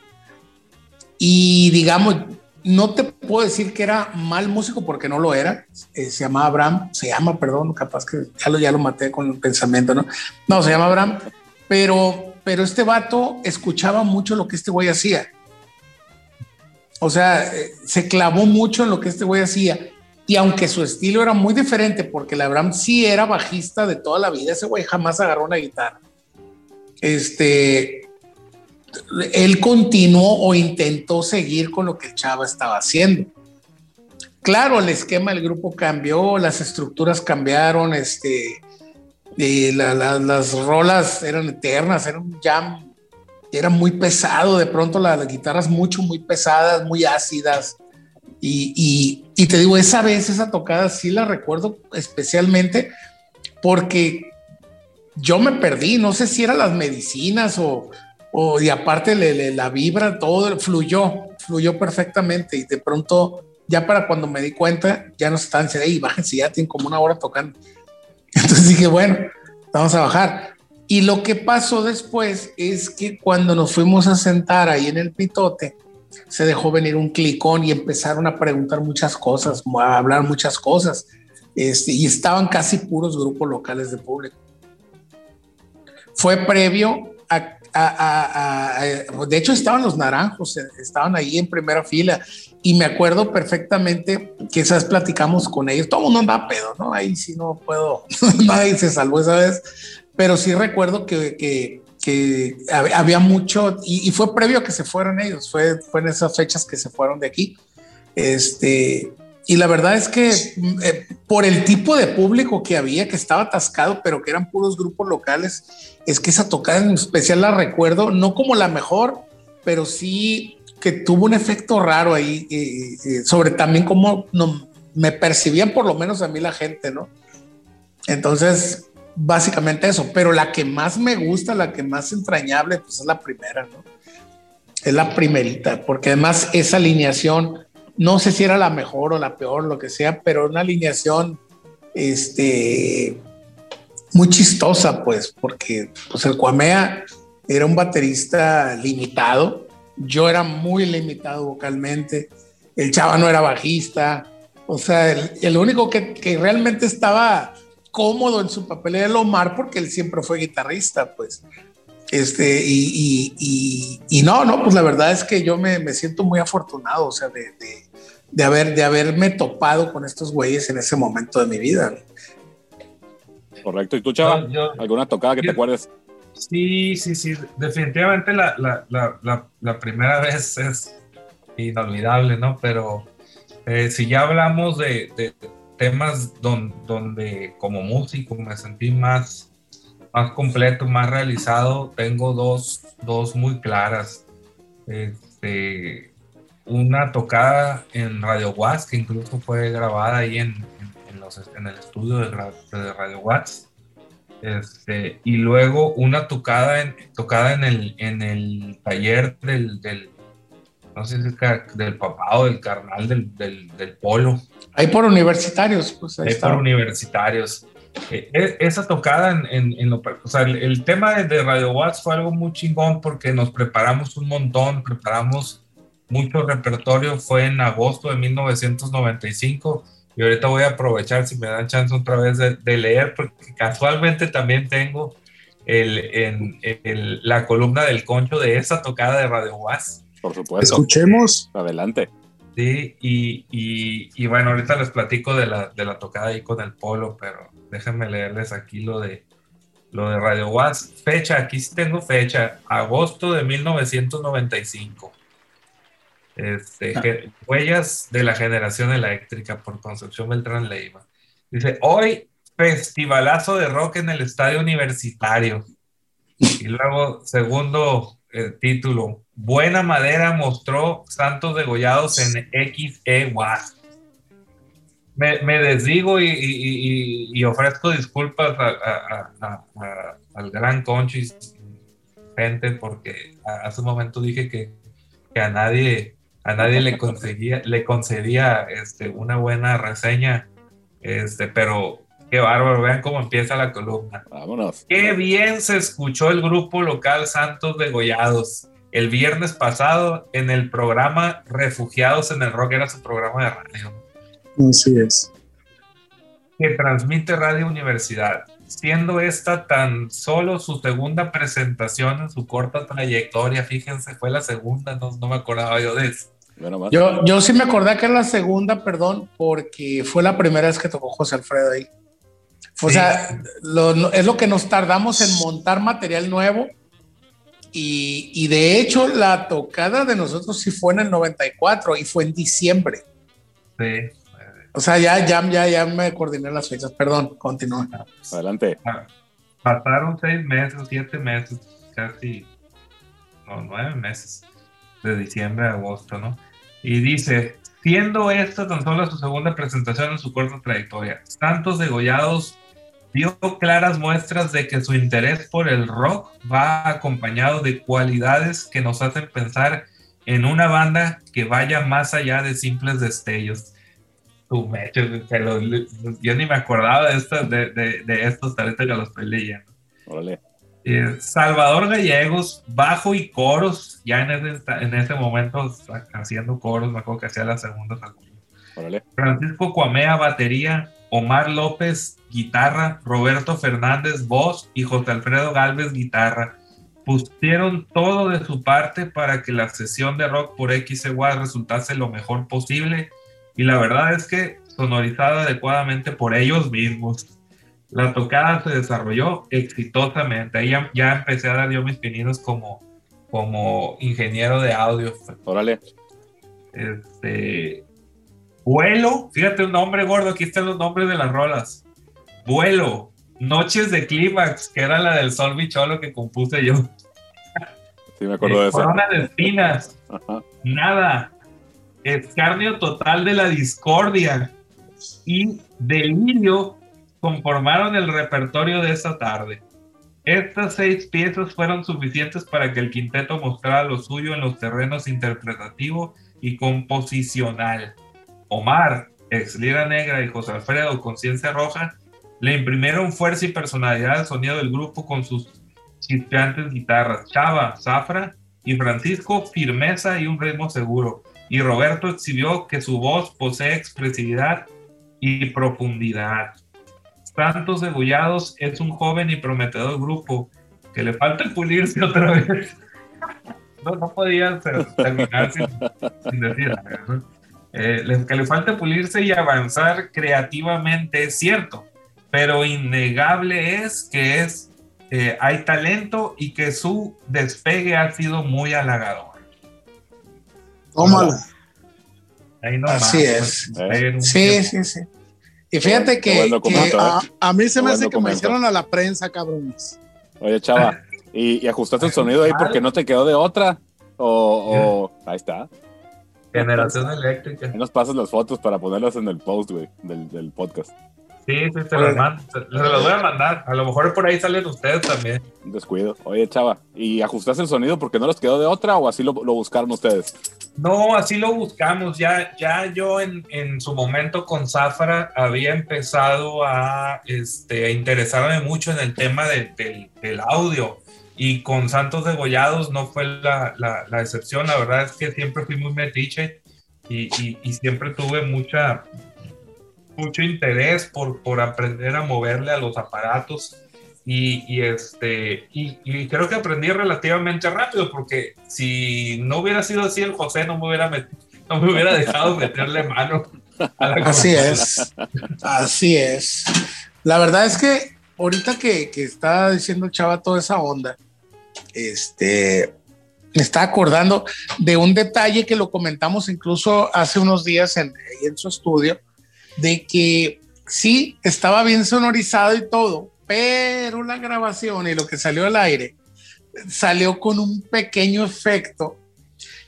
Y digamos, no te puedo decir que era mal músico porque no lo era. Eh, se llamaba Abraham, se llama, perdón, capaz que ya lo, ya lo maté con el pensamiento, ¿no? No, se llama Abraham, pero, pero este vato escuchaba mucho lo que este güey hacía. O sea, eh, se clavó mucho en lo que este güey hacía. Y aunque su estilo era muy diferente, porque el Abraham sí era bajista de toda la vida, ese güey jamás agarró una guitarra este, él continuó o intentó seguir con lo que el Chava estaba haciendo. Claro, el esquema del grupo cambió, las estructuras cambiaron, este, las rolas eran eternas, era un jam, era muy pesado, de pronto las, guitarras mucho, muy pesadas, muy ácidas. Y, y te digo, esa vez, esa tocada sí la recuerdo especialmente porque yo me perdí, no sé si eran las medicinas o, o y aparte la vibra, todo fluyó, fluyó perfectamente y de pronto ya para cuando me di cuenta ya nos estaban diciendo, hey, bájense, ya tienen como una hora tocando. Entonces dije, bueno, vamos a bajar. Y lo que pasó después es que cuando nos fuimos a sentar ahí en el pitote, se dejó venir un clicón y empezaron a preguntar muchas cosas, a hablar muchas cosas. Este, y estaban casi puros grupos locales de público fue previo a, de hecho estaban los naranjos, eh, estaban ahí en primera fila y me acuerdo perfectamente que esas platicamos con ellos, todo mundo andaba pedo, ¿no? Ahí sí no puedo, nadie se salvó esa vez, pero sí recuerdo que, que, había mucho y, fue previo que se fueron ellos, fue, fue en esas fechas que se fueron de aquí. Este, y la verdad es que eh, por el tipo de público que había, que estaba atascado, pero que eran puros grupos locales, es que esa tocada en especial la recuerdo, no como la mejor, pero sí que tuvo un efecto raro ahí, eh, eh, sobre también cómo no, me percibían por lo menos a mí la gente, ¿no? Entonces, básicamente eso, pero la que más me gusta, la que más entrañable, pues es la primera, ¿no? Es la primerita, porque además esa alineación no sé si era la mejor o la peor, lo que sea, pero una alineación este, muy chistosa, pues, porque pues, el Cuamea era un baterista limitado, yo era muy limitado vocalmente, el chava no era bajista, o sea, el, único que, que, realmente estaba cómodo en su papel era el Omar porque él siempre fue guitarrista, pues. Este, y, y, y, no, no, pues la verdad es que yo me, me siento muy afortunado, o sea, de, de, haber, de haberme topado con estos güeyes en ese momento de mi vida. Correcto. ¿Y tú, Chava? ¿Alguna tocada que te acuerdes? Sí, sí, sí. Definitivamente la, la, la, la, primera vez es inolvidable, ¿no? Pero eh, si ya hablamos de, de temas don, donde como músico me sentí más, más completo, más realizado, tengo dos, dos muy claras. Este, una tocada en Radio Watts, que incluso fue grabada ahí en, en, los, en el estudio de, de Radio Watts este, y luego una tocada en, tocada en, el, en el taller del, del no sé si del papá o del carnal del, del, del polo. Ahí por universitarios, pues ahí, por universitarios. Eh, e, esa tocada en, en, en lo, o sea, el, tema de, Radio Watts fue algo muy chingón porque nos preparamos un montón, preparamos mucho repertorio, fue en agosto de 1995 y ahorita voy a aprovechar si me dan chance otra vez de, leer, porque casualmente también tengo el, en, la columna del concho de esa tocada de Radio Was. Por supuesto. Escuchemos. Adelante. Sí, y, y, bueno, ahorita les platico de la, de la tocada ahí con el polo, pero déjenme leerles aquí lo de, lo de Radio Was. Fecha, aquí sí tengo fecha, agosto de 1995. Este, ah. Huellas de la generación eléctrica por Concepción Beltrán Leiva. Dice, hoy festivalazo de rock en el estadio universitario. Y luego, segundo eh, título, Buena Madera mostró Santos degollados en XE Me, me desdigo y, ofrezco disculpas al gran Conchis, gente, porque hace un momento dije que, que a nadie a nadie le conseguía, le concedía este, una buena reseña, este, pero qué bárbaro, vean cómo empieza la columna. Vámonos. Qué bien se escuchó el grupo local Santos Degollados el viernes pasado en el programa Refugiados en el Rock, era su programa de radio. Así es. Que transmite Radio Universidad siendo esta tan solo su segunda presentación en su corta trayectoria, fíjense, fue la segunda, no, no me acordaba yo de eso. Yo, yo sí me acordé que era la segunda, perdón, porque fue la primera vez que tocó José Alfredo ahí. O sea, es lo que nos tardamos en montar material nuevo. Y, y, de hecho, la tocada de nosotros sí fue en el 94 y fue en diciembre. Sí. O sea, ya, ya, ya, ya me coordiné las fechas. Perdón, continúa. Adelante. Ah, pasaron seis meses, siete meses, casi, no, nueve meses, de diciembre a agosto, ¿no? Y dice, siendo esta tan solo su segunda presentación en su corta trayectoria, Santos Degollados dio claras muestras de que su interés por el rock va acompañado de cualidades que nos hacen pensar en una banda que vaya más allá de simples destellos yo ni me acordaba de, de, de, estos talentos que los estoy leyendo. Eh, Salvador Gallegos, bajo y coros, ya en ese, en ese momento haciendo coros, me acuerdo que hacía la segunda. Francisco Cuamea, batería, Omar López, guitarra, Roberto Fernández, voz y José Alfredo Galvez, guitarra. Pusieron todo de su parte para que la sesión de rock por XY resultase lo mejor posible y la verdad es que sonorizada adecuadamente por ellos mismos. La tocada se desarrolló exitosamente. Ahí ya, empecé a dar yo mis pininos como, como ingeniero de audio. Órale. Este. Vuelo, fíjate un nombre gordo, aquí están los nombres de las rolas. Vuelo, Noches de Clímax, que era la del Sol Bicholo que compuse yo. Sí, me acuerdo de eso. Corona de Espinas, Nada, escarnio total de la discordia y delirio conformaron el repertorio de esa tarde. Estas seis piezas fueron suficientes para que el quinteto mostrara lo suyo en los terrenos interpretativo y composicional. Omar, ex Lira Negra y José Alfredo, Conciencia Roja, le imprimieron fuerza y personalidad al sonido del grupo con sus chispeantes guitarras. Chava, Zafra y Francisco, firmeza y un ritmo seguro y Roberto exhibió que su voz posee expresividad y profundidad. Santos Degollados es un joven y prometedor grupo que le falta pulirse otra vez. No, no podía terminar sin, sin decir eh, que le falta pulirse y avanzar creativamente, es cierto, pero innegable es que es, eh, hay talento y que su despegue ha sido muy halagador. Tómala. Ahí no Así es. Sí, sí, sí. Y fíjate que, que a, a, mí se me hace que me hicieron a la prensa, cabrones. Oye, chava, ¿y, y ajustaste el sonido ahí porque no te quedó de otra? O, o ahí está. Generación eléctrica. Y nos pasas las fotos para ponerlas en el post, güey, del, del podcast. Sí, sí, te las mando. Se las voy a mandar. A lo mejor por ahí salen ustedes también. Descuido. Oye, chava, ¿y ajustaste el sonido porque no les quedó de otra o así lo, lo buscaron ustedes? No, así lo buscamos. Ya, ya yo en, en su momento con Zafara había empezado a, este, a interesarme mucho en el tema de, del, del audio y con Santos Degollados no fue la, la, la, excepción. La verdad es que siempre fui muy metiche y, y, y siempre tuve mucha, mucho interés por, por aprender a moverle a los aparatos. Y, y este, y, y, creo que aprendí relativamente rápido, porque si no hubiera sido así, el José no me hubiera, no me hubiera dejado meterle mano. A la así es, así es. La verdad es que ahorita que, que está diciendo Chava toda esa onda, este, me está acordando de un detalle que lo comentamos incluso hace unos días en, en su estudio, de que sí, estaba bien sonorizado y todo, pero la grabación y lo que salió al aire salió con un pequeño efecto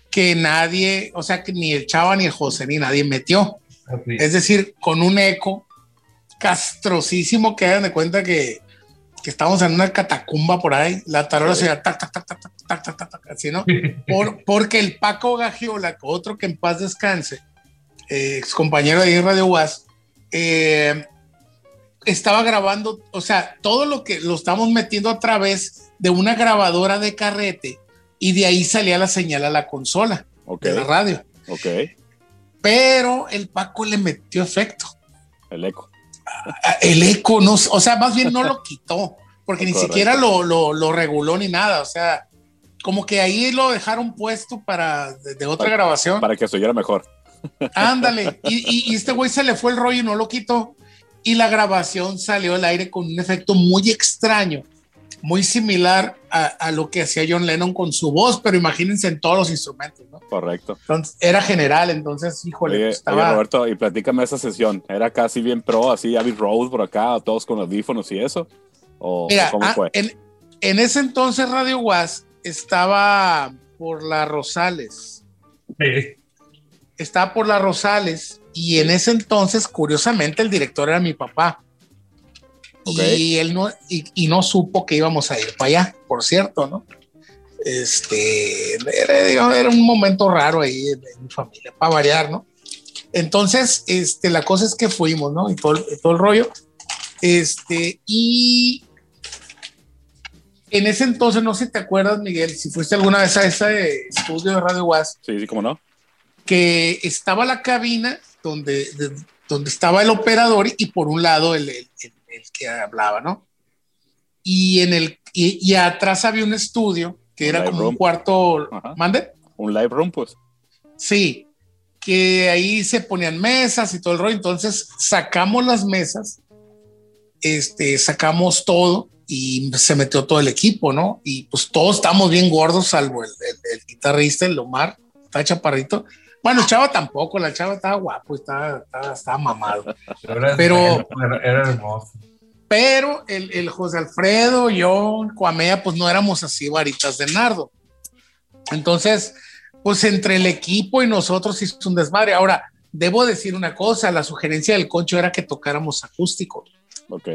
que nadie, o sea, que ni el Chava ni el José ni nadie metió. Así. Es decir, con un eco castrosísimo que hagan de cuenta que, que estamos en una catacumba por ahí, la tarola se tac, tac, tac, tac, tac, tac, tac, así, ¿no? Por, porque el Paco Gagiola, otro que en paz descanse, eh, ex compañero de Radio UAS, eh, estaba grabando, o sea, todo lo que lo estamos metiendo a través de una grabadora de carrete y de ahí salía la señal a la consola okay. de la radio. Ok. Pero el Paco le metió efecto. El eco. El eco, no, o sea, más bien no lo quitó, porque ni siquiera lo, lo, lo, reguló ni nada, o sea, como que ahí lo dejaron puesto para de, de otra para, grabación. Para que se oyera mejor. Ándale, y, y, y, este güey se le fue el rollo y no lo quitó. Y la grabación salió al aire con un efecto muy extraño, muy similar a, a, lo que hacía John Lennon con su voz, pero imagínense en todos los instrumentos, ¿no? Correcto. Entonces, era general, entonces, híjole, oye, estaba... oye, Roberto, y platícame esa sesión. ¿Era casi bien pro, así, Abbey Road por acá, todos con audífonos y eso? ¿O Mira, cómo ah, fue? En, en, ese entonces Radio Was estaba por la Rosales. Sí estaba por las Rosales y en ese entonces, curiosamente, el director era mi papá. Okay. Y él no, y, y, no supo que íbamos a ir para allá, por cierto, ¿no? Este, era, era un momento raro ahí en, en, mi familia, para variar, ¿no? Entonces, este, la cosa es que fuimos, ¿no? Y todo, todo el rollo. Este, y en ese entonces, no sé si te acuerdas, Miguel, si fuiste alguna vez a ese estudio de Radio Was. Sí, sí, cómo no que estaba la cabina donde, de, donde estaba el operador y por un lado el, el, el, el que hablaba, ¿no? Y, en el, y, y, atrás había un estudio que un era como room. un cuarto, Ajá. ¿mande? Un live room, pues. Sí, que ahí se ponían mesas y todo el rollo, entonces sacamos las mesas, este, sacamos todo y se metió todo el equipo, ¿no? Y pues todos estamos bien gordos, salvo el, el, el guitarrista, el Omar, está chaparrito, bueno, Chava tampoco, la Chava estaba guapo, estaba, estaba, estaba mamado. Pero, era hermoso. Pero el, el, José Alfredo, yo, Cuamea, pues no éramos así varitas de nardo. Entonces, pues entre el equipo y nosotros hizo un desmadre. Ahora, debo decir una cosa, la sugerencia del concho era que tocáramos acústico. Ok.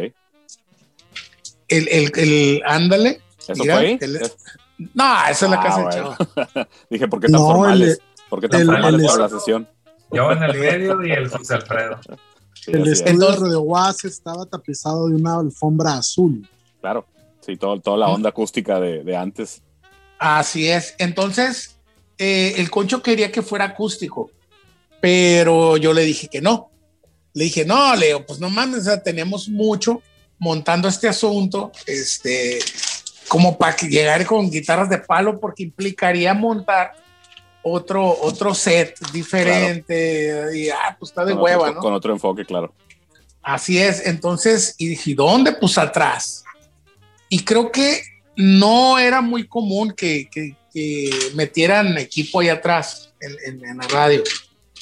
El, el, el ándale. ¿Eso mira, fue? El, no, esa es la ah, casa bueno. de Chava. Dije, ¿por qué tan no, formales? ¿Por qué tan el, el, para la sesión? Yo en el medio y el José Alfredo. Sí, el estudio de Was estaba tapizado de una alfombra azul. Claro, sí, todo, toda la onda acústica de, de antes. Así es. Entonces, eh, el concho quería que fuera acústico, pero yo le dije que no. Le dije, no, Leo, pues no mames, o sea, tenemos mucho montando este asunto, este, como para que llegar con guitarras de palo, porque implicaría montar otro, otro set diferente. Y, ah, pues está de con hueva, otro, ¿no? Con otro enfoque, claro. Así es. Entonces, y dije, ¿dónde? Pues atrás. Y creo que no era muy común que, que- que metieran equipo ahí atrás en, en- en la radio.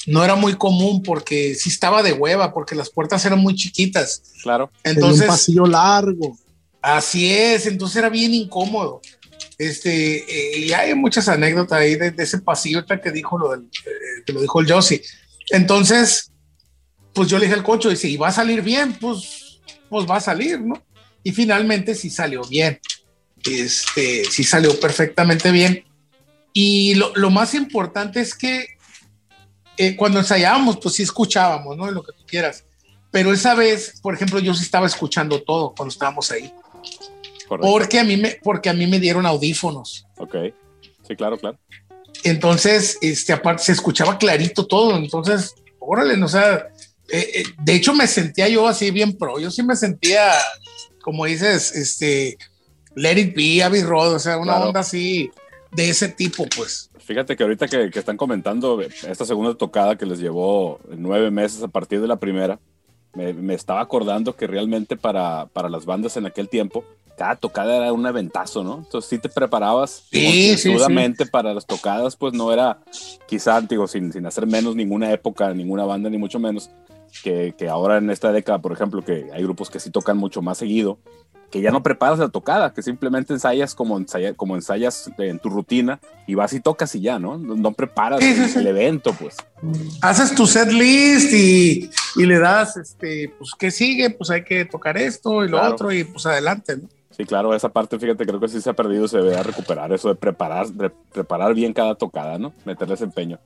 No era muy común porque sí estaba de hueva, porque las puertas eran muy chiquitas. Claro. Tenía un Entonces, pasillo largo. Así es, entonces era bien incómodo. Este, eh, y hay muchas anécdotas ahí de, ese pasillo ahorita que dijo lo del, eh, lo dijo el Josie. Entonces, pues yo le dije al cocho, y si va a salir bien, pues, pues va a salir, ¿no? Y finalmente sí salió bien. Este, sí salió perfectamente bien. Y lo, lo más importante es que eh, cuando ensayábamos, pues sí escuchábamos, ¿no? Lo que tú quieras. Pero esa vez, por ejemplo, yo sí estaba escuchando todo cuando estábamos ahí. Correcto. Porque a mí me, porque a mí me dieron audífonos. Ok. Sí, claro, claro. Entonces, este, aparte se escuchaba clarito todo. Entonces, órale, no, o sea, eh, eh, de hecho me sentía yo así bien pro. Yo sí me sentía, como dices, este, Let It Be, Abbey Road, o sea, una Claro. onda así de ese tipo, pues. Fíjate que ahorita que, que están comentando esta segunda tocada que les llevó nueve meses a partir de la primera, me, me estaba acordando que realmente para, para las bandas en aquel tiempo, cada tocada era un eventazo, ¿no? Entonces sí te preparabas Sí, sí, concienzudamente para las tocadas, pues no era quizá, digo, sin, sin hacer menos ninguna época, ninguna banda, ni mucho menos, que, que ahora en esta década, por ejemplo, que hay grupos que sí tocan mucho más seguido, que ya no preparas la tocada, que simplemente ensayas como, ensaya- como ensayas en tu rutina y vas y tocas y ya, ¿no? No, no preparas Sí, sí, el, sí. el evento, pues. Haces tu set list y, y le das, este, pues, ¿qué sigue? Pues hay que tocar esto y lo Claro. otro y pues adelante, ¿no? Sí, claro, esa parte, fíjate, creo que sí se ha perdido, se debe recuperar eso de preparar, de preparar bien cada tocada, ¿no? Meterles empeño.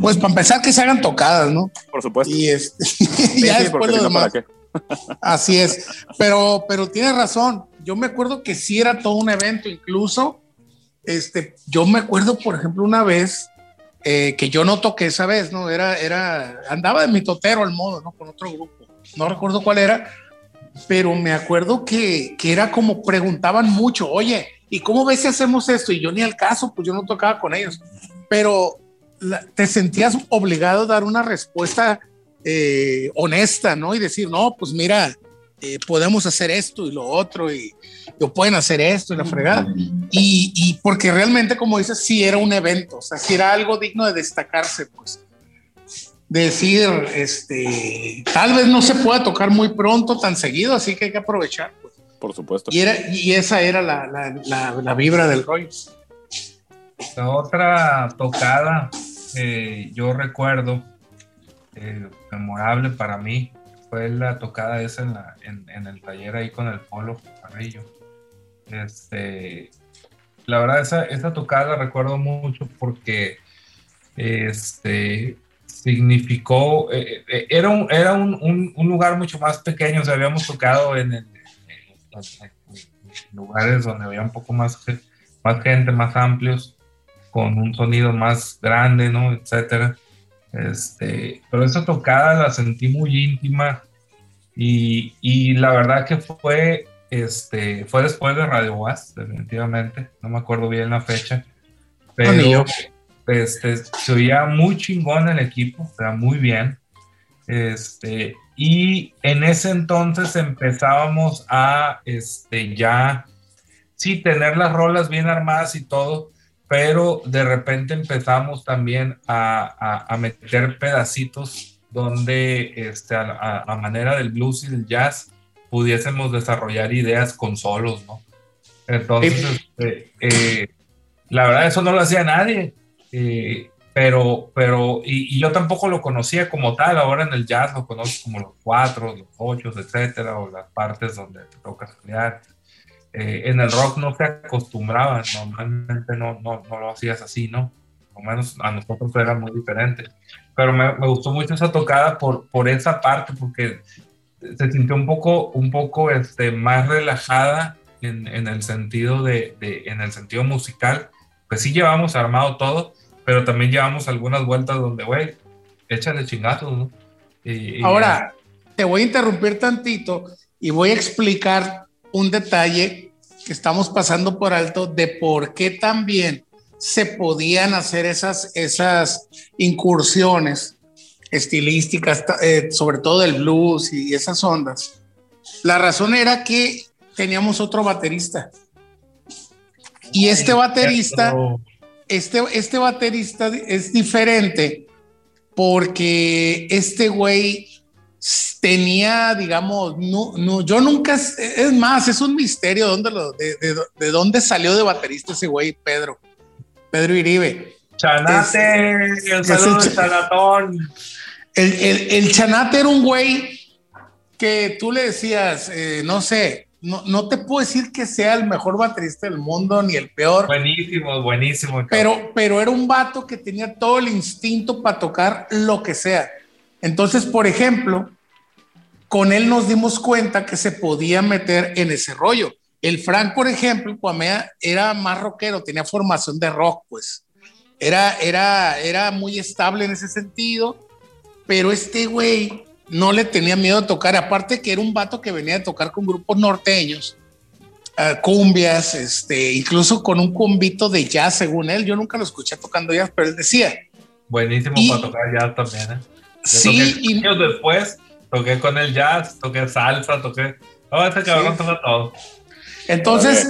Pues para empezar que se hagan tocadas, ¿no? Por supuesto. Y este, Sí, ya sí, después porque lo si no, demás. ¿para qué? Así es, pero, pero tienes razón. Yo me acuerdo que sí era todo un evento, incluso, este, yo me acuerdo, por ejemplo, una vez eh, que yo no toqué esa vez, ¿no? Era, era, andaba de mi totero al modo, ¿no? Con otro grupo. No recuerdo cuál era, pero me acuerdo que, que era como preguntaban mucho, oye, ¿y cómo ves si hacemos esto? Y yo ni al caso, pues yo no tocaba con ellos, pero la- te sentías obligado a dar una respuesta eh, honesta, ¿no? Y decir, no, pues mira, eh, podemos hacer esto y lo otro, y, y pueden hacer esto y la fregada. Y, y porque realmente, como dices, sí era un evento, o sea, sí era algo digno de destacarse, pues. Decir, este, tal vez no se pueda tocar muy pronto, tan seguido, así que hay que aprovechar, pues. Por supuesto. Y, era, y esa era la, la, la, la vibra del rollo. La otra tocada, eh, yo recuerdo, eh, memorable para mí, fue la tocada esa en, la, en, en el taller ahí con el Polo Carrillo. Este, la verdad, esa, esa tocada la recuerdo mucho porque este, significó, eh, eh, era, un, era un, un, un lugar mucho más pequeño, o sea, habíamos tocado en, en- en- en lugares donde había un poco más, más gente, más amplios, con un sonido más grande, ¿no? Etcétera. Este, pero esa tocada la sentí muy íntima y, y la verdad que fue, este, fue después de Radio Was, definitivamente, no me acuerdo bien la fecha, pero este, se oía muy chingón el equipo, o sea, muy bien. Este, y en ese entonces empezábamos a este, ya, sí, tener las rolas bien armadas y todo, pero de repente empezamos también a, a- a meter pedacitos donde este, a, a- manera del blues y del jazz pudiésemos desarrollar ideas con solos, ¿no? Entonces, este, eh, la verdad eso no lo hacía nadie, eh, pero, pero y, y yo tampoco lo conocía como tal, ahora en el jazz lo conozco como los cuatro, los ocho, etcétera, o las partes donde te toca estudiar. Eh, en el rock no se acostumbraba, normalmente no, no, no lo hacías así, ¿no? Por lo menos a nosotros era muy diferente. Pero me, me gustó mucho esa tocada por, por esa parte, porque se sintió un poco, un poco este, más relajada en, en el sentido de, de- en el sentido musical, pues sí llevamos armado todo, pero también llevamos algunas vueltas donde, güey, échale chingazos, ¿no? Y, Ahora, te voy a interrumpir tantito y voy a explicar un detalle que estamos pasando por alto de por qué también se podían hacer esas, esas incursiones estilísticas, eh, sobre todo del blues y esas ondas. La razón era que teníamos otro baterista. Y este baterista, este, este baterista es diferente porque este güey tenía, digamos, no, no, yo nunca, es más, es un misterio dónde lo, de, de, dónde salió de baterista ese güey, Pedro, Pedro Iribe. Chanate, el saludo de Chanatón. El, el, el, Chanate era un güey que tú le decías, eh, no sé, no, no, te puedo decir que sea el mejor baterista del mundo ni el peor. Buenísimo, buenísimo. Pero, pero era un vato que tenía todo el instinto para tocar lo que sea. Entonces, por ejemplo, con él nos dimos cuenta que se podía meter en ese rollo. El Frank, por ejemplo, Cuamea era más rockero, tenía formación de rock, pues. Era, era, era muy estable en ese sentido, pero este güey no le tenía miedo a tocar, aparte que era un vato que venía a tocar con grupos norteños, uh, cumbias, este, incluso con un cumbito de jazz, según él. Yo nunca lo escuché tocando jazz, pero él decía. Buenísimo para tocar jazz también, ¿eh? sí, y años después toqué con el jazz, toqué salsa, toqué. Oh, este cabrón toca todo. Entonces,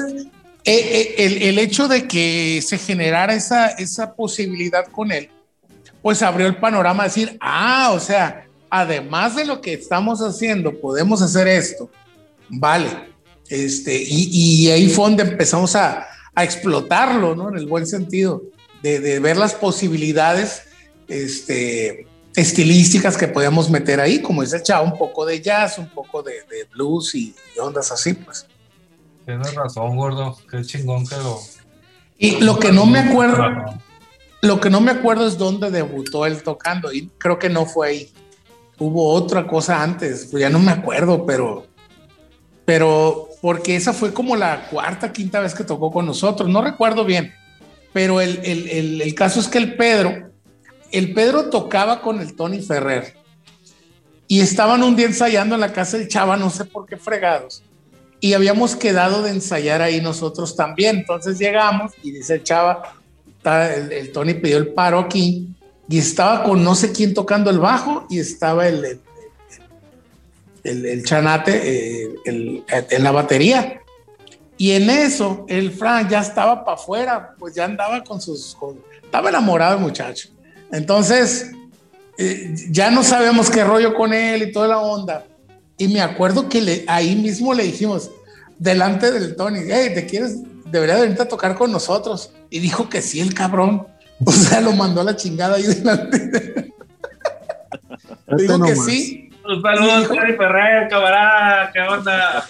eh, eh, el, el, hecho de que se generara esa, esa posibilidad con él, pues abrió el panorama a decir, ah, o sea, además de lo que estamos haciendo, podemos hacer esto. Vale. Este, y, y ahí fue donde empezamos a, a, explotarlo, ¿no? En el buen sentido, de, de, ver las posibilidades este, estilísticas que podíamos meter ahí, como dice Chao, un poco de jazz, un poco de, de blues y, y, ondas así, pues. Tienes razón, gordo, qué chingón que lo... Y lo que no me acuerdo, lo que no me acuerdo es dónde debutó él tocando, y creo que no fue ahí hubo otra cosa antes, pues ya no me acuerdo, pero, pero porque esa fue como la cuarta, quinta vez que tocó con nosotros, no recuerdo bien, pero el, el, el, caso es que el Pedro, el Pedro tocaba con el Tony Ferrer y estaban un día ensayando en la casa del Chava, no sé por qué fregados, y habíamos quedado de ensayar ahí nosotros también, entonces llegamos y dice el Chava, el Tony pidió el paro aquí y estaba con no sé quién tocando el bajo y estaba el, el, chanate eh, en la batería. Y en eso, el Frank ya estaba para afuera, pues ya andaba con sus... estaba enamorado el muchacho. Entonces, eh, ya no sabemos qué rollo con él y toda la onda. Y me acuerdo que le, ahí mismo le dijimos, delante del Tony, hey, ¿te quieres? Debería venir a tocar con nosotros. Y dijo que sí, el cabrón. O sea, lo mandó a la chingada ahí delante. Digo que sí. Un saludo a Tony Ferrer, camarada, ¿qué onda?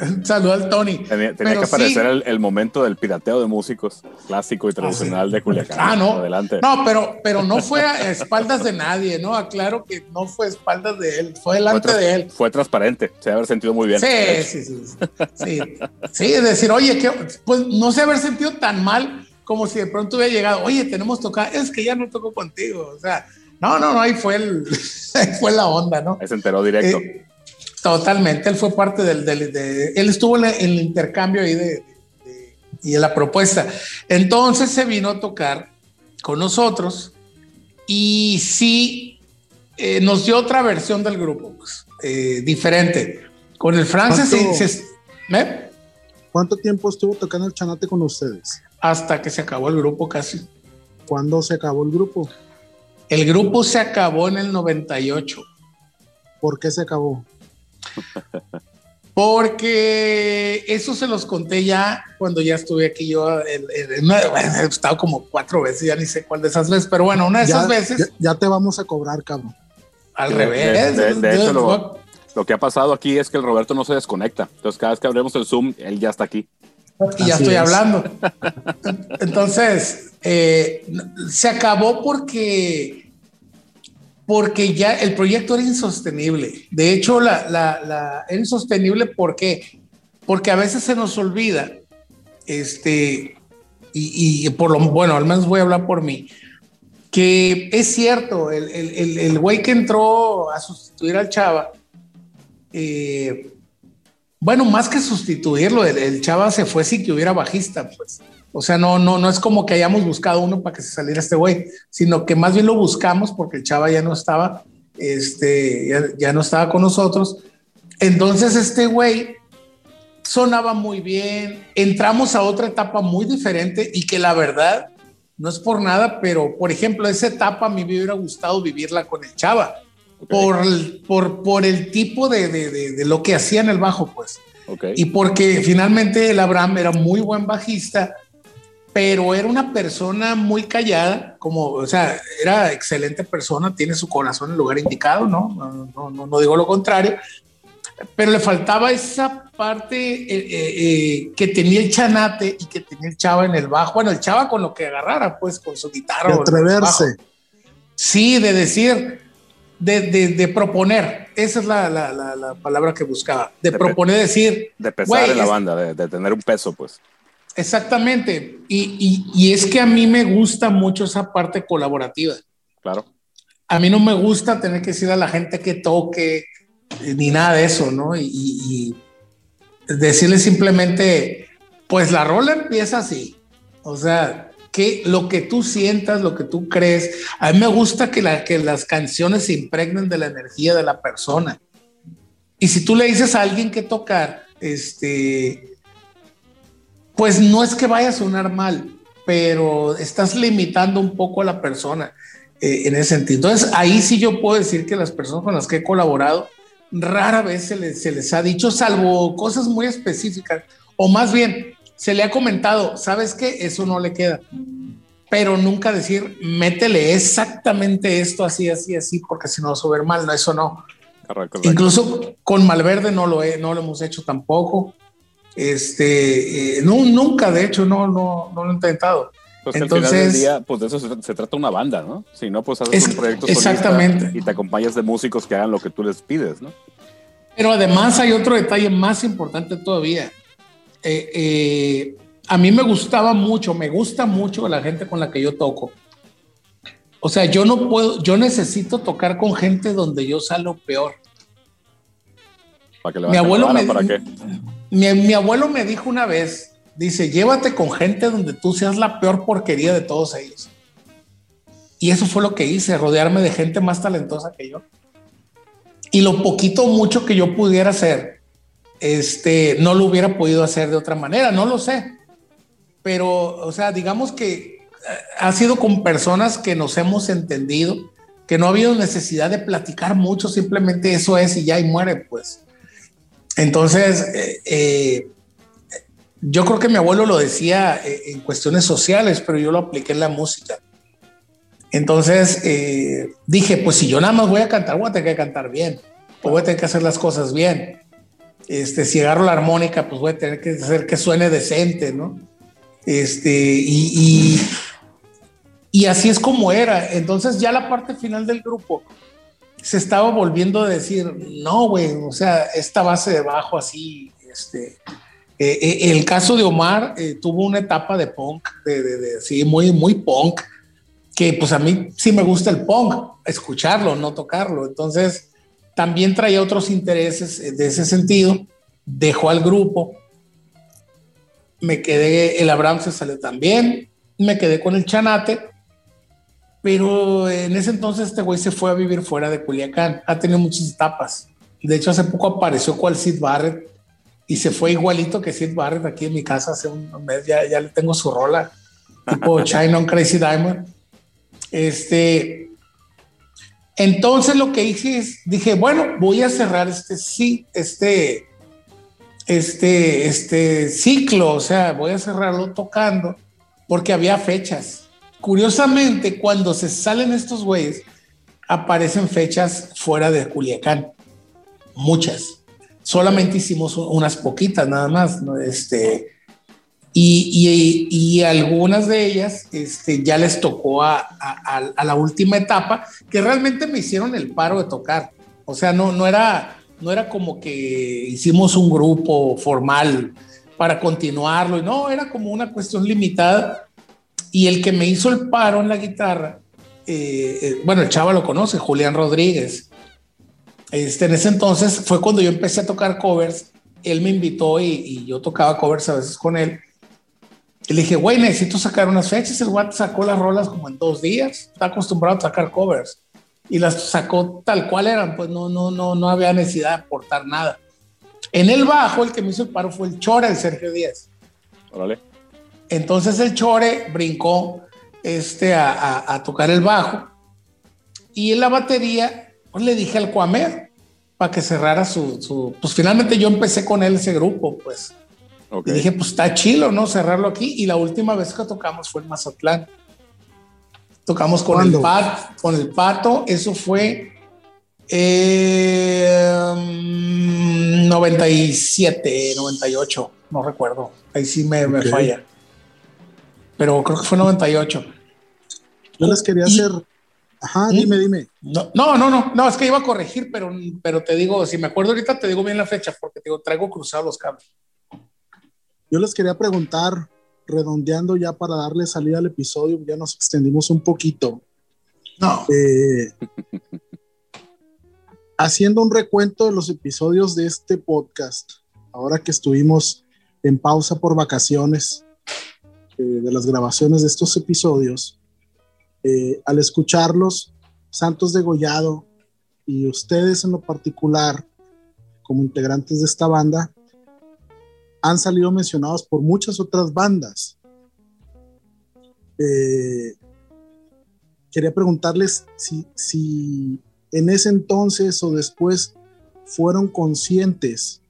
Un saludo al Tony. Tenía, tenía que aparecer sí. el, el, momento del pirateo de músicos clásico y tradicional ah, sí. de Culiacán. Ah, no. Adelante. No, pero, pero no fue a espaldas de nadie, ¿no? Aclaro que no fue a espaldas de él, fue delante fue de él. Fue transparente, se debe haber sentido muy bien. Sí, sí, sí. Sí, sí es decir, oye, que, pues no se haber sentido tan mal como si de pronto hubiera llegado, oye, tenemos tocar, es que ya no toco contigo, o sea, no, no, no, ahí fue, el, ahí fue la onda, ¿no? Ahí se enteró directo. Eh, totalmente, él fue parte del, del de, él estuvo en el intercambio ahí de, de, y de la propuesta. Entonces se vino a tocar con nosotros y sí eh, nos dio otra versión del grupo, pues, eh, diferente. Con el se, se, ¿eh? ¿Cuánto tiempo estuvo tocando el chanate con ustedes? hasta que se acabó el grupo casi. ¿Cuándo se acabó el grupo? El grupo se acabó en el 98. ¿Por qué se acabó? Porque eso se los conté ya cuando ya estuve aquí yo. En, en, he estado como cuatro veces, ya ni sé cuál de esas veces, pero bueno, una de esas veces. Ya, ya, te vamos a cobrar, cabrón. Al revés. De, de, de hecho, lo, lo, que ha pasado aquí es que el Roberto no se desconecta. Entonces, cada vez que abrimos el Zoom, él ya está aquí y ya Así estoy es. hablando. Entonces, eh, se acabó porque, porque ya el proyecto era insostenible. De hecho, la, la, la, era insostenible porque, porque a veces se nos olvida este, y, por lo bueno, al menos voy a hablar por mí, que es cierto, el, el, el, güey que entró a sustituir al Chava, eh, bueno, más que sustituirlo, el, Chava se fue sin que hubiera bajista, pues. O sea, no, no, no es como que hayamos buscado uno para que se saliera este güey, sino que más bien lo buscamos porque el Chava ya no estaba, este, ya, ya no estaba con nosotros. Entonces este güey sonaba muy bien, entramos a otra etapa muy diferente y que la verdad no es por nada, pero por ejemplo, esa etapa a mí me hubiera gustado vivirla con el Chava, por, por, por el tipo de, de, de, lo que hacía en el bajo, pues. Y porque finalmente el Abraham era muy buen bajista, pero era una persona muy callada, como, o sea, era excelente persona, tiene su corazón en el lugar indicado, ¿no? No, no, no digo lo contrario, pero le faltaba esa parte eh, eh, eh, que tenía el chanate y que tenía el chava en el bajo. Bueno, el chava con lo que agarrara, pues con su guitarra. De atreverse. Sí, de decir, de, de, proponer. Esa es la, la, la, palabra que buscaba. De, proponer, decir. De pesar en la banda, de, tener un peso, pues. Exactamente. Y, y, y es que a mí me gusta mucho esa parte colaborativa. Claro. A mí no me gusta tener que decir a la gente que toque, ni nada de eso, ¿no? Y, decirle simplemente, pues la rola empieza así. O sea, que lo que tú sientas, lo que tú crees. A mí me gusta que, la, que las canciones se impregnen de la energía de la persona. Y si tú le dices a alguien que tocar, este, pues no es que vaya a sonar mal, pero estás limitando un poco a la persona eh, en ese sentido. Entonces, ahí sí yo puedo decir que las personas con las que he colaborado, rara vez se les, ha dicho, salvo cosas muy específicas, o más bien se le ha comentado, ¿sabes qué? Eso no le queda. Pero nunca decir, métele exactamente esto así, así, así, porque si no va a subir mal, no, eso no. Incluso con Malverde no lo, he, no lo hemos hecho tampoco. Este, eh, no, nunca, de hecho, no, no, no lo he intentado. Pues Entonces, al final del día, pues de eso se, trata una banda, ¿no? Si no, pues haces un proyecto exactamente. y te acompañas de músicos que hagan lo que tú les pides, ¿no? Pero además hay otro detalle más importante todavía. Eh, eh, a mí me gustaba mucho, me gusta mucho la gente con la que yo toco. O sea, yo no puedo, yo necesito tocar con gente donde yo salgo peor. ¿Para que le mi abuelo me, ¿para qué? mi abuelo me dijo una vez, Dice, llévate con gente donde tú seas la peor porquería de todos ellos. Y eso fue lo que hice, rodearme de gente más talentosa que yo. Y lo poquito o mucho que yo pudiera hacer, este, no lo hubiera podido hacer de otra manera, no lo sé. Pero, o sea, digamos que eh, ha sido con personas que nos hemos entendido, que no ha habido necesidad de platicar mucho, simplemente eso es y ya y muere, pues. Entonces, eh, eh, yo creo que mi abuelo lo decía eh, en cuestiones sociales, pero yo lo apliqué en la música. Entonces eh, dije, pues si yo nada más voy a cantar, voy a tener que cantar bien, o voy a tener que hacer las cosas bien. Este, si agarro la armónica, pues voy a tener que hacer que suene decente, ¿no? Este, y, y, así es como era. Entonces ya la parte final del grupo se estaba volviendo a decir, no, güey, o sea, esta base de bajo así, este, eh, eh, el caso de Omar eh, tuvo una etapa de punk, de, sí, muy, muy punk, que pues a mí sí me gusta el punk, escucharlo, no tocarlo. Entonces, también traía otros intereses de ese sentido, dejó al grupo, me quedé, el Abraham se salió también, me quedé con el Chanate, pero en ese entonces este güey se fue a vivir fuera de Culiacán, ha tenido muchas etapas. De hecho, hace poco apareció cual Sid Barrett y se fue igualito que Sid Barrett aquí en mi casa hace un mes, ya, ya le tengo su rola, tipo China on Crazy Diamond. Este, entonces lo que hice es, dije, bueno, voy a cerrar este, sí, este, este, este ciclo, o sea, voy a cerrarlo tocando, porque había fechas. Curiosamente, cuando se salen estos güeyes, aparecen fechas fuera de Culiacán, muchas solamente hicimos unas poquitas nada más. Este, y, y, algunas de ellas este, ya les tocó a, a, la última etapa, que realmente me hicieron el paro de tocar. O sea, no, no, era, no era como que hicimos un grupo formal para continuarlo. Y no, era como una cuestión limitada. Y el que me hizo el paro en la guitarra, eh, eh, bueno, el chava lo conoce, Julián Rodríguez. Este, en ese entonces fue cuando yo empecé a tocar covers. Él me invitó y, y yo tocaba covers a veces con él. Y le dije, güey, necesito sacar unas fechas. El guante sacó las rolas como en dos días. Está acostumbrado a sacar covers. Y las sacó tal cual eran. Pues no, no, no, no había necesidad de aportar nada. En el bajo, el que me hizo el paro fue el Chore, el Sergio Díaz. Órale. Entonces el Chore brincó este, a, a- a tocar el bajo. Y en la batería, pues le dije al Cuamer para que cerrara su, su- Pues finalmente yo empecé con él ese grupo, pues. Ok. Y dije, pues está chilo, ¿no? Cerrarlo aquí. Y la última vez que tocamos fue en Mazatlán. Tocamos con el, pat, con el pato. Eso fue eh, mm, 97, 98. No recuerdo. Ahí sí me, me Ok. falla. Pero creo que fue 98. Yo les quería Y- hacer. Ajá, ¿Mm? dime, dime. No, no, no, no, no, es que iba a corregir, pero, pero te digo, si me acuerdo ahorita, te digo bien la fecha, porque te digo, traigo cruzados los cables. Yo les quería preguntar, redondeando ya para darle salida al episodio, ya nos extendimos un poquito. No. Eh, haciendo un recuento de los episodios de este podcast, ahora que estuvimos en pausa por vacaciones, eh, de las grabaciones de estos episodios, eh, al escucharlos, Santos Degollado y ustedes en lo particular, como integrantes de esta banda, han salido mencionados por muchas otras bandas. Eh, quería preguntarles si, si en ese entonces o después fueron conscientes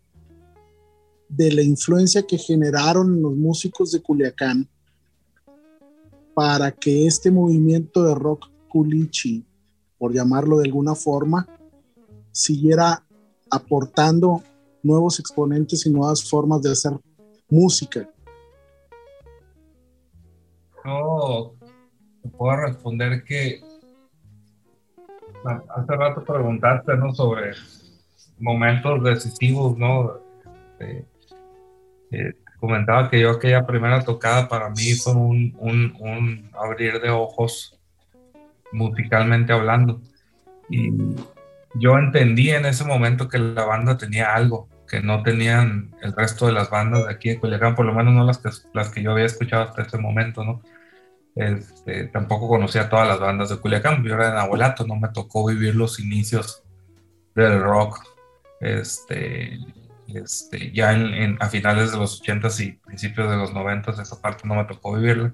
de la influencia que generaron en los músicos de Culiacán para que este movimiento de rock culichi, por llamarlo de alguna forma, siguiera aportando nuevos exponentes y nuevas formas de hacer música. Yo puedo responder que hace rato preguntaste, ¿no? Sobre momentos decisivos, ¿no? Este, eh, comentaba que yo aquella primera tocada para mí fue un, un, un abrir de ojos musicalmente hablando. Y yo entendí en ese momento que la banda tenía algo que no tenían el resto de las bandas de aquí de Culiacán, por lo menos no las que, las que yo había escuchado hasta ese momento, ¿no? Este, tampoco conocía todas las bandas de Culiacán, yo era de Abuelato, no me tocó vivir los inicios del rock, este, este, ya en, en- a finales de los 80s y principios de los 90s, esa parte no me tocó vivirla.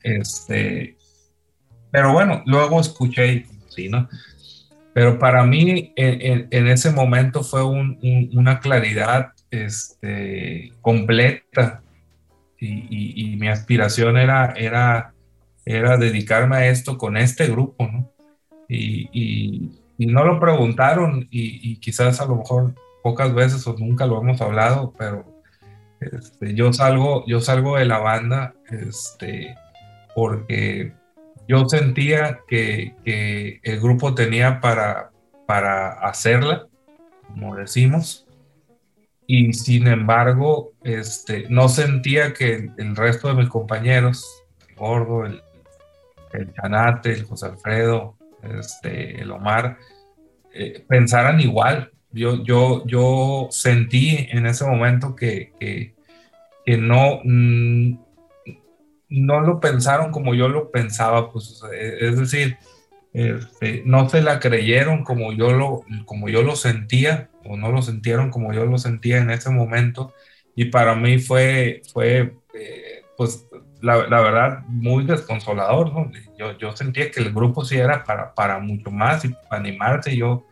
Este, pero bueno, luego escuché y sí, ¿no? Pero para mí en, en- en ese momento fue un- un- una claridad este, completa y, y- y mi aspiración era, era, era dedicarme a esto con este grupo, ¿no? Y, y- y no lo preguntaron y, y quizás a lo mejor pocas veces o nunca lo hemos hablado, pero este, yo, salgo, yo salgo de la banda este, porque yo sentía que, que el grupo tenía para, para hacerla, como decimos, y sin embargo, este, no sentía que el, resto de mis compañeros, el Gordo, el, el Chanate, el José Alfredo, este, el Omar, eh, pensaran igual. Yo, yo, yo sentí en ese momento que, que, que no, mm, no lo pensaron como yo lo pensaba, pues, eh, es decir, este, no se la creyeron como yo lo, como yo lo sentía, o no lo sintieron como yo lo sentía en ese momento, y para mí fue, fue eh, pues, la, la verdad, muy desconsolador. Yo, yo sentía que el grupo sí era para, para mucho más y para animarse, yo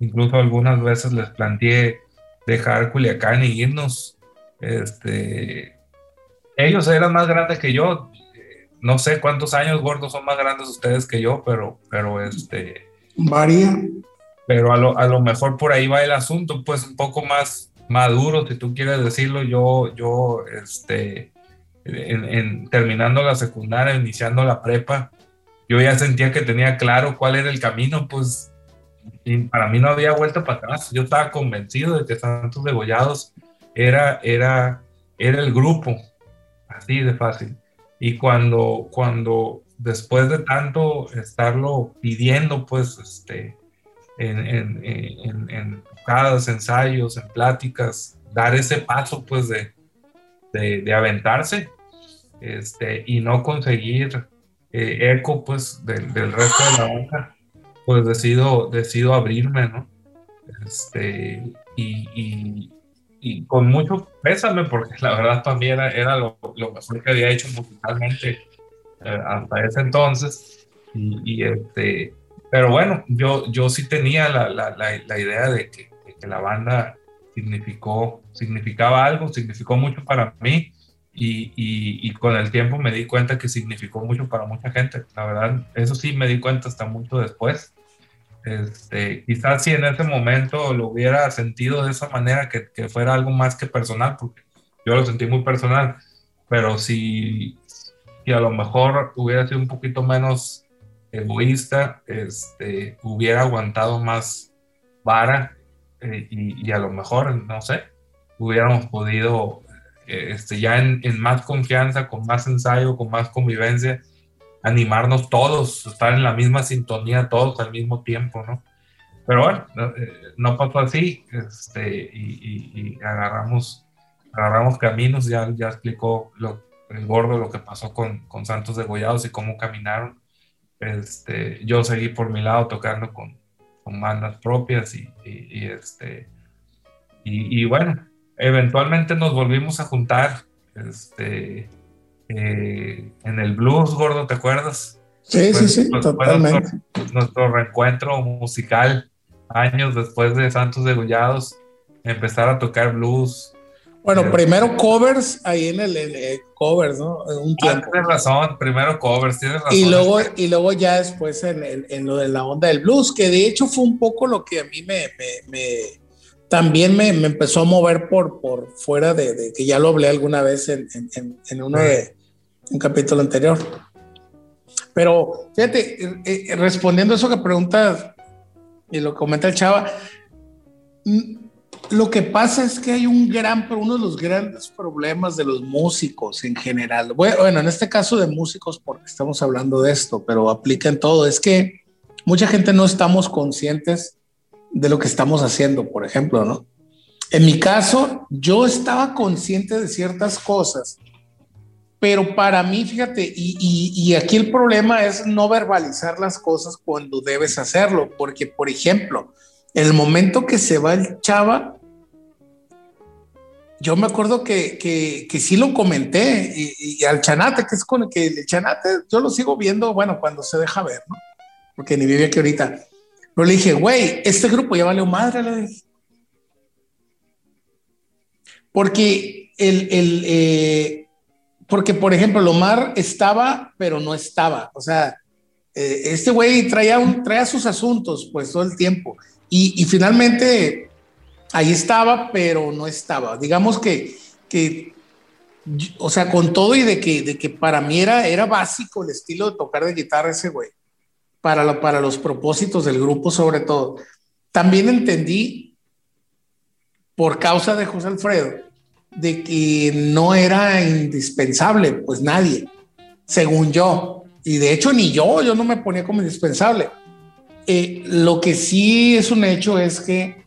incluso algunas veces les planteé dejar Culiacán y irnos, este, ellos eran más grandes que yo. No sé cuántos años gordos son más grandes ustedes que yo, pero, pero este, Varía. pero a lo, a lo mejor por ahí va el asunto, pues un poco más maduro, si tú quieres decirlo. Yo, yo, este, en, en- terminando la secundaria, iniciando la prepa, yo ya sentía que tenía claro cuál era el camino, pues y para mí no había vuelta para atrás. Yo estaba convencido de que Santos Degollados era, era era el grupo, así de fácil. Y cuando, cuando después de tanto estarlo pidiendo, pues, este, en, en, en, en ensayos, en pláticas, dar ese paso, pues, de, de, aventarse, este, y no conseguir eh, eco, pues, del, del, resto de la banda, pues decido, decido abrirme, ¿no? Este, y, y con mucho pésame, porque la verdad también era, era lo, lo, mejor que había hecho musicalmente eh, hasta ese entonces. Y, este, pero bueno, yo, yo sí tenía la, la, la, idea de que, que, la banda significó, significaba algo, significó mucho para mí. Y, y, y, con el tiempo me di cuenta que significó mucho para mucha gente. La verdad, eso sí me di cuenta hasta mucho después. Este, quizás si en ese momento lo hubiera sentido de esa manera, que, fuera algo más que personal, porque yo lo sentí muy personal, pero si, si a lo mejor hubiera sido un poquito menos egoísta, este, hubiera aguantado más vara eh, y, a lo mejor, no sé, hubiéramos podido eh, ya en más confianza, con más ensayo, con más convivencia, animarnos todos, estar en la misma sintonía todos al mismo tiempo, ¿no? Pero bueno, no, eh, pasó así, este, y, agarramos, agarramos caminos, ya, ya explicó lo, el gordo lo que pasó con, con Santos Degollados y cómo caminaron. Este, yo seguí por mi lado tocando con, con bandas propias y, y este, y, bueno, eventualmente nos volvimos a juntar, este, eh, en el blues, gordo, ¿te acuerdas? Sí, sí, sí, totalmente. Nuestro, reencuentro musical, años después de Santos Degollados, empezar a tocar blues. Bueno, eh, primero covers ahí en el, covers, ¿no? Un ah, tiempo. tienes razón, primero covers, tienes razón. Y luego, y luego ya después en, en, lo de la onda del blues, que de hecho fue un poco lo que a mí me, me, también me, me, empezó a mover por, por fuera de, de, que ya lo hablé alguna vez en, en, en uno de un capítulo anterior. Pero fíjate, eh, eh, respondiendo a eso que preguntas y lo comenta el chava, mm, lo que pasa es que hay un gran, uno de los grandes problemas de los músicos en general. Bueno, en este caso de músicos, porque estamos hablando de esto, pero aplica en todo, es que mucha gente no estamos conscientes de lo que estamos haciendo, por ejemplo, ¿no? En mi caso, yo estaba consciente de ciertas cosas pero para mí, fíjate, y, aquí el problema es no verbalizar las cosas cuando debes hacerlo, porque, por ejemplo, el momento que se va el chava, yo me acuerdo que, que, sí lo comenté, y, al chanate, que es con el que el chanate, yo lo sigo viendo, bueno, cuando se deja ver, ¿no? Porque ni vive aquí ahorita. Pero le dije, güey, este grupo ya valió madre, le dije. Porque el, el eh, porque, por ejemplo, Lomar estaba, pero no estaba. O sea, eh, este güey traía, traía sus asuntos, pues, todo el tiempo. Y, finalmente ahí estaba, pero no estaba. Digamos que, que o sea, con todo y de que, de que para mí era, era básico el estilo de tocar de guitarra ese güey, para, para los propósitos del grupo sobre todo. También entendí, por causa de José Alfredo, de que no era indispensable, pues nadie, según yo. Y de hecho ni yo, yo no me ponía como indispensable. Eh, lo que sí es un hecho es que,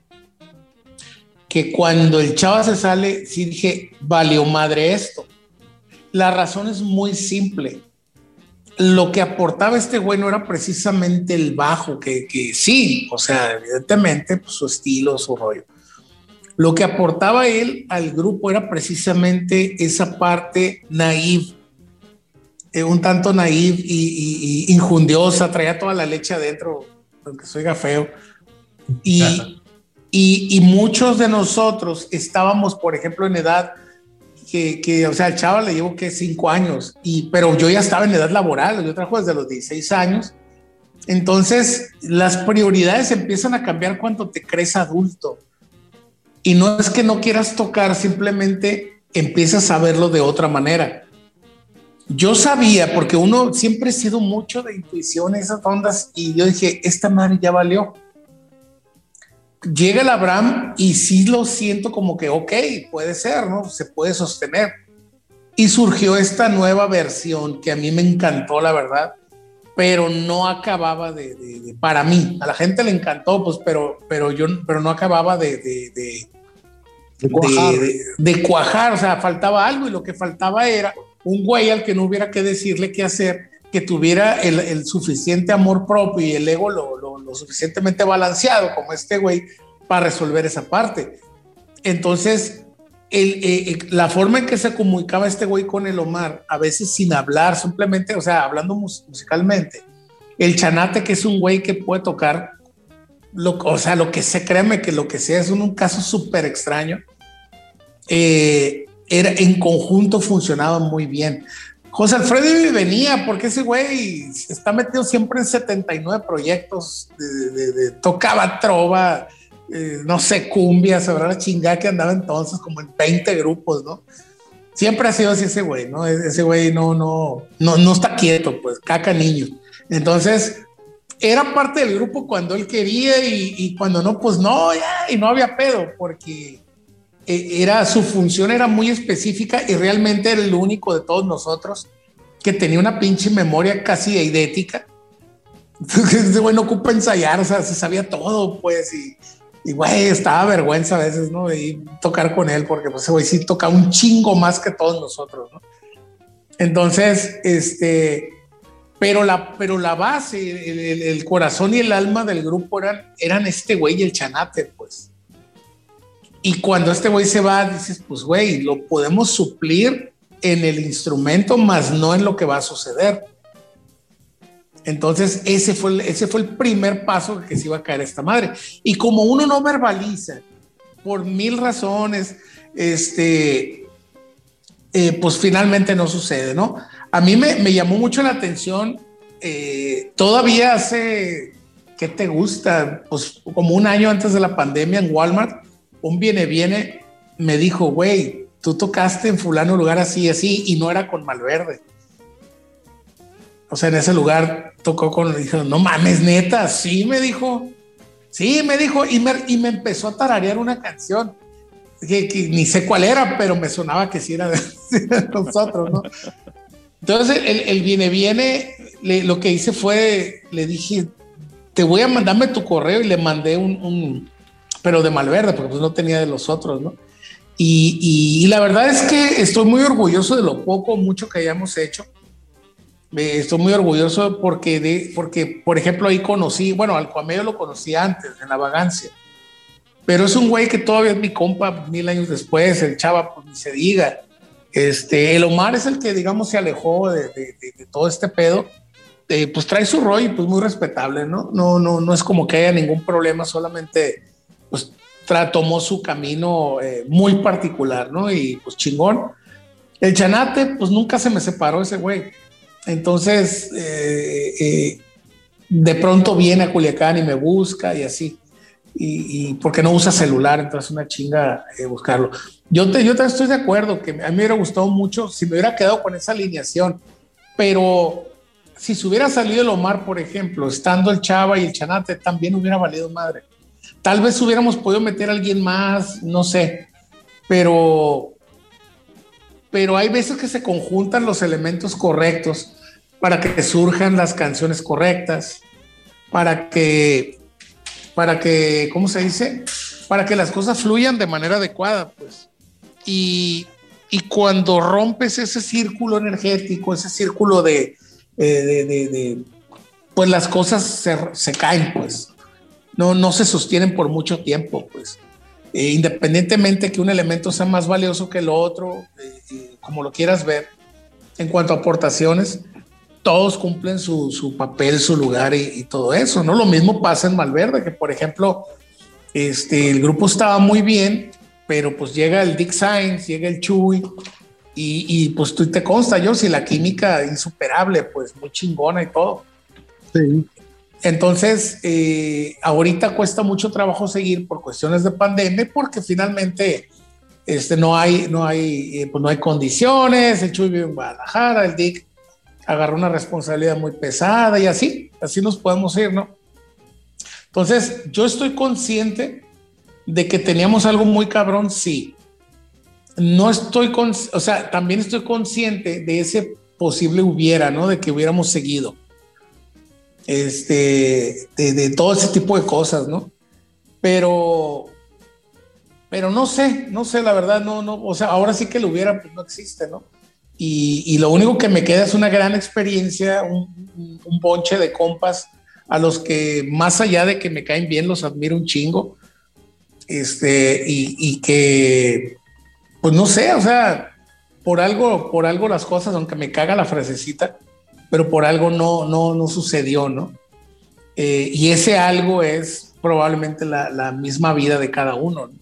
que cuando el chava se sale, sí dije, valió madre esto. La razón es muy simple. Lo que aportaba este güey no era precisamente el bajo, que, que sí, o sea, evidentemente, pues, su estilo, su rollo lo que aportaba él al grupo era precisamente esa parte naive, eh, un tanto naive y, injundiosa, traía toda la leche adentro, aunque soy feo. Y, y, muchos de nosotros estábamos, por ejemplo, en edad que, que, o sea, el chaval le llevo que cinco años, y, pero yo ya estaba en edad laboral, yo trabajo desde los 16 años. Entonces, las prioridades empiezan a cambiar cuando te crees adulto. Y no es que no quieras tocar, simplemente empiezas a verlo de otra manera. Yo sabía, porque uno siempre ha sido mucho de intuición, esas ondas, y yo dije, esta madre ya valió. llega el Abraham y sí lo siento como que, ok, puede ser, ¿no? Se puede sostener. Y surgió esta nueva versión que a mí me encantó, la verdad, pero no acababa de, para mí, a la gente le encantó, pues, pero, pero yo, pero no acababa de, de, de cuajar. o sea, faltaba algo y lo que faltaba era un güey al que no hubiera que decirle qué hacer, que tuviera el, suficiente amor propio y el ego lo, lo, suficientemente balanceado como este güey para resolver esa parte. Entonces, el, eh, eh, la forma en que se comunicaba este güey con el Omar, a veces sin hablar, simplemente, o sea, hablando musicalmente, el Chanate, que es un güey que puede tocar, lo, o sea, lo que se créeme que lo que sea es un, caso súper extraño, eh, era, en conjunto funcionaba muy bien. José Alfredo venía porque ese güey está metido siempre en 79 proyectos, de, tocaba trova, eh, no sé, cumbia, sabrá la chingada que andaba entonces, como en 20 grupos, ¿no? Siempre ha sido así ese güey, ¿no? E-, ese güey no, no, no, no está quieto, pues, caca niño. Entonces, era parte del grupo cuando él quería y, cuando no, pues no, ya, y no había pedo, porque e, era, su función era muy específica y realmente era el único de todos nosotros que tenía una pinche memoria casi idética. Ese güey no ocupa ensayar, se sabía todo, pues, y, y güey, estaba vergüenza a veces, ¿no? Y tocar con él, porque pues güey sí toca un chingo más que todos nosotros, ¿no? Entonces, este, pero la, pero la base, el, corazón y el alma del grupo eran, eran este güey y el chanate, pues. Y cuando este güey se va, dices, pues güey, lo podemos suplir en el instrumento, más no en lo que va a suceder. Entonces, ese fue, el, ese fue el primer paso que se iba a caer esta madre. Y como uno no verbaliza, por mil razones, este, eh, pues finalmente no sucede, ¿no? A mí me, me llamó mucho la atención, eh, todavía hace, ¿qué te gusta? Pues como un año antes de la pandemia en Walmart, un viene viene me dijo, güey, tú tocaste en fulano lugar así, así, y no era con Malverde. O sea, en ese lugar tocó con, dijo, no mames, neta, sí, me dijo, sí, me dijo, y me, y me empezó a tararear una canción, que, ni sé cuál era, pero me sonaba que sí era de, nosotros, ¿no? Entonces, el, viene, viene, lo que hice fue, le dije, te voy a mandarme tu correo y le mandé un pero de Malverde, porque pues no tenía de los otros, ¿no? Y, la verdad es que estoy muy orgulloso de lo poco, mucho que hayamos hecho. Estoy muy orgulloso porque, de, porque, por ejemplo, ahí conocí, bueno, al lo conocí antes, en la vagancia, pero es un güey que todavía es mi compa mil años después, el chava, pues ni se diga. Este, el Omar es el que, digamos, se alejó de, todo este pedo. Eh, pues trae su rollo pues muy respetable, ¿no? No, no, no es como que haya ningún problema, solamente pues tomó su camino eh, muy particular, ¿no? Y pues chingón. El Chanate, pues nunca se me separó ese güey. Entonces, eh, eh, de pronto viene a Culiacán y me busca y así. Y, porque no usa celular, entonces una chinga buscarlo. Yo, te, yo te estoy de acuerdo que a mí me hubiera gustado mucho si me hubiera quedado con esa alineación, pero si se hubiera salido el Omar, por ejemplo, estando el Chava y el Chanate, también hubiera valido madre. Tal vez hubiéramos podido meter a alguien más, no sé, pero, pero hay veces que se conjuntan los elementos correctos para que surjan las canciones correctas, para que, para que, ¿cómo se dice? Para que las cosas fluyan de manera adecuada, pues. Y, cuando rompes ese círculo energético, ese círculo de, de, pues las cosas se, caen, pues no, no se sostienen por mucho tiempo, pues. Eh, independientemente que un elemento sea más valioso que el otro, eh, eh, como lo quieras ver, en cuanto a aportaciones, todos cumplen su, su papel, su lugar y, todo eso, ¿no? Lo mismo pasa en Malverde, que por ejemplo, este, el grupo estaba muy bien, pero pues llega el Dick Sainz, llega el Chuy, y, y, pues tú te consta, yo, si la química insuperable, pues muy chingona y todo. Sí. Entonces, eh, ahorita cuesta mucho trabajo seguir por cuestiones de pandemia porque finalmente este, no, hay, no, hay, eh, pues no hay condiciones, el Chuy vive en Guadalajara, el Dick agarró una responsabilidad muy pesada y así, así nos podemos ir, ¿no? Entonces, yo estoy consciente de que teníamos algo muy cabrón, sí. No estoy con, o sea, también estoy consciente de ese posible hubiera, ¿no? De que hubiéramos seguido. Este, de, de todo ese tipo de cosas, ¿no? Pero, pero no sé, no sé, la verdad, no, no, o sea, ahora sí que lo hubiera, pues no existe, ¿no? Y, y lo único que me queda es una gran experiencia, un, un bonche de compas a los que más allá de que me caen bien, los admiro un chingo. Este, y, y que, pues no sé, o sea, por algo, por algo las cosas, aunque me caga la frasecita, pero por algo no, no, no sucedió, ¿no? Eh, y ese algo es probablemente la, la misma vida de cada uno. ¿no?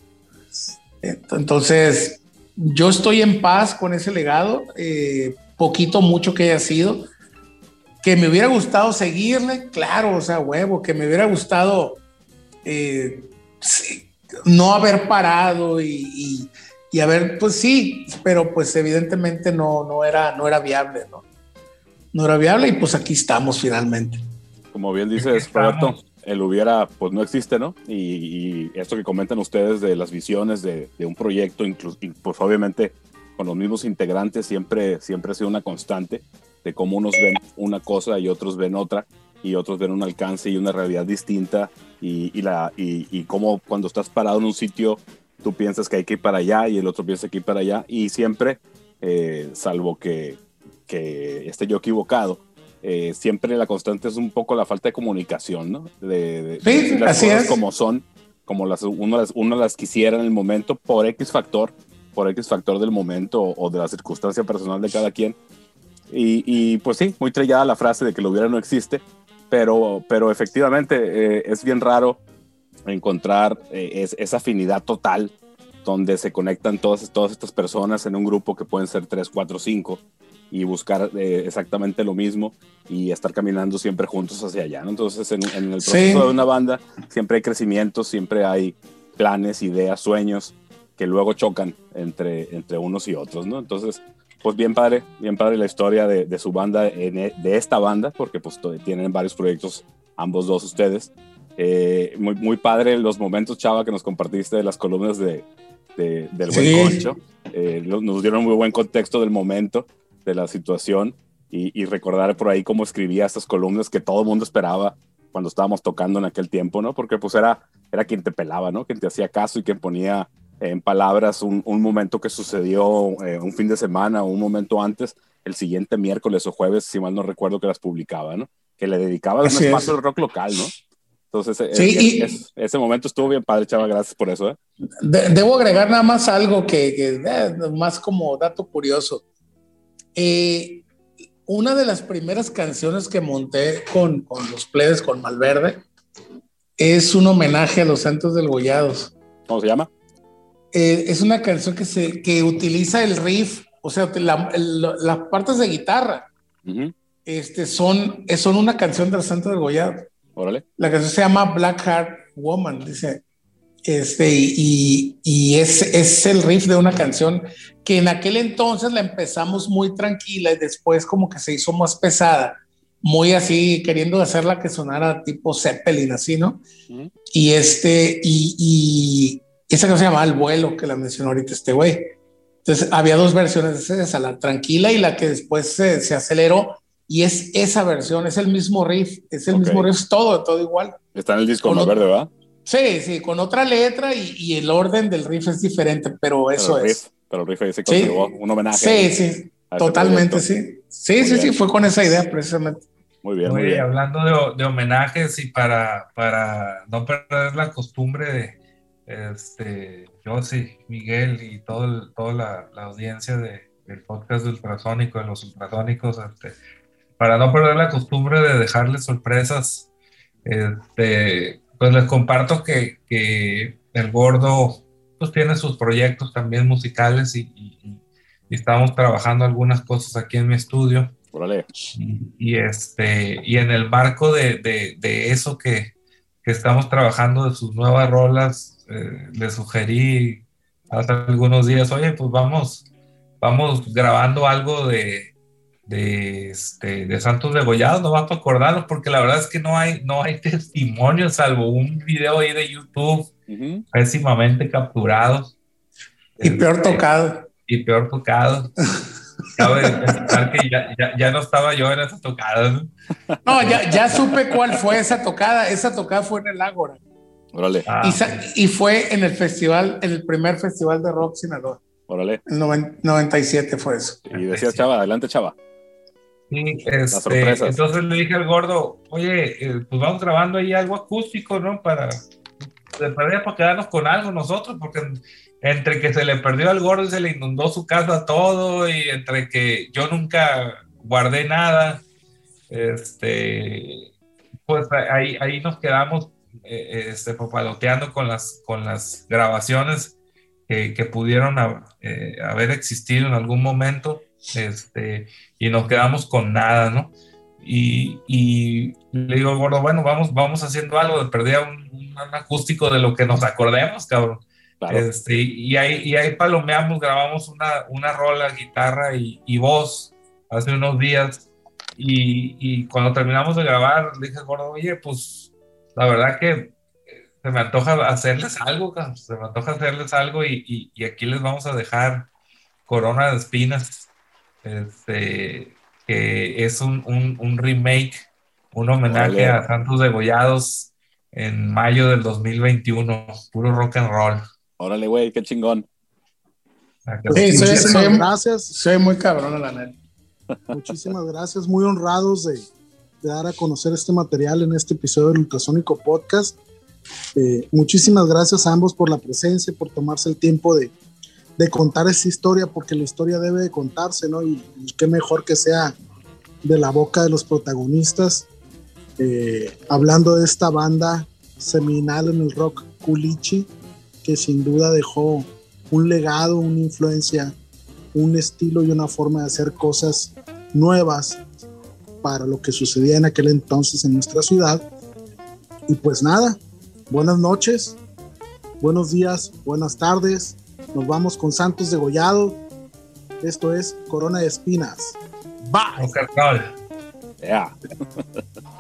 Entonces, yo estoy en paz con ese legado, eh, poquito, mucho que haya sido. Que me hubiera gustado seguirle, claro, o sea, huevo, que me hubiera gustado eh, no haber parado y, haber, pues sí, pero pues evidentemente no, no, era, no era viable, ¿no? No era viable y pues aquí estamos finalmente. Como bien dices, Roberto, el hubiera, pues no existe, ¿no? Y, y, esto que comentan ustedes de las visiones de, de un proyecto, incluso, pues obviamente con los mismos integrantes siempre, siempre ha sido una constante de cómo unos ven una cosa y otros ven otra y otros ven un alcance y una realidad distinta y, y la, y, y cómo cuando estás parado en un sitio tú piensas que hay que ir para allá y el otro piensa que ir para allá y siempre, eh, salvo que, que esté yo equivocado, eh, siempre la constante es un poco la falta de comunicación, ¿no? De, de, sí, de las así cosas es. como son, como las, uno, las, uno las quisiera en el momento por X factor, por X factor del momento o, o de la circunstancia personal de cada quien. Y, y, pues sí, muy trillada la frase de que lo hubiera no existe, pero, pero efectivamente eh, es bien raro encontrar eh, es, esa afinidad total donde se conectan todas, todas estas personas en un grupo que pueden ser 3, 4, 5 y buscar eh, exactamente lo mismo y estar caminando siempre juntos hacia allá. ¿no? Entonces, en, en, el proceso sí. de una banda siempre hay crecimiento, siempre hay planes, ideas, sueños que luego chocan entre, entre unos y otros. ¿no? Entonces, pues bien padre, bien padre la historia de, de su banda, en, de esta banda, porque pues tienen varios proyectos, ambos dos ustedes. Eh, muy, muy padre los momentos, Chava, que nos compartiste de las columnas de, de del buen sí. concho. Eh, nos dieron muy buen contexto del momento de la situación y, y, recordar por ahí cómo escribía estas columnas que todo el mundo esperaba cuando estábamos tocando en aquel tiempo, ¿no? Porque pues era, era quien te pelaba, ¿no? Quien te hacía caso y quien ponía en palabras un, un momento que sucedió eh, un fin de semana o un momento antes, el siguiente miércoles o jueves, si mal no recuerdo, que las publicaba, ¿no? Que le dedicaba un espacio al rock local, ¿no? Entonces, sí, es, y, es, ese momento estuvo bien padre, Chava, gracias por eso. ¿eh? De, debo agregar nada más algo que, que eh, más como dato curioso. Eh, una de las primeras canciones que monté con, con los plebes, con Malverde, es un homenaje a los Santos del Gollados. ¿Cómo se llama? Eh, es una canción que, se, que utiliza el riff, o sea, la, el, las partes de guitarra. Uh -huh. este, son, son una canción de los Santos del Gollado. Órale. La canción se llama Black Heart Woman, dice. Este, y, y es, es, el riff de una canción que en aquel entonces la empezamos muy tranquila y después como que se hizo más pesada, muy así, queriendo hacerla que sonara tipo Zeppelin, así, ¿no? Y este, y, y esa canción se llamaba El Vuelo, que la mencionó ahorita este güey. Entonces había dos versiones de esa, la tranquila y la que después se, se aceleró. Y es esa versión, es el mismo riff, es el okay. mismo riff, todo, todo igual. Está en el disco más verde, ¿verdad? Sí, sí, con otra letra y, y, el orden del riff es diferente, pero eso pero es. Pero el riff se conservó sí. un homenaje. Sí, sí, totalmente, sí. Sí, sí, sí, fue con esa idea precisamente. Muy bien, muy bien. Hablando de, de, homenajes y para, para no perder la costumbre de este, Josie, Miguel y todo el, toda la, la audiencia de, del podcast de Ultrasónico, de los Ultrasónicos, este, para no perder la costumbre de dejarles sorpresas, este, pues les comparto que, que, el gordo pues tiene sus proyectos también musicales y, y, y, estamos trabajando algunas cosas aquí en mi estudio. Y, y, este, y en el marco de, de, de eso que, que, estamos trabajando de sus nuevas rolas, eh, le sugerí hace algunos días, oye, pues vamos, vamos grabando algo de, de, este, de Santos Degollados, no vas para acordarlo, porque la verdad es que no hay, no hay testimonio, salvo un video ahí de YouTube Ujú. pésimamente capturados. Y peor Este, tocado. Y peor tocados. Cabe que ya, ya, ya no estaba yo en esas tocadas. ¿no? No, ya, ya supe cuál fue esa tocada. Esa tocada fue en el Ágora. Órale, Ah, Y, fue en el festival, en el primer festival de rock Sinaloa. órale. En noven- 97 fue eso. Y decías, Chava, adelante, Chava. Sí, este, entonces le dije al gordo, oye, eh, pues vamos grabando ahí algo acústico, ¿no? Para, perdida para quedarnos con algo nosotros, porque entre que se le perdió al gordo y se le inundó su casa todo, y entre que yo nunca guardé nada, este, pues ahí, ahí nos quedamos eh, este, papaloteando con las, con las grabaciones que, que pudieron ha- eh, haber existido en algún momento, este, y nos quedamos con nada, ¿no? Y, y le digo al gordo, bueno, vamos, vamos haciendo algo de perdida un, un acústico de lo que nos acordemos, cabrón. Claro. Este, y, ahí, y ahí palomeamos, grabamos una, una rola, guitarra y, y voz hace unos días. Y, y cuando terminamos de grabar, le dije gordo, oye, pues la verdad que eh, se me antoja hacerles algo, cabrón, se me antoja hacerles algo y, y- y aquí les vamos a dejar Corona de Espinas, este, que es un, un- un remake, un homenaje a Santos Degollados en mayo del 2021, puro rock and roll. Órale, güey, qué chingón. Sí, soy, Muchísimas soy- gracias. soy muy cabrón, la neta. Muchísimas gracias, muy honrados de, de dar a conocer este material en este episodio del Ultrasónico Podcast. Eh, muchísimas gracias a ambos por la presencia, por tomarse el tiempo de, de contar esta historia, porque la historia debe de contarse, ¿no? Y, y qué mejor que sea de la boca de los protagonistas, eh, hablando de esta banda seminal en el rock culichi, que sin duda dejó un legado, una influencia un estilo y una forma de hacer cosas nuevas para lo que sucedía en aquel entonces en nuestra ciudad. Y pues nada, buenas noches, buenos días, buenas tardes. Nos vamos con Santos Degollado. Esto es Corona de Espinas. Bye. Yeah.